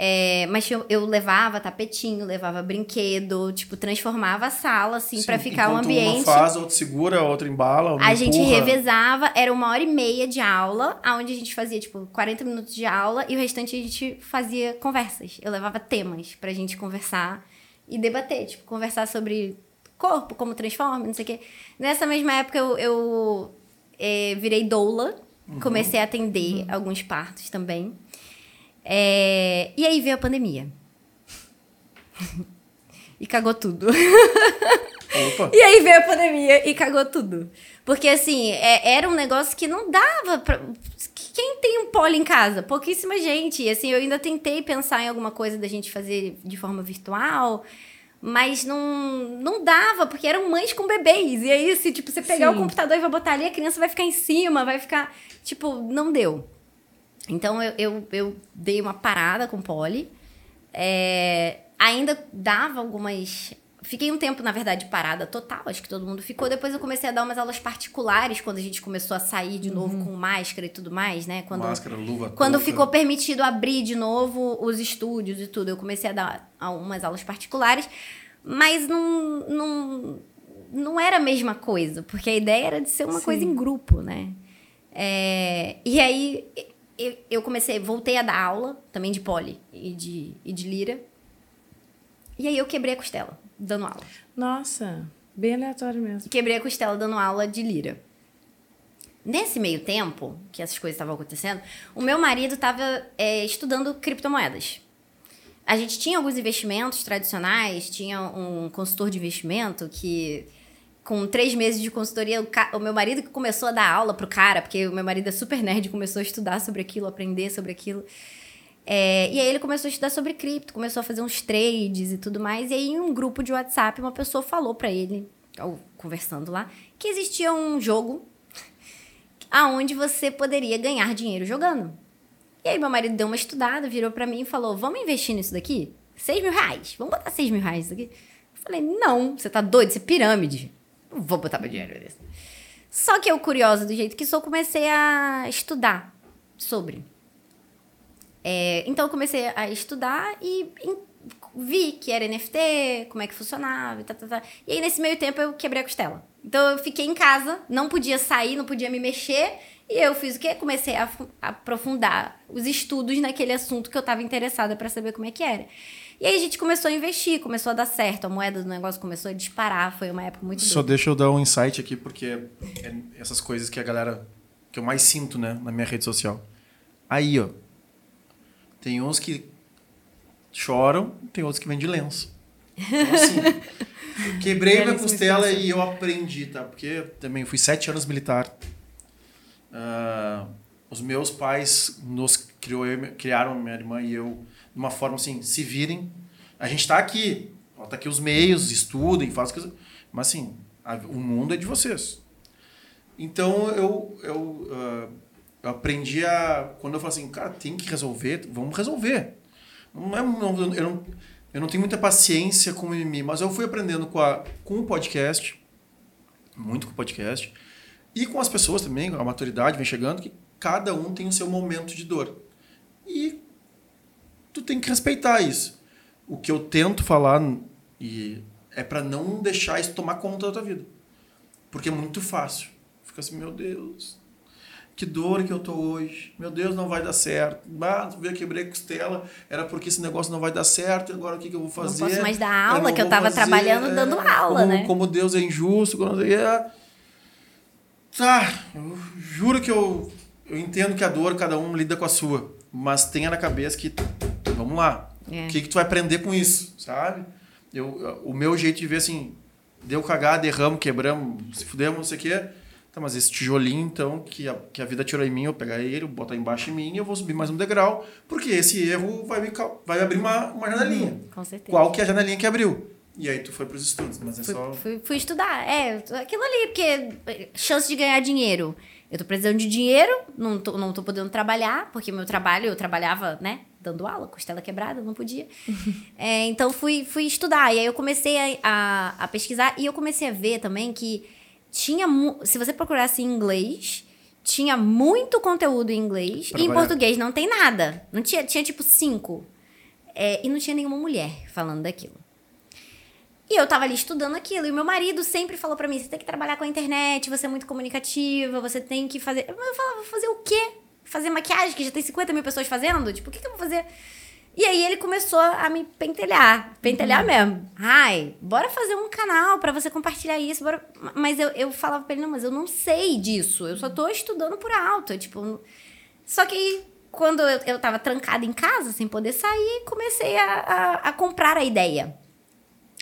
É, mas eu, eu levava tapetinho, levava brinquedo, tipo, transformava a sala, assim, pra Sim, ficar um enquanto ambiente. Uma faz, outra segura, outra embala. uma A gente empurra. revezava, era uma hora e meia de aula, onde a gente fazia, tipo, 40 minutos de aula e o restante a gente fazia conversas. Eu levava temas pra gente conversar e debater, tipo, conversar sobre corpo, como transforma, não sei o quê. Nessa mesma época eu, eu eh, virei doula, comecei a atender alguns partos também. É, e aí veio a pandemia. e cagou tudo. Opa. E aí veio a pandemia e cagou tudo. Porque, assim, é- era um negócio que não dava pra... Quem tem um polo em casa? Pouquíssima gente. E, assim, eu ainda tentei pensar em alguma coisa da gente fazer de forma virtual, mas não, não dava, porque eram mães com bebês. E aí, se, tipo, você pegar Sim. o computador e vai botar ali, a criança vai ficar em cima, vai ficar... Tipo, não deu. Então, eu, eu, eu dei uma parada com o pole. É, ainda dava algumas. Fiquei um tempo, na verdade, parada total, acho que todo mundo ficou. Depois eu comecei a dar umas aulas particulares quando a gente começou a sair de novo com máscara e tudo mais, né? Quando, Máscara, luva, quando ficou permitido abrir de novo os estúdios e tudo, eu comecei a dar umas aulas particulares, mas não, não, não era a mesma coisa, porque a ideia era de ser uma Sim. coisa em grupo, né? É, e aí eu, eu comecei, voltei a dar aula, também de poli e de, e de lira. E aí eu quebrei a costela, dando aula. Nossa, bem aleatório mesmo. Quebrei a costela dando aula de lira. Nesse meio tempo que essas coisas estavam acontecendo, o meu marido estava é, estudando criptomoedas. A gente tinha alguns investimentos tradicionais, tinha um consultor de investimento que, com três meses de consultoria, o, ca- o meu marido que começou a dar aula pro cara, porque o meu marido é super nerd, começou a estudar sobre aquilo, aprender sobre aquilo. É, e aí ele começou a estudar sobre cripto, começou a fazer uns trades e tudo mais. E aí, em um grupo de WhatsApp, uma pessoa falou pra ele, conversando lá, que existia um jogo aonde você poderia ganhar dinheiro jogando. E aí meu marido deu uma estudada, virou pra mim e falou: vamos investir nisso daqui? Seis mil reais. Vamos botar seis mil reais nisso aqui? Eu falei, não, você tá doido, isso é pirâmide. Vou botar meu dinheiro nisso. Só que eu, curiosa do jeito que sou, comecei a estudar sobre. É, então eu comecei a estudar e vi que era NFT, como é que funcionava, tá, tá, tá. E aí nesse meio tempo eu quebrei a costela. Então eu fiquei em casa, não podia sair, não podia me mexer. E eu fiz o quê? Comecei a aprofundar os estudos naquele assunto que eu estava interessada para saber como é que era. E aí a gente começou a investir, começou a dar certo, a moeda do negócio começou a disparar, foi uma época muito Só doida. deixa eu dar um insight aqui, porque é essas coisas que a galera. que eu mais sinto, né, na minha rede social. Aí, ó. Tem uns que choram, tem outros que vêm de lenço. Então, assim, quebrei minha costela e eu aprendi, tá? Porque também fui sete anos militar. Ah, os meus pais nos criou, criaram minha irmã e eu de uma forma assim, se virem. A gente tá aqui, ó, tá aqui os meios, estudem, façam. Mas assim, a- o mundo é de vocês. Então eu, eu, ah, eu aprendi a. Quando eu falo assim, cara, tem que resolver, vamos resolver. Não é, não, eu, não, eu não tenho muita paciência com o mimimi, mas eu fui aprendendo com, a, com o podcast, muito com o podcast, e com as pessoas também, a maturidade vem chegando, que cada um tem o seu momento de dor. E tu tem que respeitar isso. O que eu tento falar e é para não deixar isso tomar conta da tua vida. Porque é muito fácil. Fica assim, meu Deus, que dor que eu tô hoje. Meu Deus, não vai dar certo. Ah, vê, quebrei a costela, era porque esse negócio não vai dar certo, e agora o que, que eu vou fazer? posso mais dar aula, não que eu tava trabalhando dando aula, como, né? Como Deus é injusto, quando é... Tá, eu juro que eu, eu entendo que a dor cada um lida com a sua, mas tenha na cabeça que vamos lá, É. o que que tu vai aprender com isso, sabe? Eu, o meu jeito de ver assim, deu cagada, erramos, quebramos, se fudemos, não sei o quê. Tá, mas esse tijolinho, então, que a, que a vida tirou em mim, eu pegar ele, eu botar embaixo em mim e eu vou subir mais um degrau, porque esse erro vai me, vai abrir uma, uma janelinha. Com certeza. Qual que é a janelinha que abriu? E aí tu foi pros estudos, mas é Fui, só... fui, fui estudar. É, aquilo ali, porque eh, chance de ganhar dinheiro. Eu tô precisando de dinheiro, não tô, não tô podendo trabalhar, porque meu trabalho, eu trabalhava, né, dando aula, costela quebrada, não podia. É, então fui, fui estudar. E aí eu comecei a, a, a pesquisar e eu comecei a ver também que tinha. Se você procurasse em inglês, tinha muito conteúdo em inglês Pra e em português não tem nada. Não tinha, tinha tipo cinco. É, e não tinha nenhuma mulher falando daquilo. E eu tava ali estudando aquilo. E o meu marido sempre falou pra mim: você tem que trabalhar com a internet, você é muito comunicativa, você tem que fazer. Eu falava: vou fazer o quê? Fazer maquiagem, que já tem 50 mil pessoas fazendo? Tipo, o que, que eu vou fazer? E aí ele começou a me pentelhar. Pentelhar mesmo. Ai, bora fazer um canal pra você compartilhar isso. Bora... Mas eu, eu falava pra ele: não, mas eu não sei disso. Eu só tô estudando por alto. Eu, tipo. Só que quando eu, eu tava trancada em casa, sem poder sair, comecei a, a, a comprar a ideia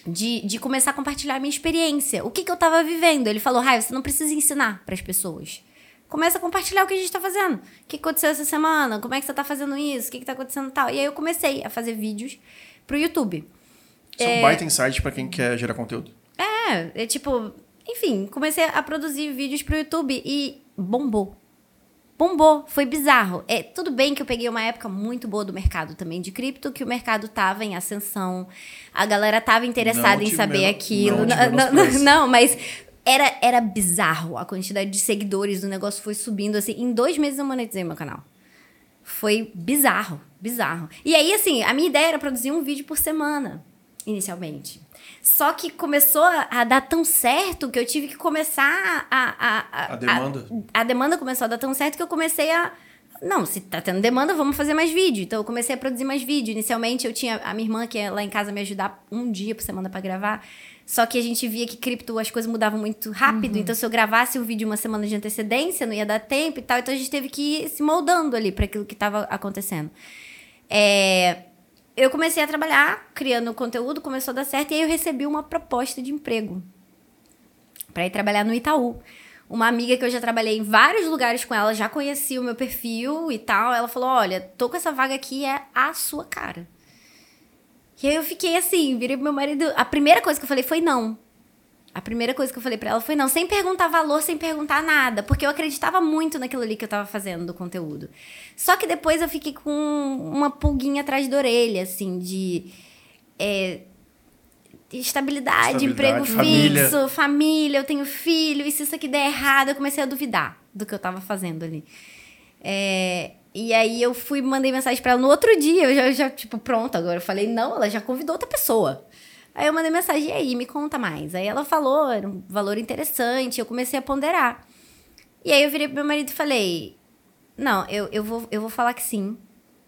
de, de começar a compartilhar a minha experiência. O que, que eu tava vivendo. Ele falou, Rai, você não precisa ensinar para as pessoas. Começa a compartilhar o que a gente tá fazendo. O que aconteceu essa semana? Como é que você tá fazendo isso? O que, que tá acontecendo e tal? E aí eu comecei a fazer vídeos pro YouTube. Isso é um baita insight pra quem quer gerar conteúdo. É, é tipo... Enfim, comecei a produzir vídeos pro YouTube e bombou. Bombou, foi bizarro. É, tudo bem que eu peguei uma época muito boa do mercado também de cripto, que o mercado tava em ascensão, a galera tava interessada Não em saber aquilo. não Não, não, não, mas era, era bizarro a quantidade de seguidores, o negócio foi subindo assim. Em dois meses eu monetizei meu canal. Foi bizarro, bizarro. E aí, assim, a minha ideia era produzir um vídeo por semana, inicialmente. Só que começou a, a dar tão certo que eu tive que começar a. A, a, A demanda. A, a demanda começou a dar tão certo que eu comecei a, não, se tá tendo demanda, vamos fazer mais vídeo. Então eu comecei a produzir mais vídeo. Inicialmente eu tinha a minha irmã que ia lá em casa me ajudar um dia por semana para gravar. Só que a gente via que cripto as coisas mudavam muito rápido. Então se eu gravasse o vídeo uma semana de antecedência, não ia dar tempo e tal. Então a gente teve que ir se moldando ali para aquilo que estava acontecendo. É, eu comecei a trabalhar criando conteúdo, começou a dar certo e aí eu recebi uma proposta de emprego para ir trabalhar no Itaú uma amiga que eu já trabalhei em vários lugares com ela, já conhecia o meu perfil e tal. Ela falou: Olha, tô com essa vaga aqui, é a sua cara. E aí eu fiquei assim, virei pro meu marido. A primeira coisa que eu falei foi não. A primeira coisa que eu falei para ela foi não, sem perguntar valor, sem perguntar nada, porque eu acreditava muito naquilo ali que eu tava fazendo do conteúdo. Só que depois eu fiquei com uma pulguinha atrás da orelha, assim, de. É, estabilidade, estabilidade emprego família. fixo, família, eu tenho filho, e se isso aqui der errado, eu comecei a duvidar do que eu tava fazendo ali. É, e aí eu fui, mandei mensagem para ela no outro dia, eu já, já, tipo, pronto, agora eu falei, não, ela já convidou outra pessoa. Aí eu mandei mensagem, e aí, me conta mais. Aí ela falou, era um valor interessante, eu comecei a ponderar. E aí eu virei pro meu marido e falei, não, eu, eu, vou, eu vou falar que sim,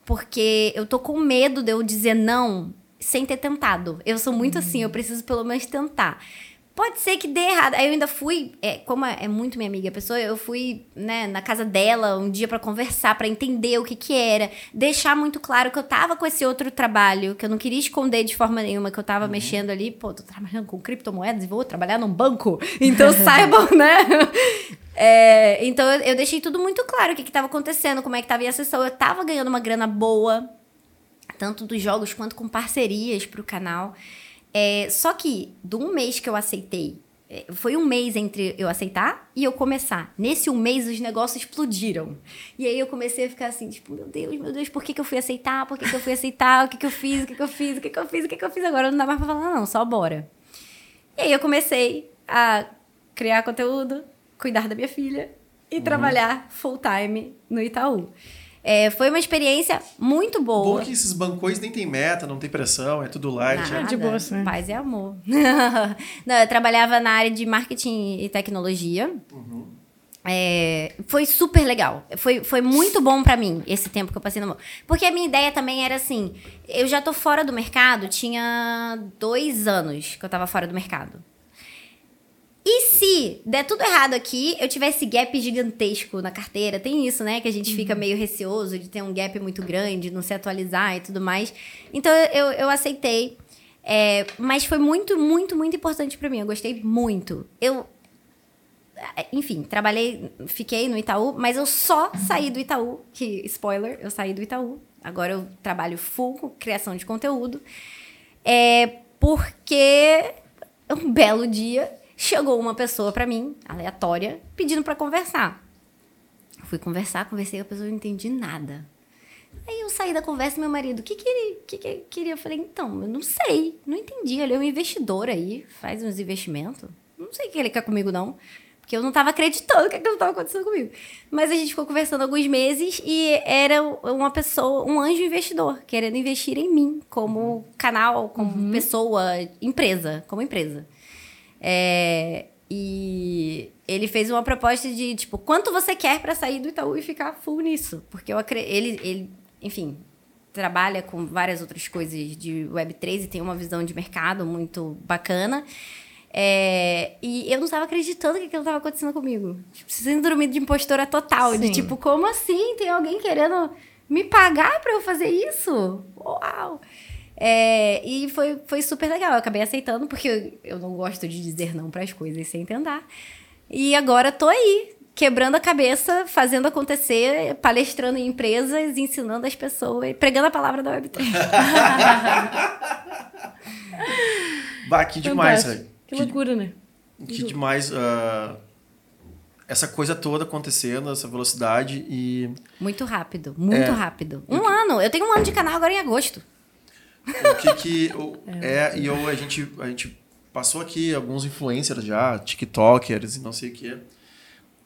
porque eu tô com medo de eu dizer não sem ter tentado. Eu sou muito assim, eu preciso pelo menos tentar. Pode ser que dê errado. Aí eu ainda fui, é, como é, é muito minha amiga a pessoa, eu fui né, na casa dela um dia para conversar, para entender o que que era, deixar muito claro que eu tava com esse outro trabalho, que eu não queria esconder de forma nenhuma, que eu tava uhum. mexendo ali, pô, tô trabalhando com criptomoedas e vou trabalhar num banco, então saibam, né? É, então eu, eu, deixei tudo muito claro o que que tava acontecendo, como é que tava a sessão. Eu tava ganhando uma grana boa, tanto dos jogos quanto com parcerias para o canal. É, só que, do um mês que eu aceitei, é, foi um mês entre eu aceitar e eu começar. Nesse um mês, os negócios explodiram. E aí eu comecei a ficar assim, tipo, meu Deus, meu Deus, por que, que eu fui aceitar? Por que, que eu fui aceitar? O que, que eu fiz? O que, que eu fiz? O que, que eu fiz? O que, que eu fiz? Agora não dá mais pra falar, não, só bora. E aí eu comecei a criar conteúdo, cuidar da minha filha e uhum. trabalhar full time no Itaú. É, foi uma experiência muito boa. Bom que esses bancões nem tem meta, não tem pressão, é tudo light. Nada. É de boa, sim. Paz e amor. não, eu trabalhava na área de marketing e tecnologia. Uhum. É, foi super legal. Foi, foi muito bom para mim esse tempo que eu passei no. Porque a minha ideia também era assim: eu já tô fora do mercado, tinha dois anos que eu tava fora do mercado. E se der tudo errado aqui, eu tivesse gap gigantesco na carteira, tem isso, né? Que a gente uhum. fica meio receoso de ter um gap muito grande, não se atualizar e tudo mais. Então eu, eu aceitei. É, mas foi muito, muito, muito importante para mim. Eu gostei muito. Eu. Enfim, trabalhei, fiquei no Itaú, mas eu só saí do Itaú, que, spoiler, eu saí do Itaú. Agora eu trabalho full com criação de conteúdo. É porque um belo dia chegou uma pessoa para mim, aleatória, pedindo para conversar. Fui conversar, conversei com a pessoa, não entendi nada. Aí eu saí da conversa, meu marido, o que, que, ele, que, que queria? Eu falei, então, eu não sei, não entendi. Ele é um investidor aí, faz uns investimentos. Não sei o que ele quer comigo, não. Porque eu não estava acreditando que aquilo estava acontecendo comigo. Mas a gente ficou conversando alguns meses e era uma pessoa, um anjo investidor, querendo investir em mim, como canal, como uhum. pessoa, empresa, como empresa. É, e ele fez uma proposta de, tipo, quanto você quer para sair do Itaú e ficar full nisso? Porque eu ele, ele, enfim, trabalha com várias outras coisas de Web3 e tem uma visão de mercado muito bacana. É, e eu não estava acreditando que aquilo estava acontecendo comigo. Tipo, síndrome de impostora total. Sim. De tipo, como assim? Tem alguém querendo me pagar para eu fazer isso? Uau! É, e foi, foi super legal. Eu acabei aceitando, porque eu, eu não gosto de dizer não para as coisas sem tentar. E agora tô aí, quebrando a cabeça, fazendo acontecer, palestrando em empresas, ensinando as pessoas, pregando a palavra da Web3. bah, que demais, velho. Que, que loucura, né? Que demais. Uh, essa coisa toda acontecendo, essa velocidade e. Muito rápido, muito é, rápido. Um ano. Eu tenho um ano de canal agora em agosto. O que que. É, é, e eu, a, gente, a gente passou aqui alguns influencers já, TikTokers e não sei o quê.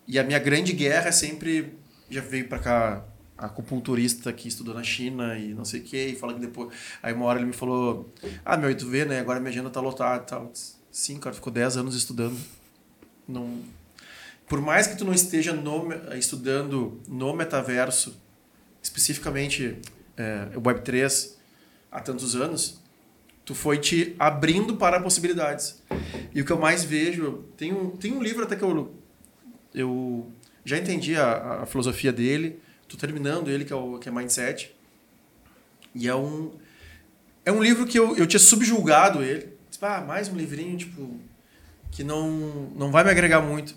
E a minha grande guerra é sempre. Já veio pra cá acupunturista que estudou na China e não sei o quê, e fala que depois. Aí uma hora ele me falou: Ah, meu, e tu vê, né? Agora minha agenda tá lotada e tal. Sim, cara, ficou 10 anos estudando. Não. Por mais que tu não esteja no, estudando no metaverso especificamente é, o Web3 há tantos anos, tu foi te abrindo para possibilidades. E o que eu mais vejo, tem um, tem um livro até que eu, eu já entendi a, a filosofia dele, tô terminando ele, que é, o, que é Mindset, e é um, é um livro que eu, eu tinha subjulgado ele, tipo, ah, mais um livrinho, tipo, que não, não vai me agregar muito.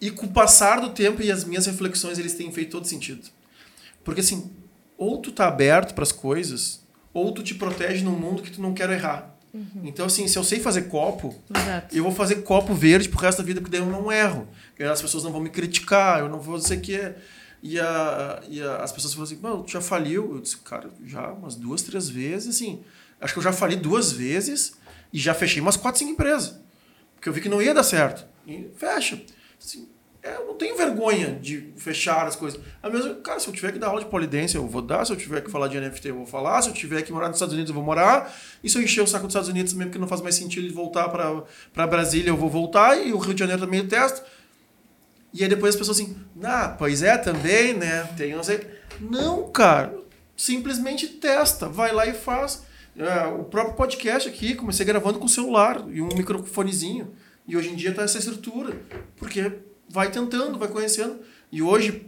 E com o passar do tempo e as minhas reflexões, eles têm feito todo sentido. Porque assim, ou tu tá aberto para as coisas, ou tu te protege num mundo que tu não quer errar. Uhum. Então, assim, se eu sei fazer copo, Exato. eu vou fazer copo verde pro resto da vida, porque daí eu não erro. As pessoas não vão me criticar, eu não vou dizer que é. E, a, e a, as pessoas falam assim, mano, tu já faliu? Eu disse, cara, já umas duas, três vezes, assim. Acho que eu já fali duas vezes e já fechei umas quatro, cinco empresas. Porque eu vi que não ia dar certo. E fecha. Assim, eu não tenho vergonha de fechar as coisas. A mesma, cara, se eu tiver que dar aula de polidência, eu vou dar. Se eu tiver que falar de NFT, eu vou falar. Se eu tiver que morar nos Estados Unidos, eu vou morar. E se eu encher o saco dos Estados Unidos, mesmo que não faz mais sentido voltar para Brasília, eu vou voltar. E o Rio de Janeiro também eu testo. E aí depois as pessoas assim, ah, pois é, também, né? Tem, não sei. Não, cara. Simplesmente testa. Vai lá e faz. É, o próprio podcast aqui, comecei gravando com o celular e um microfonezinho. E hoje em dia tá essa estrutura. Porque vai tentando, vai conhecendo. E hoje,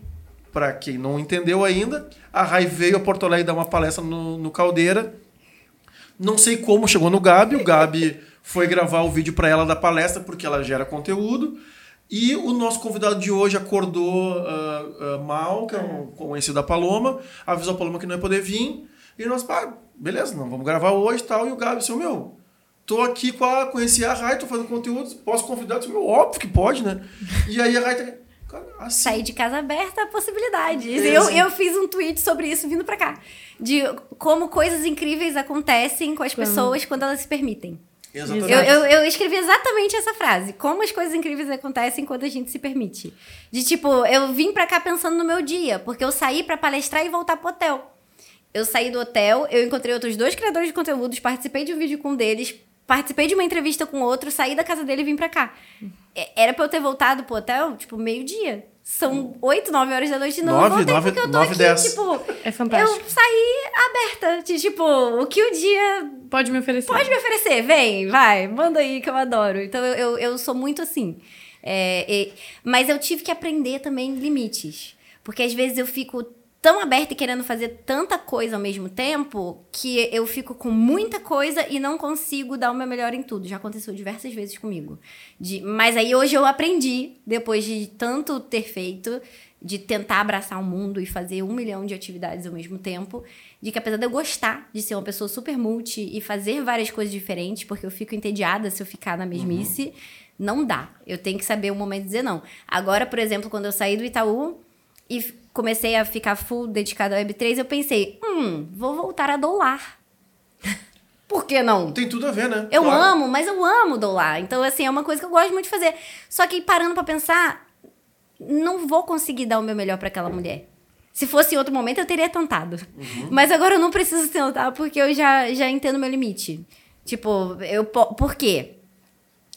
para quem não entendeu ainda, a Rai veio a Porto Alegre dar uma palestra no, no Caldeira. Não sei como chegou no Gabi. O Gabi foi gravar o vídeo para ela da palestra, porque ela gera conteúdo. E o nosso convidado de hoje acordou uh, uh, mal, que é um conhecido da Paloma, avisou a Paloma que não ia poder vir. E nós, pá, beleza, não vamos gravar hoje e tal. E o Gabi disse, meu, tô aqui com a. Conheci a Rai, tô fazendo conteúdo, posso convidar? Eu meu, óbvio que pode, né? E aí a Rai tá. Assim. Sair de casa aberta possibilidades. Eu, eu fiz um tweet sobre isso vindo pra cá. De como coisas incríveis acontecem com as pessoas quando elas se permitem. Exatamente. Eu, eu, eu, escrevi exatamente essa frase. Como as coisas incríveis acontecem quando a gente se permite. De tipo, eu vim pra cá pensando no meu dia, porque eu saí para palestrar e voltar pro hotel. Eu saí do hotel, eu encontrei outros dois criadores de conteúdos, participei de um vídeo com um deles, participei de uma entrevista com outro, saí da casa dele e vim pra cá. Era pra eu ter voltado pro hotel, tipo, meio-dia. São oito, nove horas da noite e não nove, voltei nove, porque eu tô nove, aqui, dez. tipo... É fantástico. Eu saí aberta, de tipo, o que o dia... Pode me oferecer. Pode me oferecer, vem, vai, manda aí que eu adoro. Então, eu, eu, eu sou muito assim. É, é, mas eu tive que aprender também limites. Porque às vezes eu fico tão aberta e querendo fazer tanta coisa ao mesmo tempo que eu fico com muita coisa e não consigo dar o meu melhor em tudo. Já aconteceu diversas vezes comigo. De, mas aí hoje eu aprendi, depois de tanto ter feito, de tentar abraçar o mundo e fazer um milhão de atividades ao mesmo tempo, de que apesar de eu gostar de ser uma pessoa super multi e fazer várias coisas diferentes, porque eu fico entediada se eu ficar na mesmice, uhum. não dá. Eu tenho que saber o momento de dizer não. Agora, por exemplo, quando eu saí do Itaú e comecei a ficar full dedicada ao Web3, eu pensei, hum, vou voltar a dolar. Por que não? Tem tudo a ver, né? Eu claro. amo, mas eu amo dolar. Então, assim, é uma coisa que eu gosto muito de fazer. Só que parando para pensar, não vou conseguir dar o meu melhor para aquela mulher. Se fosse em outro momento, eu teria tentado. Uhum. Mas agora eu não preciso tentar, porque eu já, já entendo meu limite. Tipo, eu... Por quê?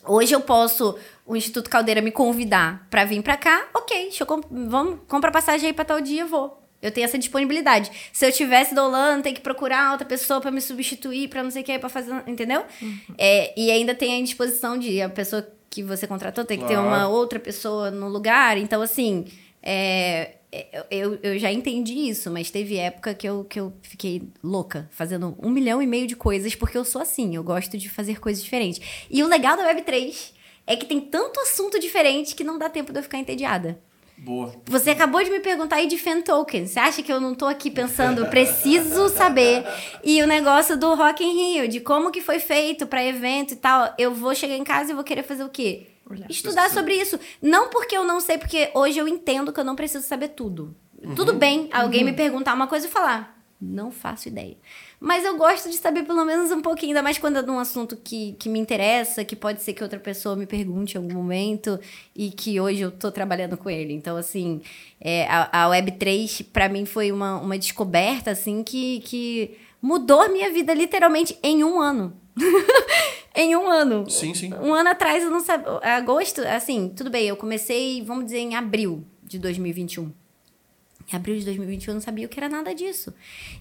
Hoje eu posso o Instituto Caldeira me convidar para vir para cá, ok, deixa eu comp vamos, compra passagem aí para tal dia, vou. Eu tenho essa disponibilidade. Se eu tivesse dolando, tem que procurar outra pessoa para me substituir, para não sei o que, para fazer, entendeu? Uhum. É, e ainda tem a indisposição de a pessoa que você contratou tem que claro. ter uma outra pessoa no lugar. Então, assim, é, é, eu, eu já entendi isso, mas teve época que eu, que eu fiquei louca, fazendo um milhão e meio de coisas, porque eu sou assim, eu gosto de fazer coisas diferentes. E o legal da Web3 é que tem tanto assunto diferente que não dá tempo de eu ficar entediada. Boa. Você acabou de me perguntar aí de fan token. Você acha que eu não tô aqui pensando, preciso saber? E o negócio do Rock in Rio, de como que foi feito para evento e tal. Eu vou chegar em casa e vou querer fazer o quê? Olhar. Estudar sobre isso. Não porque eu não sei, porque hoje eu entendo que eu não preciso saber tudo. Uhum. Tudo bem alguém uhum. me perguntar uma coisa e falar, não faço ideia. Mas eu gosto de saber pelo menos um pouquinho, ainda mais quando é de um assunto que, que me interessa, que pode ser que outra pessoa me pergunte em algum momento e que hoje eu tô trabalhando com ele. Então, assim, é, a, a Web3 para mim foi uma, uma descoberta, assim, que, que mudou a minha vida literalmente em um ano. em um ano. Sim, sim. Um ano atrás eu não sabia. Agosto, assim, tudo bem, eu comecei, vamos dizer, em abril de 2021. Em abril de 2021 eu não sabia o que era nada disso.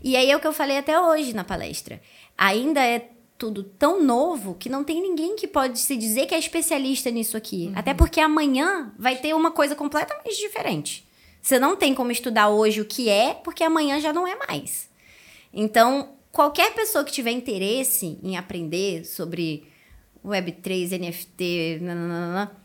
E aí é o que eu falei até hoje na palestra. Ainda é tudo tão novo que não tem ninguém que pode se dizer que é especialista nisso aqui. Até porque amanhã vai ter uma coisa completamente diferente. Você não tem como estudar hoje o que é, porque amanhã já não é mais. Então, qualquer pessoa que tiver interesse em aprender sobre Web3, NFT, nananana,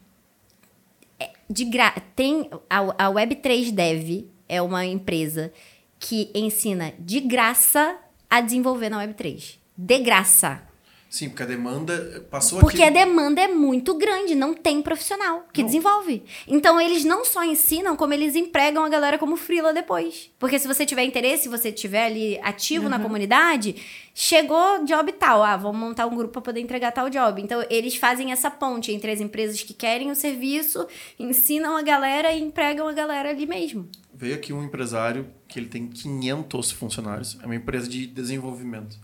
é de gra tem a, a Web3 Dev é uma empresa que ensina de graça a desenvolver na Web3. De graça. Sim, porque a demanda passou Porque aqui. a demanda é muito grande, não tem profissional que Não. desenvolve. Então eles não só ensinam, como eles empregam a galera como freela depois. Porque se você tiver interesse, se você estiver ali ativo na comunidade, chegou job tal, ah, vamos montar um grupo para poder entregar tal job. Então eles fazem essa ponte entre as empresas que querem o serviço, ensinam a galera e empregam a galera ali mesmo. Veio aqui um empresário que ele tem 500 funcionários, é uma empresa de desenvolvimento.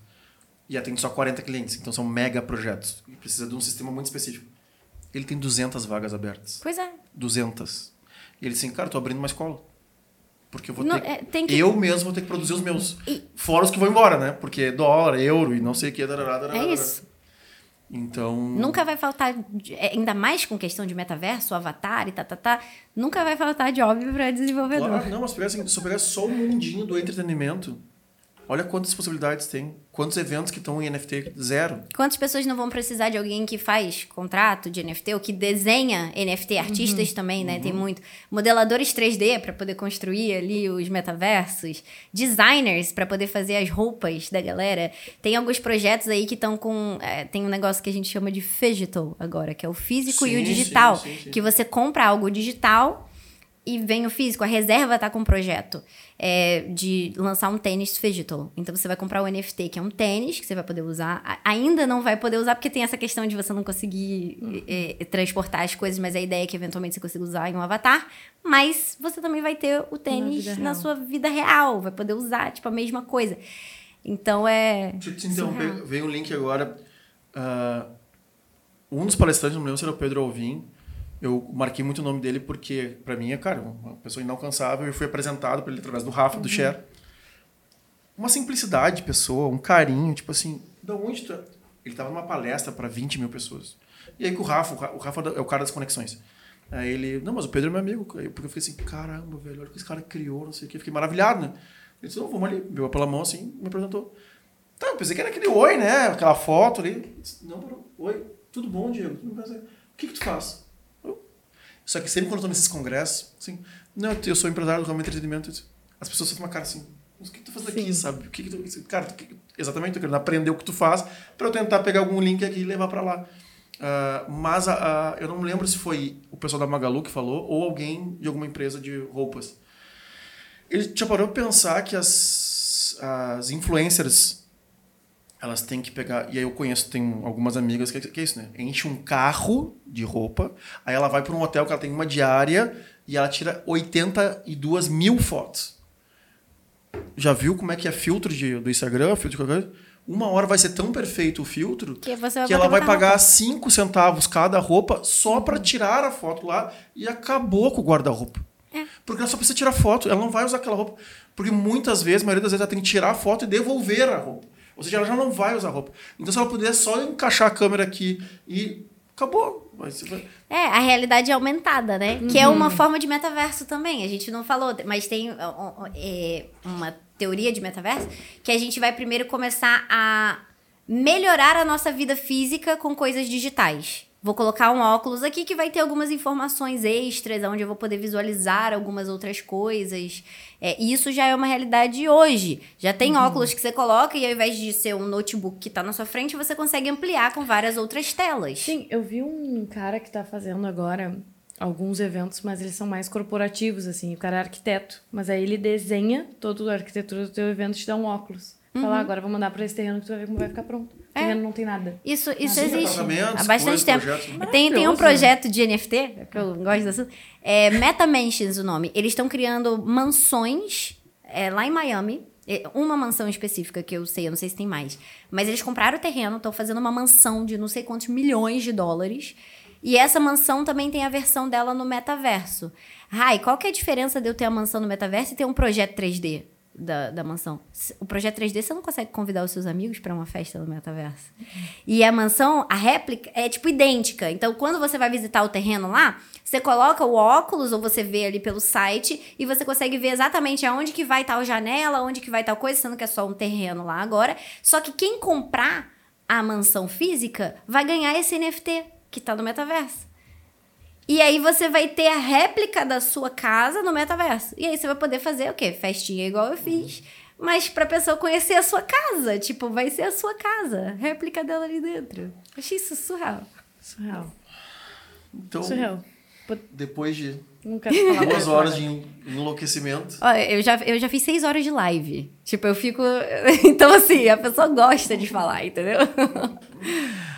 E atende só 40 clientes, então são mega projetos. E precisa de um sistema muito específico. Ele tem 200 vagas abertas. Pois é. 200. E ele assim, cara, tô abrindo uma escola. Porque eu vou Não, ter... é, tem que- Eu mesmo vou ter que produzir os meus. E- Fora os que vão embora, né? Porque dólar, euro e não sei o que. Darará, darará, É isso. Então... Nunca vai faltar, é, ainda mais com questão de metaverso, avatar e tá, tá, tá, nunca vai faltar job para desenvolvedor. Claro, não, mas assim, se pegar só o mundinho do entretenimento, olha quantas possibilidades tem. Quantos eventos que estão em NFT? Zero. Quantas pessoas não vão precisar de alguém que faz contrato de NFT ou que desenha NFT? Artistas também, né? Tem muito. Modeladores 3D para poder construir ali os metaversos. Designers para poder fazer as roupas da galera. Tem alguns projetos aí que estão com. é, tem um negócio que a gente chama de digital agora, que é o físico e o Sim, digital. sim, sim, sim. Que você compra algo digital e vem o físico. A reserva tá com um projeto é, de lançar um tênis digital. Então você vai comprar o NFT, que é um tênis que você vai poder usar. Ainda não vai poder usar, porque tem essa questão de você não conseguir Uhum. é, é, transportar as coisas, mas a ideia é que eventualmente você consiga usar em um avatar. Mas você também vai ter o tênis vida na, real. sua vida real, vai poder usar, tipo, a mesma coisa. Então é. Deixa eu te interromper. Veio um link agora. ah, um dos palestrantes, não lembro se era o Pedro Alvim, eu marquei muito o nome dele porque, pra mim, é, cara, uma pessoa inalcançável. Eu fui apresentado por ele através do Rafa, do Cher. Uma simplicidade de pessoa, um carinho, tipo assim, da onde tu... é? Ele tava numa palestra para 20 mil pessoas. E aí com o Rafa, o Ra- o Rafa é o cara das conexões. Aí ele, não, mas o Pedro é meu amigo. Aí, Porque eu fiquei assim, caramba, velho, olha o que esse cara criou, não sei o quê. Fiquei maravilhado, né? Ele disse, não, vamos ali. Me pegou pela mão assim, me apresentou. Tá, eu pensei que era aquele oi, né? Aquela foto ali. Disse, Não, não, oi, tudo bom, Diego? Tudo bem, O que que tu faz? Só que sempre quando eu tô nesses congressos, assim, não, eu sou empresário do ramo de entretenimento. As pessoas fazem uma cara assim, mas o que tu faz aqui, Sim. sabe? O que que tu... Cara, tu- que- exatamente, tô querendo aprender o que tu faz para eu tentar pegar algum link aqui e levar para lá. Ah, mas a- a- eu não lembro se foi o pessoal da Magalu que falou ou alguém de alguma empresa de roupas. Ele já parou pra pensar que as, as influencers elas têm que pegar. E aí eu conheço, tem algumas amigas que, que é isso, né? Enche um carro de roupa, aí ela vai para um hotel que ela tem uma diária e ela tira 82 mil fotos. Já viu como é que é filtro de, do Instagram, filtro de qualquer? Uma hora vai ser tão perfeito o filtro Que que ela vai pagar 5 centavos cada roupa só para tirar a foto lá e acabou com o guarda-roupa. É. Porque ela só precisa tirar foto, ela não vai usar aquela roupa. Porque muitas vezes, a maioria das vezes, ela tem que tirar a foto e devolver a roupa. Ou seja, ela já não vai usar a roupa. Então, se ela puder só encaixar a câmera aqui e acabou. Ser- É, a realidade aumentada, né? Que Uhum. é uma forma de metaverso também. A gente não falou, mas tem é, uma teoria de metaverso que a gente vai primeiro começar a melhorar a nossa vida física com coisas digitais. Vou colocar um óculos aqui que vai ter algumas informações extras, onde eu vou poder visualizar algumas outras coisas. É, e isso já é uma realidade hoje. Já tem óculos que você coloca e ao invés de ser um notebook que está na sua frente, você consegue ampliar com várias outras telas. Sim, eu vi um cara que tá fazendo agora alguns eventos, mas eles são mais corporativos, assim. O cara é arquiteto, mas aí ele desenha toda a arquitetura do teu evento e te dá um óculos. Fala, "Ah, agora vou mandar pra esse terreno que tu vai ver como vai ficar pronto. O É. terreno não tem nada. Isso, isso Sim, existe há bastante tempo. Tem, tem um Maravilhoso. projeto de NFT, que eu gosto do assunto, é MetaMansions o nome. Eles estão criando mansões é, lá em Miami. É, Uma mansão específica que eu sei, eu não sei se tem mais. Mas eles compraram o terreno, estão fazendo uma mansão de não sei quantos milhões de dólares. E essa mansão também tem a versão dela no metaverso. Rai, qual que é a diferença de eu ter a mansão no metaverso e ter um projeto 3D da, da mansão? O projeto 3D você não consegue convidar os seus amigos para uma festa no metaverso. E a mansão, a réplica, é tipo idêntica. Então, quando você vai visitar o terreno lá, você coloca o óculos ou você vê ali pelo site e você consegue ver exatamente aonde que vai tal janela, onde que vai tal coisa, sendo que é só um terreno lá agora. Só que quem comprar a mansão física vai ganhar esse NFT que tá no metaverso. E aí você vai ter a réplica da sua casa no metaverso. E aí você vai poder fazer o quê? Festinha igual eu fiz. Mas pra pessoa conhecer a sua casa. Tipo, vai ser a sua casa. Réplica dela ali dentro. Achei isso surreal. Surreal. Então, Surreal. depois de Não quero falar duas horas de enlouquecimento. Olha, eu já, eu já fiz seis horas de live. Tipo, eu fico. Então, assim, a pessoa gosta de falar, entendeu?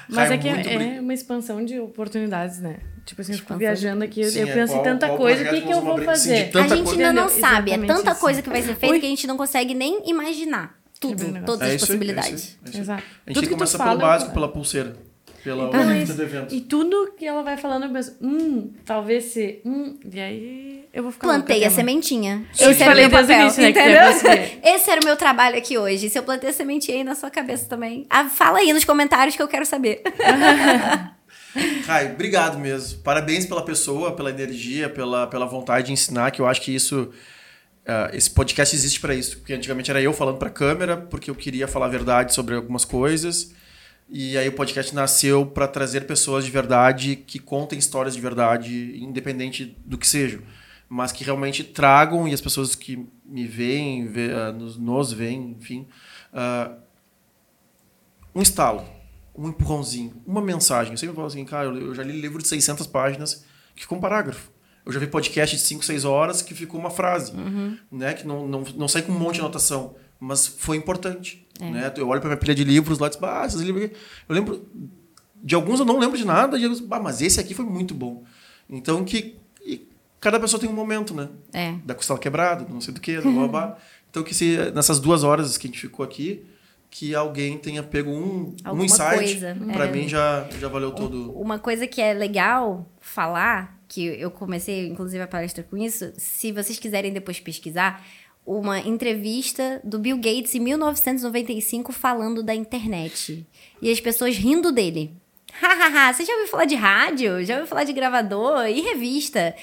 Mas é que é, é uma expansão de oportunidades, né? Tipo assim, eu fico viajando aqui, eu, Sim, eu é, penso qual- em tanta coisa, o que, que eu vou fazer? a gente coisa. ainda não sabe. É tanta isso. coisa que vai ser feita Oi. que a gente não consegue nem imaginar tudo, negócio. todas É as isso aí, é isso possibilidades. é isso aí. Exato. A gente Tudo tem que começar pelo básico, eu- pela pulseira. Pela Então, organização isso. do evento. E tudo que ela vai falando, eu penso, hum, talvez se, hum, e aí eu vou ficar Plantei a sementinha. Sim. Eu Esse era o falei meu papel, início, né. Esse era o meu trabalho aqui hoje. Se eu plantei a sementinha aí na sua cabeça também. Ah, fala aí nos comentários que eu quero saber. Rai, obrigado mesmo. Parabéns pela pessoa, pela energia, pela, pela vontade de ensinar, que eu acho que isso. ah, esse podcast existe para isso. Porque antigamente era eu falando para câmera, porque eu queria falar a verdade sobre algumas coisas. E aí o podcast nasceu para trazer pessoas de verdade que contem histórias de verdade, independente do que sejam. Mas que realmente tragam, e as pessoas que me veem, vê, ah, nos, nos veem, enfim, ah, um estalo, um empurrãozinho, uma mensagem. Eu sempre falo assim, cara, eu já li livro de 600 páginas que ficou um parágrafo. Eu já vi podcast de 5, 6 horas que ficou uma frase, né? Que não, não, não sai com um monte de anotação, mas foi importante. Né? Eu olho para minha pilha de livros lá e digo, ah, esses livros aqui... Eu lembro... De alguns eu não lembro de nada, e eu digo, ah, mas esse aqui foi muito bom. Então, que... cada pessoa tem um momento, né? É. da costela quebrada, não sei do que, blá, blá. Então, que se nessas duas horas que a gente ficou aqui, que alguém tenha pego um, um Alguma insight, coisa, pra é. mim já, já valeu todo. Uma coisa que é legal falar, que eu comecei inclusive a palestra com isso, se vocês quiserem depois pesquisar, uma entrevista do Bill Gates em 1995 falando da internet. E as pessoas rindo dele. Hahaha, você já ouviu falar de rádio? Já ouviu falar de gravador e revista?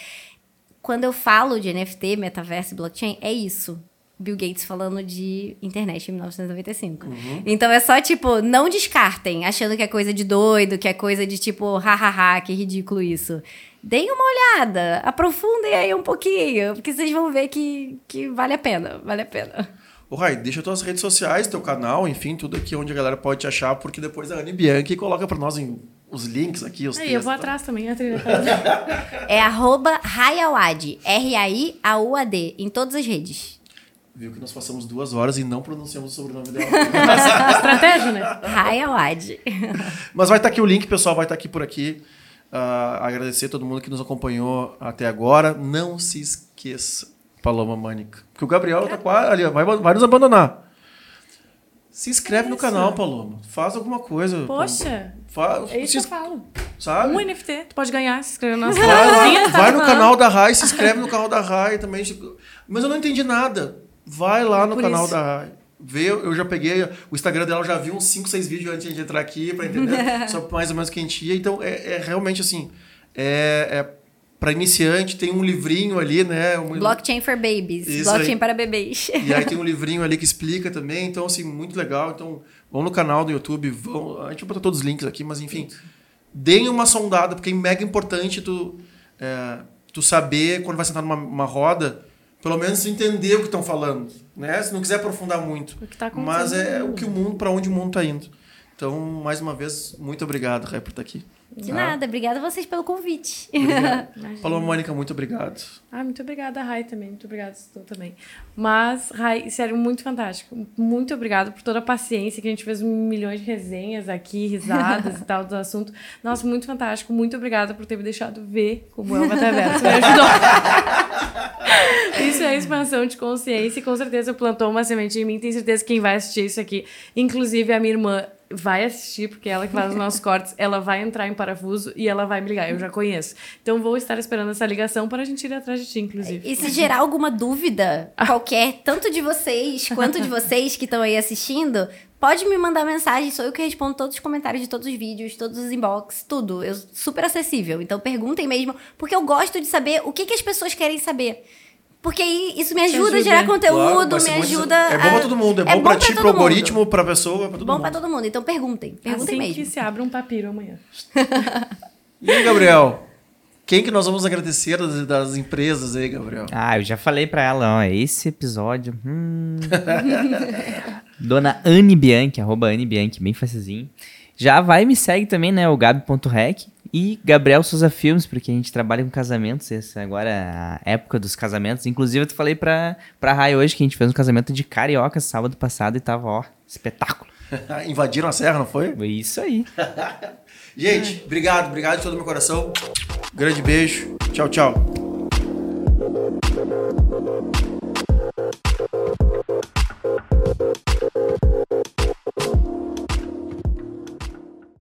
Quando eu falo de NFT, metaverso e blockchain, é isso. Bill Gates falando de internet em 1995. Então é só tipo, não descartem, achando que é coisa de doido, que é coisa de tipo, hahaha, que ridículo isso. Deem uma olhada, aprofundem aí um pouquinho, porque vocês vão ver que, que vale a pena, vale a pena. Ô, Rai, deixa tuas redes sociais, teu canal, enfim, tudo aqui onde a galera pode te achar, porque depois a Anne Bianchi coloca pra nós em- os links aqui, os Aí, eu vou textos. atrás também, a trilha. É arroba Raiawad, R-A-I-A-U-A-D, em todas as redes. Viu que nós passamos duas horas e não pronunciamos o sobrenome dela. Estratégia, né? Raiawad. Mas vai estar aqui o link, pessoal, vai estar aqui por aqui. Ah, agradecer a todo mundo que nos acompanhou até agora. Não se esqueça, Paloma Mânica, que o Gabriel tá quase ali, vai, vai nos abandonar. Se inscreve no canal, Paloma. Faz alguma coisa. Poxa, Fa- é isso se que eu falo. sabe? Um NFT, tu pode ganhar, se inscrever na nossa Vai, lá, tá vai no canal da Rai, se inscreve no canal da Rai também. Mas eu não entendi nada. Vai lá no Por canal isso. da Rai. Vê, eu já peguei o Instagram dela, já vi uns 5, 6 vídeos antes de entrar aqui pra entender sobre mais ou menos o que a gente ia. Então é, é realmente assim. É, é para iniciante, tem um livrinho ali, né? Um- Blockchain for babies, Isso blockchain aí. para bebês. e aí tem um livrinho ali que explica também, então assim, muito legal. Então, vão no canal do YouTube, vão, a gente vai botar todos os links aqui, mas enfim, deem uma sondada, porque é mega importante tu, é, tu saber quando vai sentar numa uma roda, pelo menos entender o que estão falando, né? Se não quiser aprofundar muito. O que tá acontecendo mas é o que o mundo, para onde o mundo tá indo. Então, mais uma vez, muito obrigado, Rai, por estar aqui. De Tá? nada, obrigada a vocês pelo convite. Paloma Mônica, muito obrigado. Ah, muito obrigada, Rai, também. Muito obrigada, tu também. Mas, Rai, sério, muito fantástico. Muito obrigada por toda a paciência que a gente fez milhões de resenhas aqui, risadas e tal do assunto. Nossa, muito fantástico. Muito obrigada por ter me deixado ver como é o metaverso. Me ajudou. Isso é expansão de consciência e com certeza plantou uma semente em mim. Tenho certeza que quem vai assistir isso aqui, inclusive a minha irmã, vai assistir, porque ela que faz os nossos cortes, ela vai entrar em parafuso e ela vai me ligar. Eu já conheço. Então vou estar esperando essa ligação para a gente ir atrás de ti, inclusive. E se gerar alguma dúvida qualquer, tanto de vocês quanto de vocês que estão aí assistindo, pode me mandar mensagem, sou eu que respondo todos os comentários de todos os vídeos, todos os inbox, tudo. Eu super acessível. Então perguntem mesmo, porque eu gosto de saber o que, que as pessoas querem saber. Porque aí isso me ajuda, ajuda. a gerar Claro, conteúdo, ser me muito- ajuda. É bom a- pra todo mundo. É, bom, pra ti, todo pro mundo. algoritmo, pra pessoa, pra todo Bom mundo. pra todo mundo. Então perguntem. Perguntem assim mesmo. que se abre um papiro amanhã. E aí, Gabriel? Quem que nós vamos agradecer das, das empresas aí, Gabriel? Ah, eu já falei pra ela, ó, esse episódio. hum. Dona Anne Bianchi, arroba Anne Bianchi, bem facilzinho. Já vai e me segue também, né? O Gabi.rec e Gabriel Souza Filmes, porque a gente trabalha com casamentos. Essa agora é a época dos casamentos. Inclusive, eu te falei pra, pra Rai hoje que a gente fez um casamento de carioca sábado passado e tava, ó, espetáculo. Invadiram a serra, não foi? Foi isso aí. Gente, obrigado, obrigado de todo o meu coração. Grande beijo. Tchau, tchau.